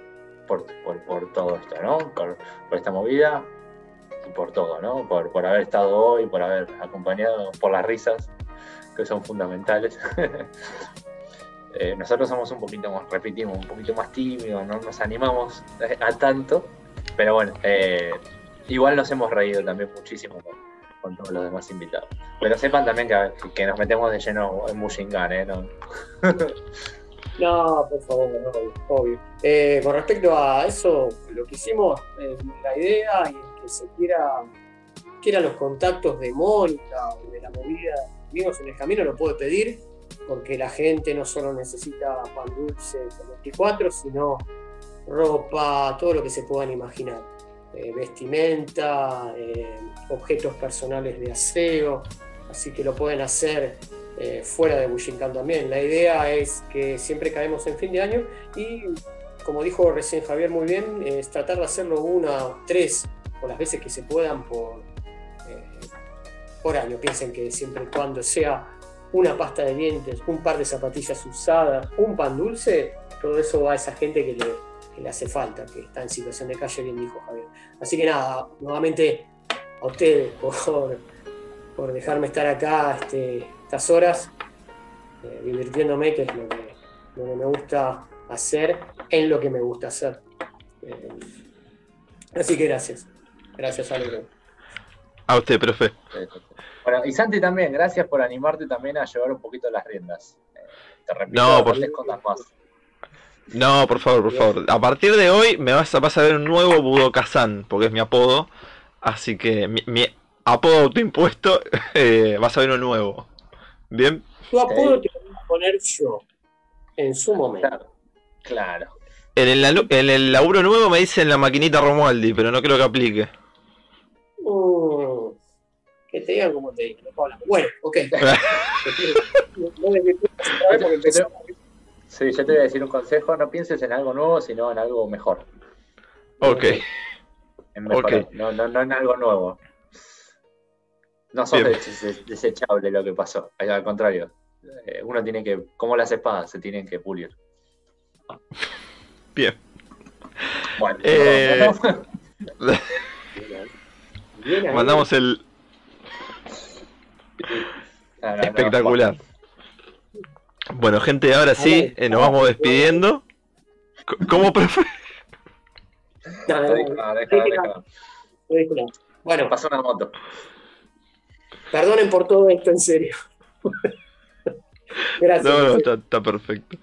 por, por, por todo esto, ¿no? Por, por esta movida y por todo, ¿no? Por, por haber estado hoy, por haber acompañado, por las risas, que son fundamentales. Eh, nosotros somos un poquito más, repetimos, un poquito más tímidos, no nos animamos a tanto, pero bueno, eh, igual nos hemos reído también muchísimo con, todos los demás invitados. Pero sepan también que, que nos metemos de lleno en Mushingan, ¿eh? No, No, por favor, obvio. obvio. Eh, con respecto a eso, lo que hicimos, eh, la idea el que se quiera, quiera los contactos de Mónica o de la movida Amigos en el Camino lo puede pedir, porque la gente no solo necesita pan dulce con 24, sino ropa, todo lo que se puedan imaginar. Eh, vestimenta, eh, objetos personales de aseo, así que lo pueden hacer eh, fuera de Bushinkan también. La idea es que siempre caemos en fin de año y, como dijo recién Javier muy bien, es tratar de hacerlo una, tres o las veces que se puedan por, eh, por año. Piensen que siempre y cuando sea una pasta de dientes, un par de zapatillas usadas, un pan dulce, todo eso va a esa gente que le, le hace falta, que está en situación de calle, bien dijo Javier. Así que nada, nuevamente a ustedes por, por dejarme estar acá este, estas horas, eh, divirtiéndome, que es lo que, lo que me gusta hacer, en lo que me gusta hacer. Eh, así que gracias. Gracias, Ale. A usted, profe. Bueno, y Santi también, gracias por animarte también a llevar un poquito las riendas. Eh, te repito, No, por- más. No, por favor, por favor. A partir de hoy me vas a, vas a ver un nuevo Budokazan, porque es mi apodo. Así que mi, mi apodo autoimpuesto, eh, vas a ver uno nuevo. ¿Bien? Tu apodo te lo voy a poner yo, en su momento. Claro. En el, en el laburo nuevo me dicen la maquinita Romualdi, pero no creo que aplique. Mm, que te digan como te hablamos. Bueno, ok. Sí, yo te voy a decir un consejo, no pienses en algo nuevo, sino en algo mejor. Ok. En mejorar, Ok. no, no, no en algo nuevo. No sos des- des- desechable lo que pasó, al contrario, eh, uno tiene que, como las espadas, se tienen que pulir. Bien. Bueno, Eh. Mandamos el no, no, no, espectacular. Bueno, gente, ahora sí, eh, nos vamos despidiendo. ¿Cómo Deja, deja, deja. déjala. Bueno, Pasó una moto. Perdonen por todo esto, en serio. Gracias. No, no, está, está perfecto.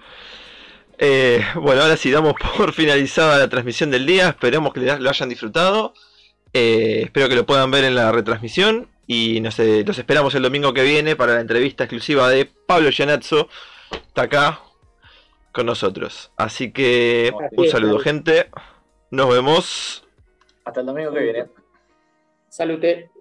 Eh, bueno, ahora sí, damos por finalizada la transmisión del día. Esperemos que lo hayan disfrutado. Eh, espero que lo puedan ver en la retransmisión. Y no sé, los esperamos el domingo que viene para la entrevista exclusiva de Pablo Gianazzo. Está acá con nosotros. Así que Así un es, saludo, gente. Nos vemos. Hasta el domingo que viene. Salute.